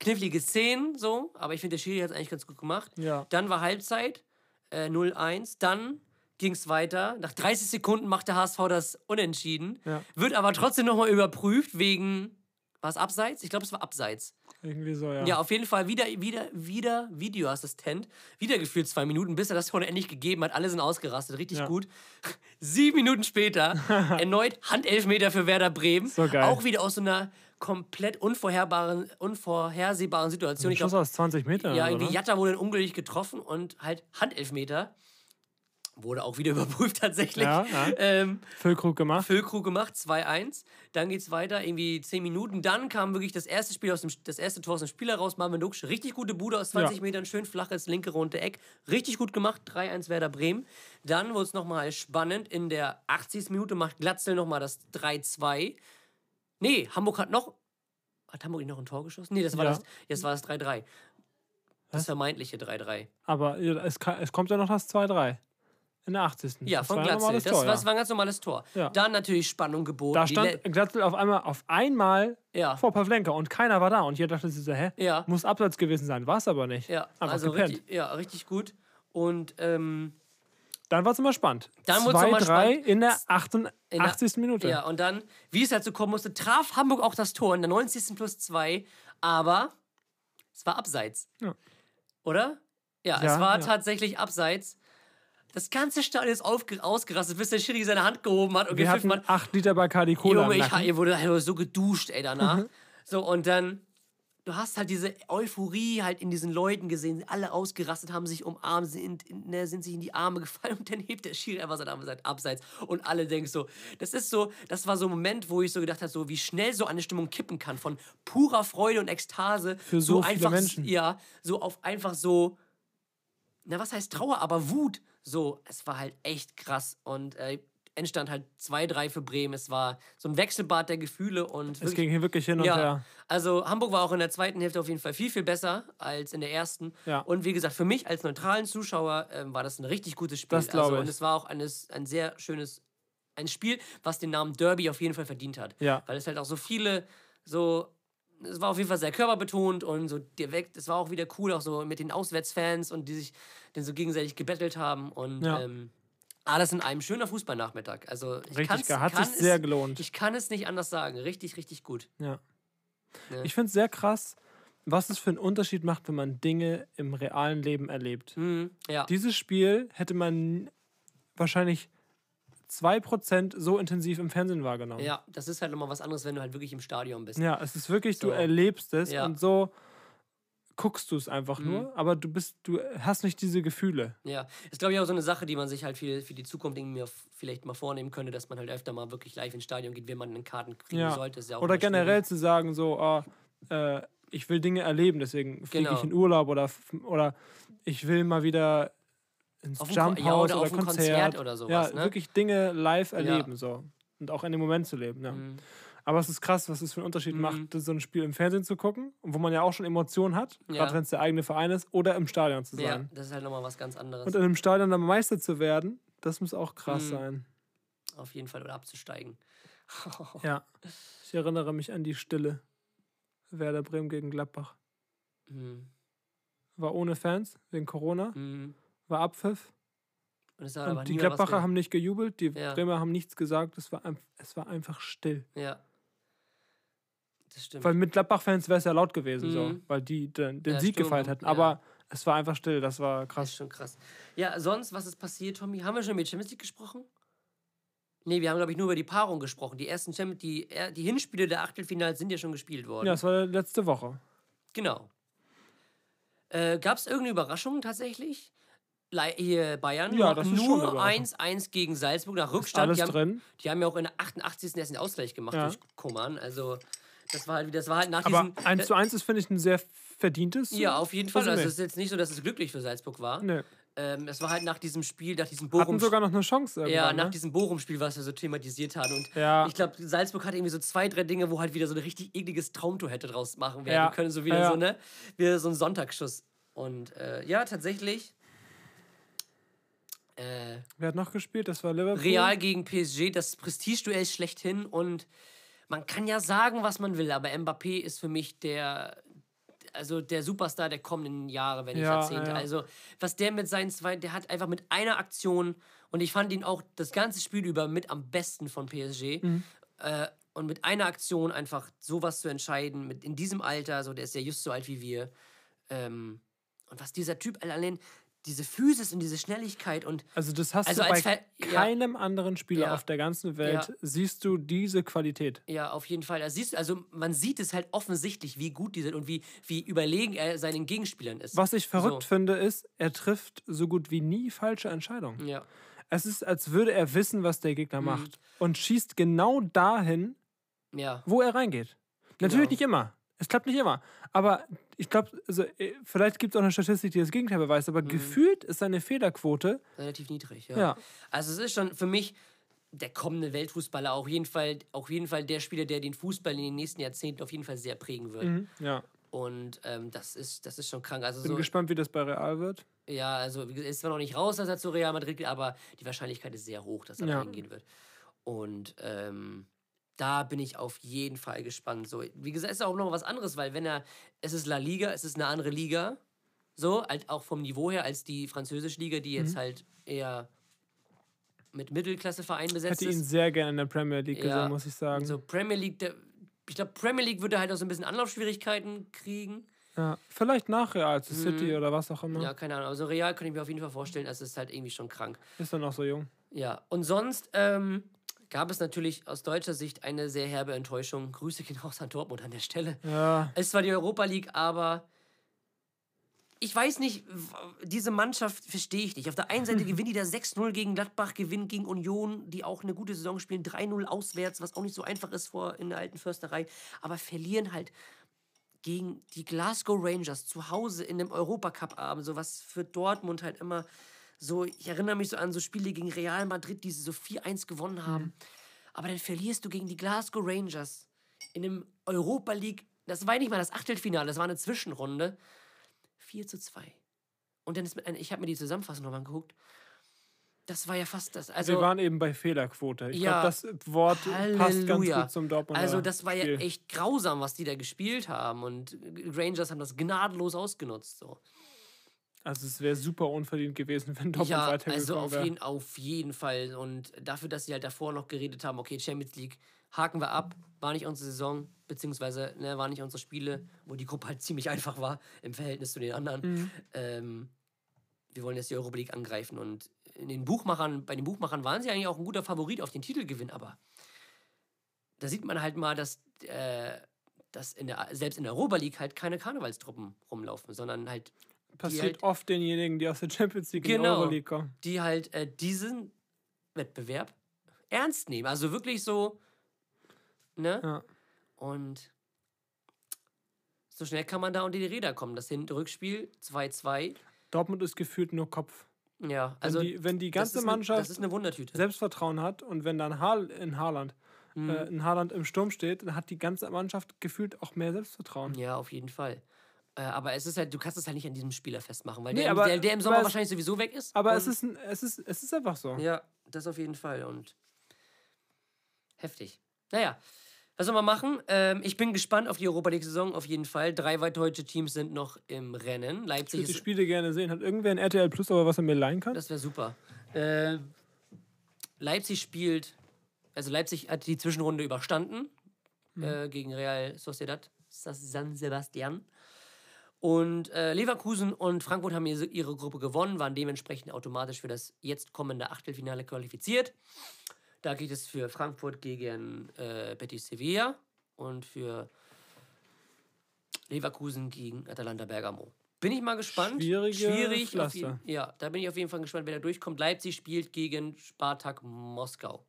knifflige Szenen, so. Aber ich finde, der Schiri hat es eigentlich ganz gut gemacht. Ja. Dann war Halbzeit, äh, 0-1. Dann ging es weiter. Nach 30 Sekunden macht der HSV das unentschieden. Ja. Wird aber trotzdem nochmal überprüft wegen. War es abseits? Ich glaube, es war abseits. Irgendwie so, ja. Ja, auf jeden Fall wieder, wieder, wieder Videoassistent. Wieder gefühlt zwei Minuten, bis er das Tor endlich gegeben hat. Alle sind ausgerastet, richtig Ja. gut. [laughs] Sieben Minuten später [laughs] erneut Handelfmeter für Werder Bremen. So geil. Auch wieder aus so einer komplett unvorherbaren, unvorhersehbaren Situation. Ein Ich Schuss glaub, aus 20 Metern. ja, oder? irgendwie Jatta wurde dann ungültig getroffen und halt Handelfmeter. Wurde auch wieder [laughs] überprüft tatsächlich. Ja, ja. Ähm, Füllkrug gemacht. Füllkrug gemacht, 2-1. Dann geht's weiter, irgendwie 10 Minuten. Dann kam wirklich das erste Spiel aus dem, das erste Tor aus dem Spiel heraus. Marvin Duksch, richtig gute Bude aus 20 Ja. Metern, schön flaches linke runde Eck. Richtig gut gemacht, 3-1 Werder Bremen. Dann wurde es nochmal spannend. In der 80. Minute macht Glatzel nochmal das 3-2. Nee, Hamburg hat noch. Hat Hamburg nicht noch ein Tor geschossen? Nee, das war Ja. das. Das war das 3-3. Das vermeintliche 3-3. Aber es, ka- es kommt ja noch das 2-3. In der 80. Ja, Das von war Glatzel. Das, Tor, das ja. war ein ganz normales Tor. Ja. Dann natürlich Spannung geboten. Da stand Glatzel auf einmal auf einmal Ja. vor Pavlenka und keiner war da. Und jeder dachte sich so, hä? Ja. Muss abseits gewesen sein. War es aber nicht. ja, Einfach also gepennt. richtig, ja, richtig gut. Und ähm, Dann war es immer spannend. Dann 2, immer 3 spannend. in der in der- 88. Minute. Ja, und dann, wie es halt so kommen musste, traf Hamburg auch das Tor in der 90. plus 2, aber es war abseits. Ja. Oder? Ja, Ja, es war ja. tatsächlich abseits. Das ganze Stadion ist ausgerastet, bis der Schiri seine Hand gehoben hat und Wir hatten hat. 8 Liter Bacardi Cola Junge, ich, ihr wurde halt so geduscht, ey, danach. Mhm. so, und dann, du hast halt diese Euphorie halt in diesen Leuten gesehen, alle ausgerastet, haben sich umarmt, sind, in, ne, sind sich in die Arme [laughs] gefallen und dann hebt der Schiri einfach seine Arme seit abseits und alle denken so, das ist so, das war so ein Moment, wo ich so gedacht habe, so wie schnell so eine Stimmung kippen kann von purer Freude und Ekstase. Für so viele einfach, Menschen. Ja, so auf einfach so, na was heißt Trauer, aber Wut. So, es war halt echt krass und äh, entstand halt 2-3 für Bremen. Es war so ein Wechselbad der Gefühle und Es wirklich- ging hier wirklich hin und ja, her. also Hamburg war auch in der zweiten Hälfte auf jeden Fall viel, viel besser als in der ersten. Ja. Und wie gesagt, für mich als neutralen Zuschauer ähm, war das ein richtig gutes Spiel. Das glaube also, ich. Und es war auch eines, ein sehr schönes, ein Spiel, was den Namen Derby auf jeden Fall verdient hat. Ja. Weil es halt auch so viele, so, es war auf jeden Fall sehr körperbetont und so direkt, es war auch wieder cool, auch so mit den Auswärtsfans und die sich dann so gegenseitig gebettelt haben und Ja. ähm, alles in einem schöner Fußballnachmittag. Also ich Richtig geil. Hat kann sich es- sehr gelohnt. Ich kann es nicht anders sagen. Richtig, richtig gut. Ja. Ja. Ich finde es sehr krass, was es für einen Unterschied macht, wenn man Dinge im realen Leben erlebt. Mhm, ja. Dieses Spiel hätte man wahrscheinlich 2% so intensiv im Fernsehen wahrgenommen. Ja, das ist halt nochmal was anderes, wenn du halt wirklich im Stadion bist. Ja, es ist wirklich, du So. erlebst es Ja. und so guckst du es einfach Mhm. nur, aber du bist, du hast nicht diese Gefühle. Ja, ist glaube ich auch so eine Sache, die man sich halt für, für die Zukunft irgendwie vielleicht mal vornehmen könnte, dass man halt öfter mal wirklich live ins Stadion geht, wenn man einen Karten kriegen Ja. sollte. Ja Oder immer schwierig. generell zu sagen, so, ah, äh, ich will Dinge erleben, deswegen fliege Genau. ich in Urlaub oder, oder ich will mal wieder ins Auf Jump Ko- ja, House oder oder, Konzert. Konzert oder sowas, Ja, ne? wirklich Dinge live erleben so und auch in dem Moment zu leben. Ja. Mhm. Aber es ist krass, was es für einen Unterschied macht, so ein Spiel im Fernsehen zu gucken, wo man ja auch schon Emotionen hat, Ja. gerade wenn es der eigene Verein ist, oder im Stadion zu Ja, sein. das ist halt nochmal was ganz anderes. Und in einem Stadion dann Meister zu werden, das muss auch krass Mhm. sein. Auf jeden Fall, oder abzusteigen. [laughs] Ja. Ich erinnere mich an die Stille. Werder Bremen gegen Gladbach. Mhm. War ohne Fans, wegen Corona. Mhm. War Abpfiff. Und, es hat aber Und die Gladbacher haben nicht gejubelt, die Ja. Bremer haben nichts gesagt. Es war, es war einfach still. Ja. Das stimmt. Weil mit Gladbach-Fans wäre es ja laut gewesen, so, Mhm. weil die den, den Ja, Sieg Sturm, gefeiert hätten. ja. Aber es war einfach still, das war Das ist krass. schon krass. Ja, sonst, was ist passiert, Tommy? Haben wir schon über die Champions League gesprochen? Nee, wir haben, glaube ich, nur über die Paarung gesprochen. Die ersten Champions, die, äh, die Hinspiele der Achtelfinals sind ja schon gespielt worden. Ja, das war letzte Woche. Genau. Äh, Gab es irgendeine Überraschung tatsächlich? Lei- Hier Bayern Ja, nur- das ist nur Überraschung. 1-1 gegen Salzburg nach Rückstand. Alles die, haben, drin. die haben ja auch in der 88. erst den Ausgleich gemacht Ja. durch Kummern. Also, das war halt, das war halt nach Aber diesem. 1 zu 1 ist, finde ich, ein sehr verdientes. ja, auf jeden Fall. Also, es ist jetzt nicht so, dass es glücklich für Salzburg war. Nee. Ähm, es war halt nach diesem Spiel, nach diesem Hatten Bochum. sogar noch eine Chance. Ja, irgendwann, nach ne? diesem Bochum-Spiel, was wir so thematisiert haben. Und Ja. ich glaube, Salzburg hatte irgendwie so zwei, drei Dinge, wo halt wieder so ein richtig ekliges Traumtor hätte draus machen werden Ja. können. So wieder Ja, ja. so, ne? Wieder so ein Sonntagsschuss. Und äh, ja, tatsächlich. Äh, Wer hat noch gespielt? Das war Liverpool. Real gegen PSG, das Prestigeduell schlechthin. Und man kann ja sagen, was man will, aber Mbappé ist für mich der. Also der Superstar der kommenden Jahre, wenn nicht Ja, Jahrzehnte. ja. Also, was der mit seinen zwei, der hat einfach mit einer Aktion, und ich fand ihn auch das ganze Spiel über mit am besten von PSG. Mhm. Äh, und mit einer Aktion einfach sowas zu entscheiden, mit in diesem Alter, so der ist ja just so alt wie wir. Ähm, und was dieser Typ allein, diese Physis und diese Schnelligkeit und Also das hast Also du bei Ver- ja. keinem anderen Spieler Ja. auf der ganzen Welt Ja. siehst du diese Qualität. Ja, auf jeden Fall. Also, siehst, also man sieht es halt offensichtlich, wie gut die sind und wie, wie überlegen er seinen Gegenspielern ist. Was ich verrückt So. finde, ist, er trifft so gut wie nie falsche Entscheidungen. Ja. Es ist, als würde er wissen, was der Mhm. Gegner macht und schießt genau dahin, Ja. wo er reingeht. Natürlich Genau. nicht immer. Es klappt nicht immer. Aber ich glaube, also, äh, vielleicht gibt es auch eine Statistik, die das Gegenteil beweist, aber gefühlt ist seine Fehlerquote. Relativ niedrig, ja. Ja. Also es ist schon für mich der kommende Weltfußballer auf jeden Fall, auf jeden Fall der Spieler, der den Fußball in den nächsten Jahrzehnten auf jeden Fall sehr prägen wird. Mhm. Ja. Und ähm, das, ist, das ist schon krank. Also Bin so, gespannt, wie das bei Real wird. ja, also gesagt, ist zwar noch nicht raus, dass er zu Real Madrid geht, aber die Wahrscheinlichkeit ist sehr hoch, dass er da Ja. hingehen wird. Und ähm, da bin ich auf jeden Fall gespannt. So, wie gesagt, ist auch noch was anderes, weil wenn er, es ist La Liga, es ist eine andere Liga, so, halt auch vom Niveau her als die französische Liga, die Mhm. jetzt halt eher mit Mittelklassevereinen besetzt Hätte ihn ist. sehr gerne in der Premier League Ja. gesehen, muss ich sagen. So Premier League, der, ich glaube, Premier League würde halt auch so ein bisschen Anlaufschwierigkeiten kriegen. Ja, vielleicht nach Real zu City Mhm. oder was auch immer. Ja, keine Ahnung. Also Real könnte ich mir auf jeden Fall vorstellen, das ist halt irgendwie schon krank. Ist dann auch so jung. Ja, und sonst ähm, gab es natürlich aus deutscher Sicht eine sehr herbe Enttäuschung. Grüße gehen raus an Dortmund an der Stelle. Ja, Es war die Europa League, aber ich weiß nicht, diese Mannschaft verstehe ich nicht. Auf der einen Seite [laughs] gewinnen die da 6-0 gegen Gladbach, gewinnen gegen Union, die auch eine gute Saison spielen, 3-0 auswärts, was auch nicht so einfach ist vor in der alten Försterei, aber verlieren halt gegen die Glasgow Rangers zu Hause in einem Europacup-Abend, so was für Dortmund halt immer so, ich erinnere mich so an so Spiele gegen Real Madrid, die sie so 4-1 gewonnen haben. Aber dann verlierst du gegen die Glasgow Rangers in einem Europa League, das war nicht mal das Achtelfinale, das war eine Zwischenrunde. 4 zu 2. Und dann ist, mit- ich habe mir die Zusammenfassung nochmal angeguckt. Das war ja fast das. Also, wir waren eben bei Fehlerquote. Ich Ja. glaube, das Wort passt ganz Halleluja. gut zum Dortmunder Also das war ja Spiel. echt grausam, was die da gespielt haben. Und Rangers haben das gnadenlos ausgenutzt. So. Also es wäre super unverdient gewesen, [laughs] wenn Dortmund ja, weitergekommen also auf wäre. jeden, auf jeden Fall. Und dafür, dass sie halt davor noch geredet haben, okay, Champions League, haken wir ab, war nicht unsere Saison, beziehungsweise ne, waren nicht unsere Spiele, wo die Gruppe halt ziemlich [laughs] einfach war im Verhältnis zu den anderen. Mhm. Ähm, wir wollen jetzt die Europa League angreifen. Und in den Buchmachern, bei den Buchmachern waren sie eigentlich auch ein guter Favorit auf den Titelgewinn, aber da sieht man halt mal, dass, äh, dass in der, selbst in der Europa League halt keine Karnevalstruppen rumlaufen, sondern halt Passiert halt- oft denjenigen, die aus der Champions League in die Genau. Euroleague kommen. die halt äh, diesen Wettbewerb ernst nehmen. Also wirklich so, ne? Ja. Und so schnell kann man da unter die Räder kommen. Das Hin- Rückspiel 2-2. Dortmund ist gefühlt nur Kopf. Ja, Also wenn die, wenn die ganze Mannschaft Das ist eine Wundertüte. Selbstvertrauen hat und wenn dann Haar in Haaland, Mhm. äh, in Haaland im Sturm steht, dann hat die ganze Mannschaft gefühlt auch mehr Selbstvertrauen. Ja, auf jeden Fall. Äh, aber es ist halt, du kannst es halt nicht an diesem Spieler festmachen, weil Nee, der, aber- der, der im Sommer wahrscheinlich sowieso weg ist. Aber es ist, es, ist, es ist einfach so. Ja, das auf jeden Fall. Und heftig. Naja, was soll man machen? Ähm, ich bin gespannt auf die Europa League-Saison, auf jeden Fall. Drei weitere deutsche Teams sind noch im Rennen. Ich Leipzig würde die. Spiele gerne sehen. Hat irgendwer ein RTL Plus, aber was er mir leihen kann? Das wäre super. Äh, Leipzig spielt. Also Leipzig hat die Zwischenrunde überstanden äh, gegen Real Sociedad San Sebastian. Und äh, Leverkusen und Frankfurt haben ihre Gruppe gewonnen, waren dementsprechend automatisch für das jetzt kommende Achtelfinale qualifiziert. Da geht es für Frankfurt gegen äh, Betis Sevilla und für Leverkusen gegen Atalanta Bergamo. Bin ich mal gespannt. Schwierige Schwierig. Jeden, ja, da bin ich auf jeden Fall gespannt, wer da durchkommt. Leipzig spielt gegen Spartak Moskau.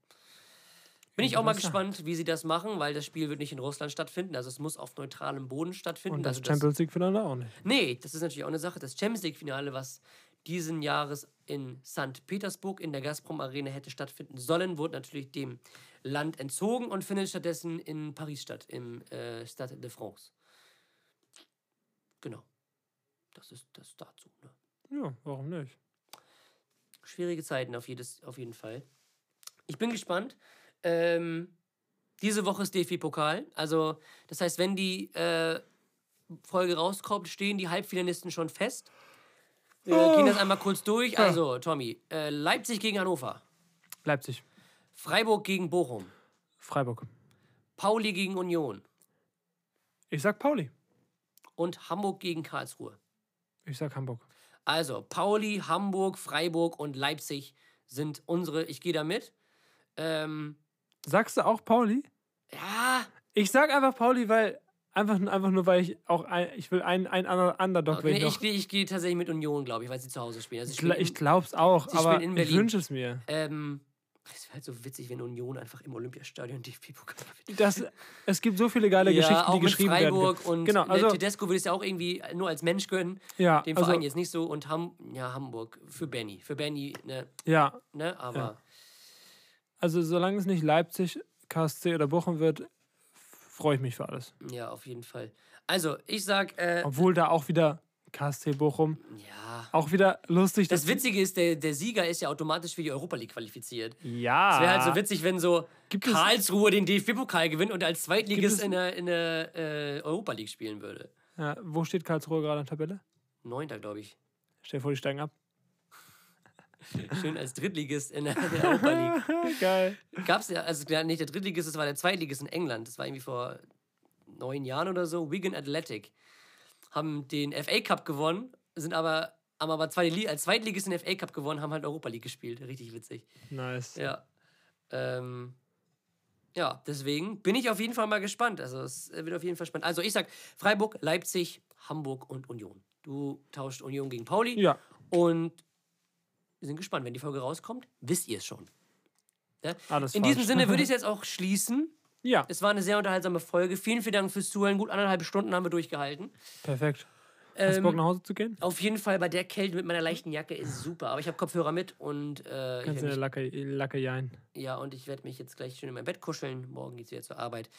Bin ich auch mal gespannt, wie sie das machen, weil das Spiel wird nicht in Russland stattfinden. Also es muss auf neutralem Boden stattfinden. Und das also Champions League-Finale auch nicht. Nee, das ist natürlich auch eine Sache. Das Champions League-Finale, was diesen Jahres in St. Petersburg in der Gazprom Arena hätte stattfinden sollen, wurde natürlich dem Land entzogen und findet stattdessen in Paris statt, im äh, Stade de France. Genau. Das ist das dazu. Ne? Ja, warum nicht? Schwierige Zeiten auf, jedes, auf jeden Fall. Ich bin gespannt. Ähm, diese Woche ist DFB-Pokal. Also, das heißt, wenn die äh, Folge rauskommt, stehen die Halbfinalisten schon fest. Wir gehen das einmal kurz durch. Also, Tommy, äh, Leipzig gegen Hannover, Leipzig. Freiburg gegen Bochum, Freiburg. Pauli gegen Union Ich sag Pauli. und Hamburg gegen Karlsruhe. Ich sag Hamburg. Also, Pauli, Hamburg, Freiburg und Leipzig sind unsere. Ich gehe da mit. Ähm, Sagst du auch Pauli? ja, Ich sag einfach Pauli, weil einfach, einfach nur, weil ich auch ein, ich will einen, einen anderen Underdog, Okay, nee, ich ich, ich gehe tatsächlich mit Union, glaube ich, weil sie zu Hause spielen. Also Ich, spielen ich in- glaub's auch, aber ich wünsche es mir. ähm, es wäre halt so witzig, wenn Union einfach im Olympiastadion DFB-Pokal gewinnt. Das, es gibt so viele geile Ja, Geschichten, die geschrieben Freiburg werden. und genau, ne, also, Tedesco würde es ja auch irgendwie nur als Mensch gönnen. ja, Dem also, Verein jetzt nicht so. Und Ham ja, Hamburg für Benny. Für Benny, ne, ja, ne aber also solange es nicht Leipzig, KSC oder Bochum wird, freue ich mich für alles. ja. auf jeden Fall. Also, ich sag, äh, Obwohl da auch wieder KSC Bochum, ja. auch wieder lustig. Das Witzige ist, der, der Sieger ist ja automatisch für die Europa League qualifiziert. Ja. Es wäre halt so witzig, wenn so Gibt es- Karlsruhe den DFB-Pokal gewinnt und als Zweitligist es- in der, in der äh, Europa League spielen würde. Ja, wo steht Karlsruhe gerade in der Tabelle? Neunter, glaube ich. Stell dir vor, die steigen ab. [laughs] Schön als Drittligist in der, der Europa League. [laughs] Geil. Gab's ja, also nicht der Drittligist, das war der Zweitligist in England. Das war irgendwie vor neun Jahren oder so. Wigan Athletic. Haben den FA Cup gewonnen, sind aber, haben aber zweite als Zweitligist in der FA Cup gewonnen, haben halt Europa League gespielt. Richtig witzig. Nice. Ja. Ähm, ja, deswegen bin ich auf jeden Fall mal gespannt. Also es wird auf jeden Fall spannend. Also ich sag Freiburg, Leipzig, Hamburg und Union. Du tauscht Union gegen Pauli. Ja. Und wir sind gespannt, wenn die Folge rauskommt, wisst ihr es schon. Ja? Alles In falsch. diesem Sinne würde ich [laughs] es jetzt auch schließen. Ja, Es war eine sehr unterhaltsame Folge. Vielen, vielen Dank fürs Zuhören. Gut anderthalb Stunden haben wir durchgehalten. perfekt. Hast du Ähm, Bock nach Hause zu gehen? Auf jeden Fall bei der Kälte mit meiner leichten Jacke ist super. Aber ich habe Kopfhörer mit und äh, Kannst du eine Lacke, Lacke jein. Ja, und ich werde mich jetzt gleich schön in mein Bett kuscheln. Morgen geht's wieder zur Arbeit.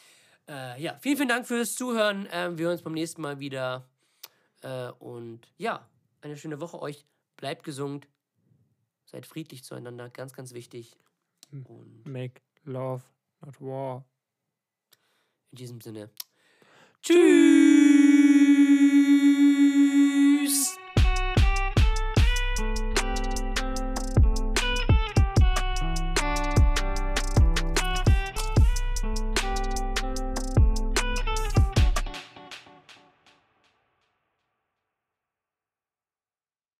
Äh, ja, vielen, vielen Dank fürs Zuhören. Ähm, wir hören uns beim nächsten Mal wieder. Äh, und ja, eine schöne Woche euch. Bleibt gesund. Seid friedlich zueinander. Ganz, ganz wichtig. Und Make love, not war. in diesem Sinne. Tschüss.